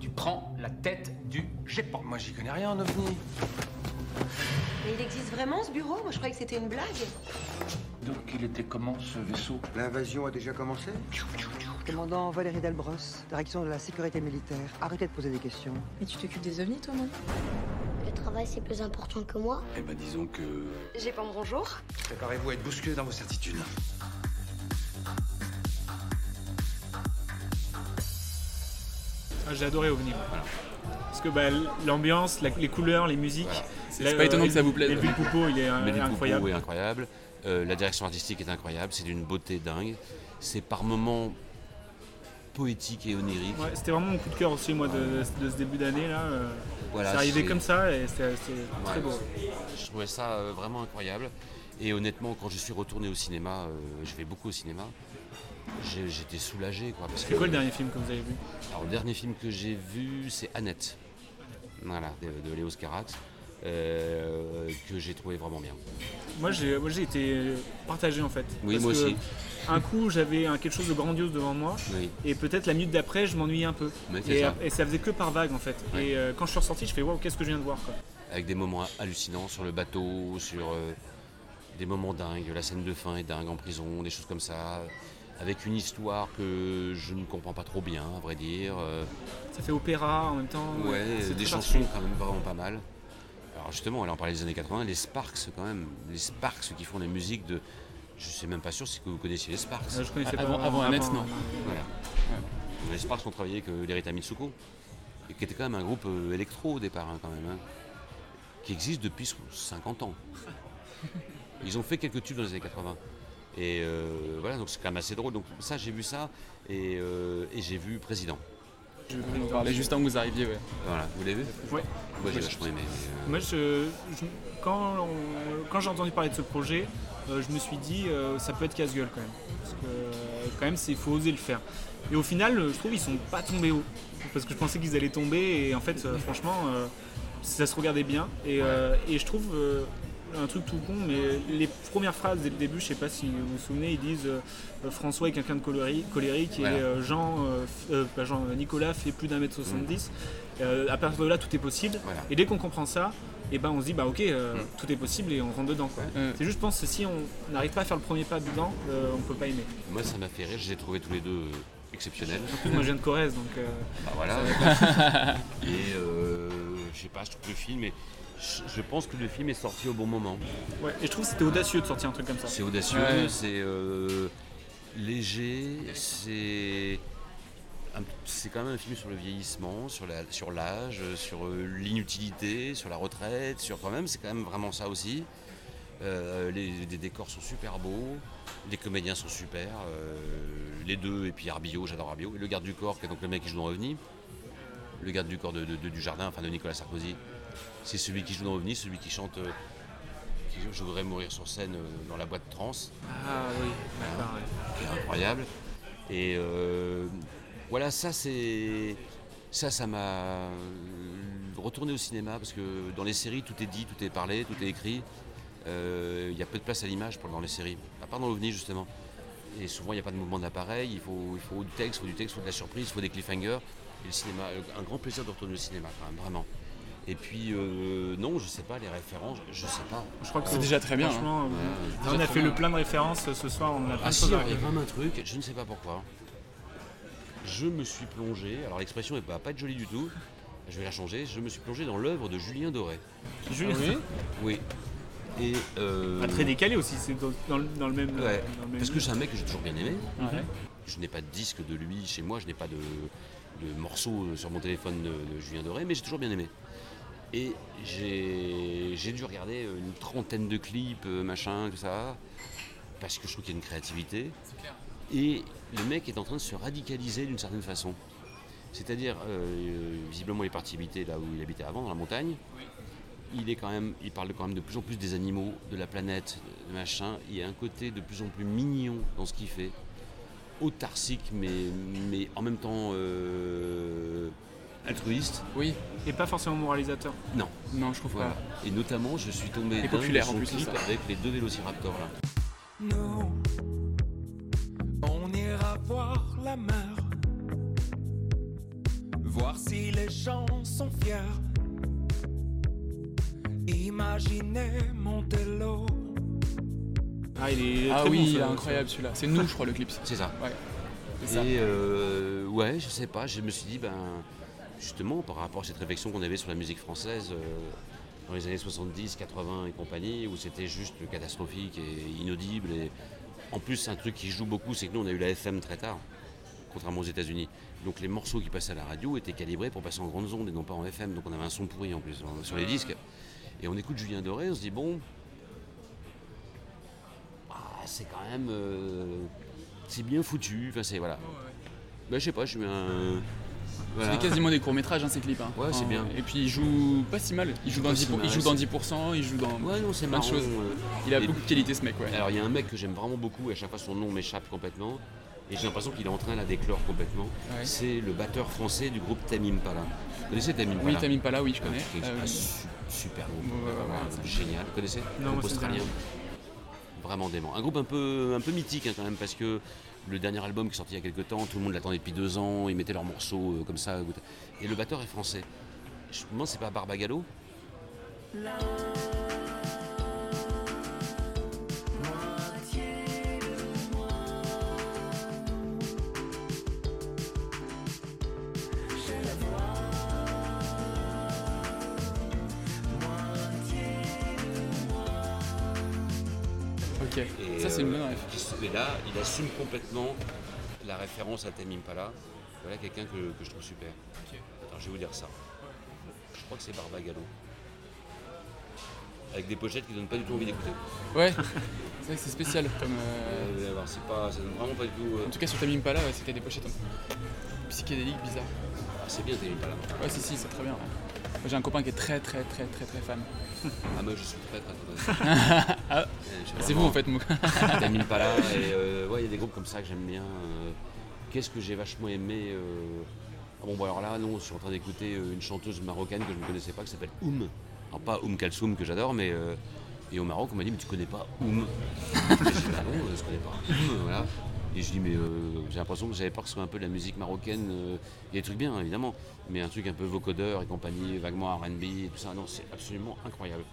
[SPEAKER 16] Tu prends la tête du GEPAN.
[SPEAKER 17] Moi, j'y connais rien en ovni.
[SPEAKER 18] Mais il existe vraiment ce bureau? Moi je croyais que c'était une blague.
[SPEAKER 17] Donc, il était comment ce vaisseau?
[SPEAKER 19] L'invasion a déjà commencé?
[SPEAKER 20] Commandant Valérie Delbros, direction de la sécurité militaire. Arrêtez de poser des questions.
[SPEAKER 21] Mais tu t'occupes des ovnis, toi, non
[SPEAKER 15] Le travail, c'est plus important que moi.
[SPEAKER 17] Eh ben, disons que.
[SPEAKER 18] J'ai pas bonjour.
[SPEAKER 17] Préparez-vous à être bousculé dans vos certitudes.
[SPEAKER 6] Ah, J'ai adoré OVNI. ouais. Parce que bah, l'ambiance, la- les couleurs, les musiques.
[SPEAKER 1] C'est
[SPEAKER 6] là,
[SPEAKER 1] pas étonnant
[SPEAKER 6] euh,
[SPEAKER 1] que ça vous plaise.
[SPEAKER 6] Melville Poupeau, il est, euh, incroyable.
[SPEAKER 3] Poupeau est incroyable. Euh, la direction artistique est incroyable. C'est d'une beauté dingue. C'est par moments poétique et onirique.
[SPEAKER 6] Ouais, c'était vraiment mon coup de cœur aussi, moi, de, de ce début d'année. là.
[SPEAKER 3] Voilà,
[SPEAKER 6] c'est arrivé
[SPEAKER 3] c'est-
[SPEAKER 6] comme ça et c'était très beau.
[SPEAKER 3] Je trouvais ça euh, vraiment incroyable. Et honnêtement, quand je suis retourné au cinéma, euh, je vais beaucoup au cinéma, j'étais soulagé. Quoi, parce
[SPEAKER 6] C'est quoi le dernier film que vous avez vu?
[SPEAKER 3] Alors, le dernier film que j'ai vu, c'est Annette, voilà, de, de Léo Scarax, euh, que j'ai trouvé vraiment bien.
[SPEAKER 6] Moi j'ai moi, j'ai été partagé en fait.
[SPEAKER 3] Oui,
[SPEAKER 6] Parce
[SPEAKER 3] moi
[SPEAKER 6] que
[SPEAKER 3] aussi.
[SPEAKER 6] Un coup j'avais un- quelque chose de grandiose devant moi
[SPEAKER 3] Oui.
[SPEAKER 6] et peut-être la minute d'après je m'ennuyais un peu.
[SPEAKER 3] C'est
[SPEAKER 6] et,
[SPEAKER 3] ça.
[SPEAKER 6] et ça faisait que par vague en fait. Et euh, quand je suis ressorti je fais waouh qu'est-ce que je viens de voir quoi.
[SPEAKER 3] Avec des moments hallucinants sur le bateau, sur euh, des moments dingues. La scène de fin est dingue en prison, des choses comme ça. Avec une histoire que je ne comprends pas trop bien, à vrai dire. euh,
[SPEAKER 6] Ça fait opéra en même temps.
[SPEAKER 3] Ouais,
[SPEAKER 6] c'est
[SPEAKER 3] des chansons quand même vraiment pas mal. Alors justement, elle en parlait des années 80, les Sparks quand même, les Sparks qui font la musique de... Je sais même pas sûr si vous connaissiez les Sparks.
[SPEAKER 6] Euh, je connaissais pas
[SPEAKER 1] Avant- avant Annette, non.
[SPEAKER 3] Voilà. Les Sparks ont travaillé avec l'Erita Mitsuko, qui était quand même un groupe euh, électro au départ hein, quand même, hein, qui existe depuis 50 ans. Ils ont fait quelques tubes dans les années 80. Et euh, voilà, donc c'est quand même assez drôle. Donc ça, j'ai vu ça, et, euh, et j'ai vu Président.
[SPEAKER 1] On en parlait juste avant que vous arriviez, ouais.
[SPEAKER 3] Voilà, vous l'avez vu
[SPEAKER 6] Ouais.
[SPEAKER 3] Moi j'ai vachement aimé. mais, euh,
[SPEAKER 6] Moi, je, je- quand, on- quand j'ai entendu parler de ce projet, euh, je me suis dit, euh, ça peut être casse-gueule quand même. Parce que, euh, quand même, il faut oser le faire. Et au final, je trouve qu'ils sont pas tombés haut. Parce que je pensais qu'ils allaient tomber, et en fait, euh, franchement, euh, ça se regardait bien. Et, euh, et je trouve euh, un truc tout con, mais les premières phrases dès le début, je sais pas si vous vous souvenez, ils disent euh, euh, François est quelqu'un de colérique
[SPEAKER 3] Voilà.
[SPEAKER 6] et euh, Jean, euh, Jean, Nicolas fait plus d'un mètre 70. Euh, à partir de là, tout est possible.
[SPEAKER 3] Voilà.
[SPEAKER 6] Et dès qu'on comprend ça, et ben on se dit bah ok,
[SPEAKER 3] Mm.
[SPEAKER 6] tout est possible et on rentre dedans. quoi. C'est juste, je pense que si on n'arrive pas à faire le premier pas dedans, on peut pas aimer.
[SPEAKER 3] Moi, ça m'a fait rire. Je les ai trouvés tous les deux exceptionnels.
[SPEAKER 6] En plus, moi, je viens de Corrèze, donc.
[SPEAKER 3] Bah voilà. et je sais pas, je trouve le film. est- je, pense que le film est sorti au bon moment.
[SPEAKER 6] Ouais, et je trouve que c'était audacieux de sortir un truc comme ça.
[SPEAKER 3] C'est audacieux,
[SPEAKER 6] Ouais.
[SPEAKER 3] c'est euh, léger, c'est c'est quand même un film sur le vieillissement, sur l'âge, sur euh, l'inutilité, sur la retraite, sur quand même, c'est quand même vraiment ça aussi. Euh, les, les décors sont super beaux, les comédiens sont super, euh, les deux, et puis Arbio, j'adore Arbio, et le garde du corps, qui est donc le mec qui joue dans OVNI, le garde du corps de, de- de- du jardin, enfin de Nicolas Sarkozy, c'est celui qui joue dans OVNI, celui qui chante euh, Je voudrais mourir sur scène euh, dans la boîte trans.
[SPEAKER 6] Ah oui, d'accord. ouais.
[SPEAKER 3] qui est incroyable. Et euh, voilà, ça c'est. Ça, ça m'a retourné au cinéma parce que dans les séries, tout est dit, tout est parlé, tout est écrit. Euh, Il y a peu de place à l'image pour- dans les séries, à part dans l'OVNI justement. Et souvent, il n'y a pas de mouvement d'appareil, il faut, il faut du texte, il faut du texte, il faut de la surprise, il faut des cliffhangers. Et le cinéma, un grand plaisir de retourner au cinéma quand même, vraiment. Et puis, euh, non, je sais pas, les références, je sais pas.
[SPEAKER 6] Je crois que
[SPEAKER 1] C'est déjà très bien,
[SPEAKER 6] Franchement,
[SPEAKER 3] hein.
[SPEAKER 6] euh,
[SPEAKER 3] Ouais,
[SPEAKER 6] on a fait
[SPEAKER 3] bien.
[SPEAKER 6] le plein de références ce soir, on a plein
[SPEAKER 3] Ah
[SPEAKER 6] de
[SPEAKER 3] si, il y a vraiment un truc, je ne sais pas pourquoi. Je me suis plongé, alors l'expression ne va pas être jolie du tout, je vais la changer, je me suis plongé dans l'œuvre de Julien Doré.
[SPEAKER 6] Julien Ah oui.
[SPEAKER 3] Et euh,
[SPEAKER 6] Pas très décalé aussi, c'est dans, dans le, dans le même.
[SPEAKER 3] Ouais,
[SPEAKER 6] dans le même
[SPEAKER 3] parce que c'est un mec que j'ai toujours bien aimé.
[SPEAKER 6] Ouais.
[SPEAKER 3] Je n'ai pas de disque de lui chez moi, je n'ai pas de, de morceau sur mon téléphone de, de Julien Doré, mais j'ai toujours bien aimé. Et j'ai dû regarder une trentaine de clips, euh, machin, tout ça, parce que je trouve qu'il y a une créativité. Et le mec est en train de se radicaliser d'une certaine façon. C'est-à-dire, euh, visiblement, il est parti habiter là où il habitait avant, dans la montagne. Il, est quand même, il parle quand même de plus en plus des animaux, de la planète, de machin. Il y a un côté de plus en plus mignon dans ce qu'il fait. autarcique, mais, mais en même temps euh, altruiste.
[SPEAKER 1] Oui.
[SPEAKER 6] Et pas forcément moralisateur.
[SPEAKER 3] Non.
[SPEAKER 1] Non, je trouve
[SPEAKER 3] Voilà.
[SPEAKER 1] pas.
[SPEAKER 3] Et notamment, je suis tombé
[SPEAKER 1] Et populaire, en plus,
[SPEAKER 3] clip
[SPEAKER 1] ça.
[SPEAKER 3] avec les deux vélociraptors là.
[SPEAKER 22] Nous, on ira voir la mer, voir si les gens sont fiers. Imaginez Montello.
[SPEAKER 6] Ah, il est
[SPEAKER 1] Ah
[SPEAKER 6] très
[SPEAKER 1] oui,
[SPEAKER 6] bon,
[SPEAKER 1] il est incroyable celui-là. C'est nous, je crois, le clip.
[SPEAKER 3] C'est ça.
[SPEAKER 1] Ouais. C'est ça.
[SPEAKER 3] Et euh, ouais, je sais pas, je me suis dit, ben, justement, par rapport à cette réflexion qu'on avait sur la musique française euh, dans les années 70, 80 et compagnie, où c'était juste catastrophique et inaudible. Et en plus, un truc qui joue beaucoup, c'est que nous, on a eu la FM très tard, contrairement aux États-Unis. Donc les morceaux qui passaient à la radio étaient calibrés pour passer en grandes ondes et non pas en FM. Donc on avait un son pourri en plus sur les disques. Et on écoute Julien Doré, on se dit, bon, ah, c'est quand même. euh, c'est bien foutu. Enfin, c'est voilà. Bah, je sais pas, je mets un. Voilà.
[SPEAKER 1] C'est quasiment des courts-métrages, hein, ces clips. hein.
[SPEAKER 3] Ouais, c'est
[SPEAKER 1] En-
[SPEAKER 3] bien.
[SPEAKER 1] Et puis il joue pas si mal. Il joue dans
[SPEAKER 3] Pas
[SPEAKER 1] 10%,
[SPEAKER 3] si mal,
[SPEAKER 1] il joue dans,
[SPEAKER 3] c'est-
[SPEAKER 1] 10%, il joue dans
[SPEAKER 3] Ouais, non, c'est
[SPEAKER 1] plein de
[SPEAKER 3] marrant.
[SPEAKER 1] choses.
[SPEAKER 3] euh.
[SPEAKER 1] Il a
[SPEAKER 3] Et-
[SPEAKER 1] beaucoup de qualité, ce mec, ouais.
[SPEAKER 3] Alors, il y a un mec que j'aime vraiment beaucoup, et à chaque fois son nom m'échappe complètement. Et j'ai l'impression qu'il est en train là d'éclore complètement.
[SPEAKER 1] Ouais.
[SPEAKER 3] C'est le batteur français du groupe Tamim Pala. Vous connaissez Tamim Pala
[SPEAKER 1] Oui, Tamim Pala, oui, je connais. Euh,
[SPEAKER 3] un su- super groupe.
[SPEAKER 1] ouais,
[SPEAKER 3] génial. Vous connaissez
[SPEAKER 6] Non,
[SPEAKER 3] australien. Vraiment dément. Un groupe un peu, un peu mythique hein, quand même, parce que le dernier album qui est sorti il y a quelques temps, tout le monde l'attendait depuis deux ans, ils mettaient leurs morceaux euh, comme ça. Et le batteur est français. Je me demande, c'est pas Barbagallo Mais là, il assume complètement la référence à Tamim Pala. Voilà quelqu'un que, que je trouve super. Attends, je vais vous dire ça. Je crois que c'est Barbagallo. Avec des pochettes qui donnent pas du tout envie d'écouter.
[SPEAKER 1] Ouais, c'est vrai que c'est spécial comme. euh,
[SPEAKER 3] Euh, c'est pas, ça donne vraiment pas du tout. euh,
[SPEAKER 1] En tout cas, sur Tamim Pala, ouais, c'était des pochettes un peu psychédéliques, bizarres.
[SPEAKER 3] ah, c'est bien Tamim Pala.
[SPEAKER 1] Ouais, si, si, c'est très bien. J'ai un copain qui est très, très, très, très, très fan.
[SPEAKER 3] Ah, moi je suis très très très.
[SPEAKER 1] Ah,
[SPEAKER 3] je suis
[SPEAKER 1] c'est vous, en fait, moi.
[SPEAKER 3] Tamim Pala, et euh, ouais, il y a des groupes comme ça que j'aime bien. euh, Qu'est-ce que j'ai vachement aimé euh, ah Bon, bon, alors là, non, je suis en train d'écouter euh, une chanteuse marocaine que je ne connaissais pas qui s'appelle Oum. Alors, pas Oum Kalsoum que j'adore, mais. euh, et au Maroc, on m'a dit, mais tu connais pas Oum J'ai dit, bah non, je connais pas Oum, voilà. Et je dis, mais euh, j'ai l'impression que j'avais peur que ce soit un peu de la musique marocaine. euh, Il y a des trucs bien, évidemment, mais un truc un peu vocodeur et compagnie, vaguement RB et tout ça. Non, c'est absolument incroyable.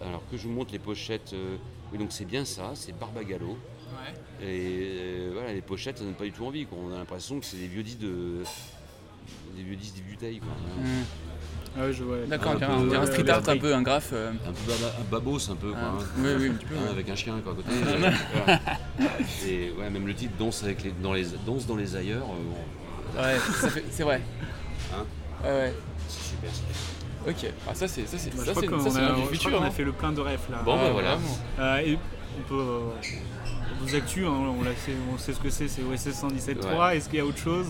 [SPEAKER 3] Alors que je vous montre les pochettes. euh, oui, donc c'est bien ça, c'est Barbagallo.
[SPEAKER 1] Ouais.
[SPEAKER 3] Et euh, voilà, les pochettes, ça donne pas du tout envie. Quoi. On a l'impression que c'est des vieux disques de. des vieux Butaille. Quoi.
[SPEAKER 1] Mm.
[SPEAKER 6] Ah ouais, je vois.
[SPEAKER 1] D'accord,
[SPEAKER 3] Un
[SPEAKER 1] on dirait
[SPEAKER 3] peu,
[SPEAKER 1] un, on un
[SPEAKER 3] euh,
[SPEAKER 1] street art un peu, un graphe. euh,
[SPEAKER 3] Un peu un babos un peu. Quoi,
[SPEAKER 1] Ah,
[SPEAKER 3] hein.
[SPEAKER 1] oui, oui, un petit peu,
[SPEAKER 3] Hein,
[SPEAKER 1] ouais.
[SPEAKER 3] Avec un chien quoi, à côté. Euh. Et ouais, même le titre Danse, avec les, dans, les, danse dans les ailleurs. euh, bon.
[SPEAKER 1] Ouais, c'est vrai.
[SPEAKER 3] Hein
[SPEAKER 1] Ouais, ouais.
[SPEAKER 3] C'est super, super.
[SPEAKER 1] Ok, ah, ça c'est ça c'est
[SPEAKER 6] Bah,
[SPEAKER 1] ça c'est c'est
[SPEAKER 6] a,
[SPEAKER 1] du futur. hein.
[SPEAKER 6] fait le plein de refs là.
[SPEAKER 3] Bon, bah,
[SPEAKER 1] Ah,
[SPEAKER 3] voilà.
[SPEAKER 6] Euh, et on peut. euh, vos actus, hein, on, l'a fait- on sait ce que c'est, c'est OSS 117.3.
[SPEAKER 3] Ouais.
[SPEAKER 6] Est-ce qu'il y a autre chose?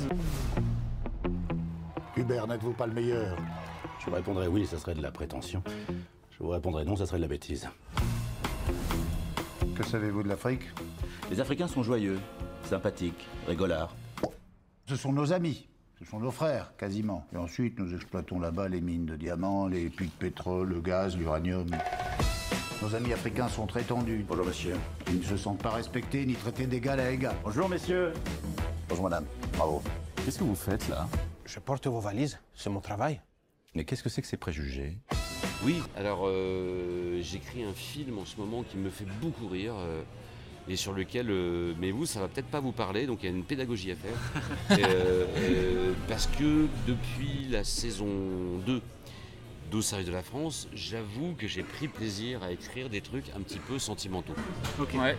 [SPEAKER 23] Hubert, n'êtes-vous pas le meilleur? Je vous répondrai oui, ça serait de la prétention. Je vous répondrai non, ça serait de la bêtise.
[SPEAKER 10] Que savez-vous de l'Afrique?
[SPEAKER 23] Les Africains sont joyeux, sympathiques, rigolards.
[SPEAKER 10] Ce sont nos amis. Ce sont nos frères, quasiment. Et ensuite, nous exploitons là-bas les mines de diamants, les puits de pétrole, le gaz, l'uranium. Nos amis africains sont très tendus.
[SPEAKER 23] Bonjour monsieur.
[SPEAKER 10] Ils ne se sentent pas respectés ni traités d'égal à égal.
[SPEAKER 23] Bonjour messieurs. Bonjour madame. Bravo. Qu'est-ce que vous faites là?
[SPEAKER 17] Je porte vos valises, c'est mon travail.
[SPEAKER 23] Mais qu'est-ce que c'est que ces préjugés?
[SPEAKER 3] Oui, alors euh, j'écris un film en ce moment qui me fait beaucoup rire euh, et sur lequel, euh, mais vous, ça va peut-être pas vous parler, donc il y a une pédagogie à faire. Euh, euh, parce que depuis la saison 2 d'Au service de la France, j'avoue que j'ai pris plaisir à écrire des trucs un petit peu sentimentaux.
[SPEAKER 6] Ok.
[SPEAKER 1] Ouais.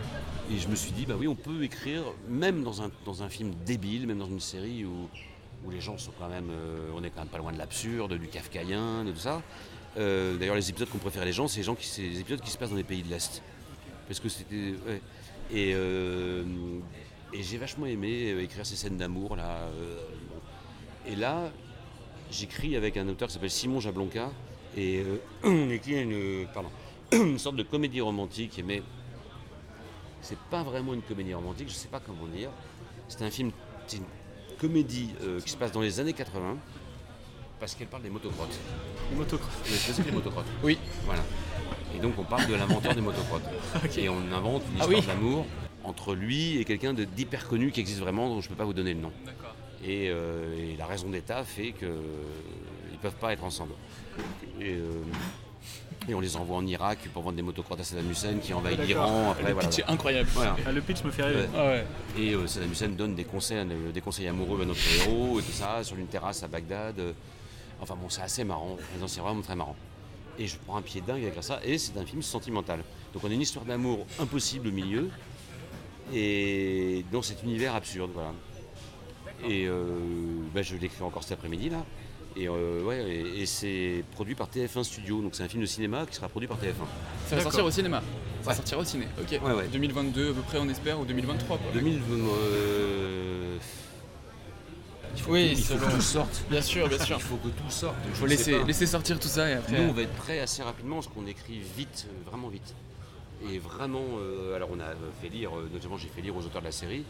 [SPEAKER 3] Et je me suis dit, bah oui, on peut écrire, même dans un, dans un film débile, même dans une série où, où les gens sont quand même. euh, on est quand même pas loin de l'absurde, du kafkaïen, de tout ça. Euh, D'ailleurs, les épisodes qu'on préfère les gens, c'est les, gens qui, les épisodes qui se passent dans les pays de l'Est. Parce que c'était. Et, euh, et j'ai vachement aimé écrire ces scènes d'amour, là. Et là, j'écris avec un auteur qui s'appelle Simon Jablonka. Et on écrit une, pardon, une sorte de comédie romantique, mais c'est pas vraiment une comédie romantique, je sais pas comment dire. C'est un film, comédie euh, qui se passe dans les années 80 parce qu'elle parle des motocrottes.
[SPEAKER 6] Les motocrottes.
[SPEAKER 3] Les motocrottes
[SPEAKER 1] Oui.
[SPEAKER 3] Voilà. Et donc on parle de l'inventeur des motocrottes. Et on invente une
[SPEAKER 1] Ah
[SPEAKER 3] histoire
[SPEAKER 1] oui.
[SPEAKER 3] d'amour entre lui et quelqu'un d'hyper connu qui existe vraiment, dont je ne peux pas vous donner le nom. Et, euh, et la raison d'État fait qu'ils ne peuvent pas être ensemble. Et, euh, et on les envoie en Irak pour vendre des motocrottes à Saddam Hussein qui envahit
[SPEAKER 6] Ah,
[SPEAKER 3] l'Iran. Après,
[SPEAKER 6] Le
[SPEAKER 3] voilà,
[SPEAKER 1] pitch est incroyable.
[SPEAKER 3] Voilà.
[SPEAKER 6] Ah, le pitch me fait rêver.
[SPEAKER 1] Ah ouais.
[SPEAKER 3] Et euh, Saddam Hussein donne des conseils, euh, des conseils amoureux à notre héros et tout ça sur une terrasse à Bagdad. Euh, Enfin bon, c'est assez marrant. C'est vraiment très marrant. Et je prends un pied dingue avec ça. Et c'est un film sentimental. Donc on a une histoire d'amour impossible au milieu et dans cet univers absurde, voilà. Et euh, bah, je l'écris encore cet après-midi là. Et, euh, ouais, et, et c'est produit par TF1 Studio, donc c'est un film de cinéma qui sera produit par TF1.
[SPEAKER 1] Ça va sortir au cinéma. Ça va sortir au ciné. Ok.
[SPEAKER 3] Ouais, ouais.
[SPEAKER 1] 2022 à peu près, on espère, ou 2023 quoi.
[SPEAKER 3] 2000, euh, il faut,
[SPEAKER 1] Oui,
[SPEAKER 3] que, il faut que tout sorte.
[SPEAKER 1] Bien sûr, bien sûr.
[SPEAKER 3] Il faut que tout sorte.
[SPEAKER 1] Il faut laisser, laisser sortir tout ça et après.
[SPEAKER 3] Nous, on va être prêt assez rapidement parce qu'on écrit vite, euh, vraiment vite. Et vraiment, euh, alors on a euh, fait lire, euh, notamment j'ai fait lire aux auteurs de la série,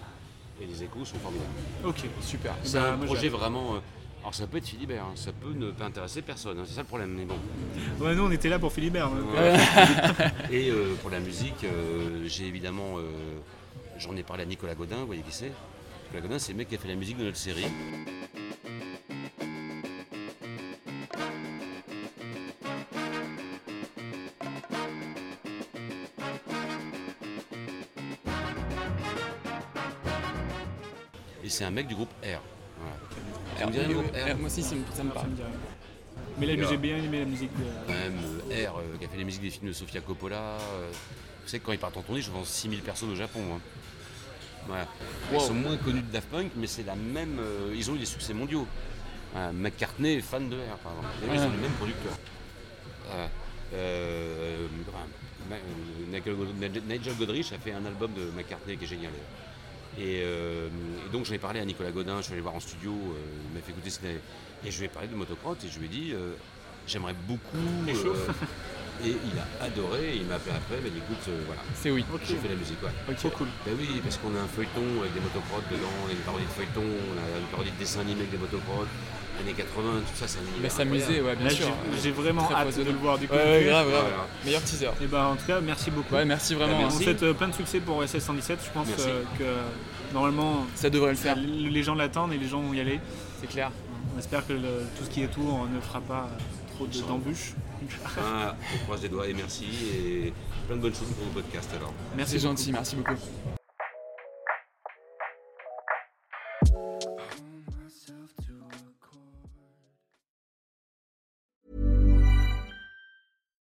[SPEAKER 3] et les échos sont formidables.
[SPEAKER 6] Ok.
[SPEAKER 1] Super.
[SPEAKER 3] C'est
[SPEAKER 6] Bah,
[SPEAKER 3] un projet vraiment. Alors ça peut être Philibert, hein, ça peut ne pas intéresser personne, hein, c'est ça le problème, mais bon.
[SPEAKER 6] Ouais, nous on était là pour Philibert.
[SPEAKER 3] Ouais.
[SPEAKER 6] euh,
[SPEAKER 3] et euh, pour la musique, euh, j'ai évidemment. euh, J'en ai parlé à Nicolas Godin, vous voyez qui c'est Nicolas Godin, c'est le mec qui a fait la musique de notre série. Et c'est un mec du groupe R. Le. R
[SPEAKER 1] Moi aussi, ça me, ça me
[SPEAKER 6] ça
[SPEAKER 1] parle.
[SPEAKER 6] Mais là, j'ai bien aimé la musique de.
[SPEAKER 3] quand même euh, R euh, qui a fait les musiques des films de Sofia Coppola. euh, vous savez que quand ils partent en tournée, je vends 6000 personnes au Japon. hein. Voilà. Ils sont moins connus de Daft Punk, mais c'est la même. euh, ils ont eu des succès mondiaux. Voilà, McCartney est fan de R, par exemple. Ils
[SPEAKER 1] Ouais.
[SPEAKER 3] sont les mêmes producteurs. Voilà. Euh, enfin, Ma- euh, Nigel God- Nigel Godrich a fait un album de McCartney qui est génial. Et, euh, et donc j'en ai parlé à Nicolas Godin, je suis allé voir en studio, euh, il m'a fait écouter ce qu'il avait- Et je lui ai parlé de motocross et je lui ai dit euh, j'aimerais beaucoup.
[SPEAKER 6] Et
[SPEAKER 3] il a adoré, et il m'a appelé après, il m'a dit écoute, voilà.
[SPEAKER 1] C'est oui.
[SPEAKER 3] J'ai fait la musique, ouais.
[SPEAKER 6] Trop cool.
[SPEAKER 3] Ben oui, parce qu'on a un feuilleton avec des motocrottes dedans, on a une parodie de feuilleton, on a une parodie de dessin animé avec des motocrottes, années 80, tout ça, c'est un
[SPEAKER 1] Il va
[SPEAKER 3] univers
[SPEAKER 1] s'amuser,
[SPEAKER 3] incroyable.
[SPEAKER 1] ouais, bien
[SPEAKER 6] Là,
[SPEAKER 1] sûr.
[SPEAKER 6] j'ai- vraiment
[SPEAKER 1] Très
[SPEAKER 6] hâte de le voir découvrir.
[SPEAKER 1] ouais, grave, grave.
[SPEAKER 3] Voilà.
[SPEAKER 1] Meilleur teaser.
[SPEAKER 6] Et ben en tout cas, merci beaucoup.
[SPEAKER 1] Ouais, merci vraiment.
[SPEAKER 3] Bah,
[SPEAKER 1] hein.
[SPEAKER 6] On
[SPEAKER 3] merci.
[SPEAKER 6] souhaite euh, plein de succès pour SS117. Je pense euh, que normalement,
[SPEAKER 1] Ça devrait le faire.
[SPEAKER 6] les gens l'attendent et les gens vont y aller.
[SPEAKER 1] C'est clair.
[SPEAKER 6] On espère que le- tout ce qui est autour ne fera pas euh, trop de- d'embûches.
[SPEAKER 3] Ah, on croise les doigts et merci, et plein de bonnes choses pour vos podcasts alors.
[SPEAKER 6] Merci
[SPEAKER 1] gentil, merci beaucoup.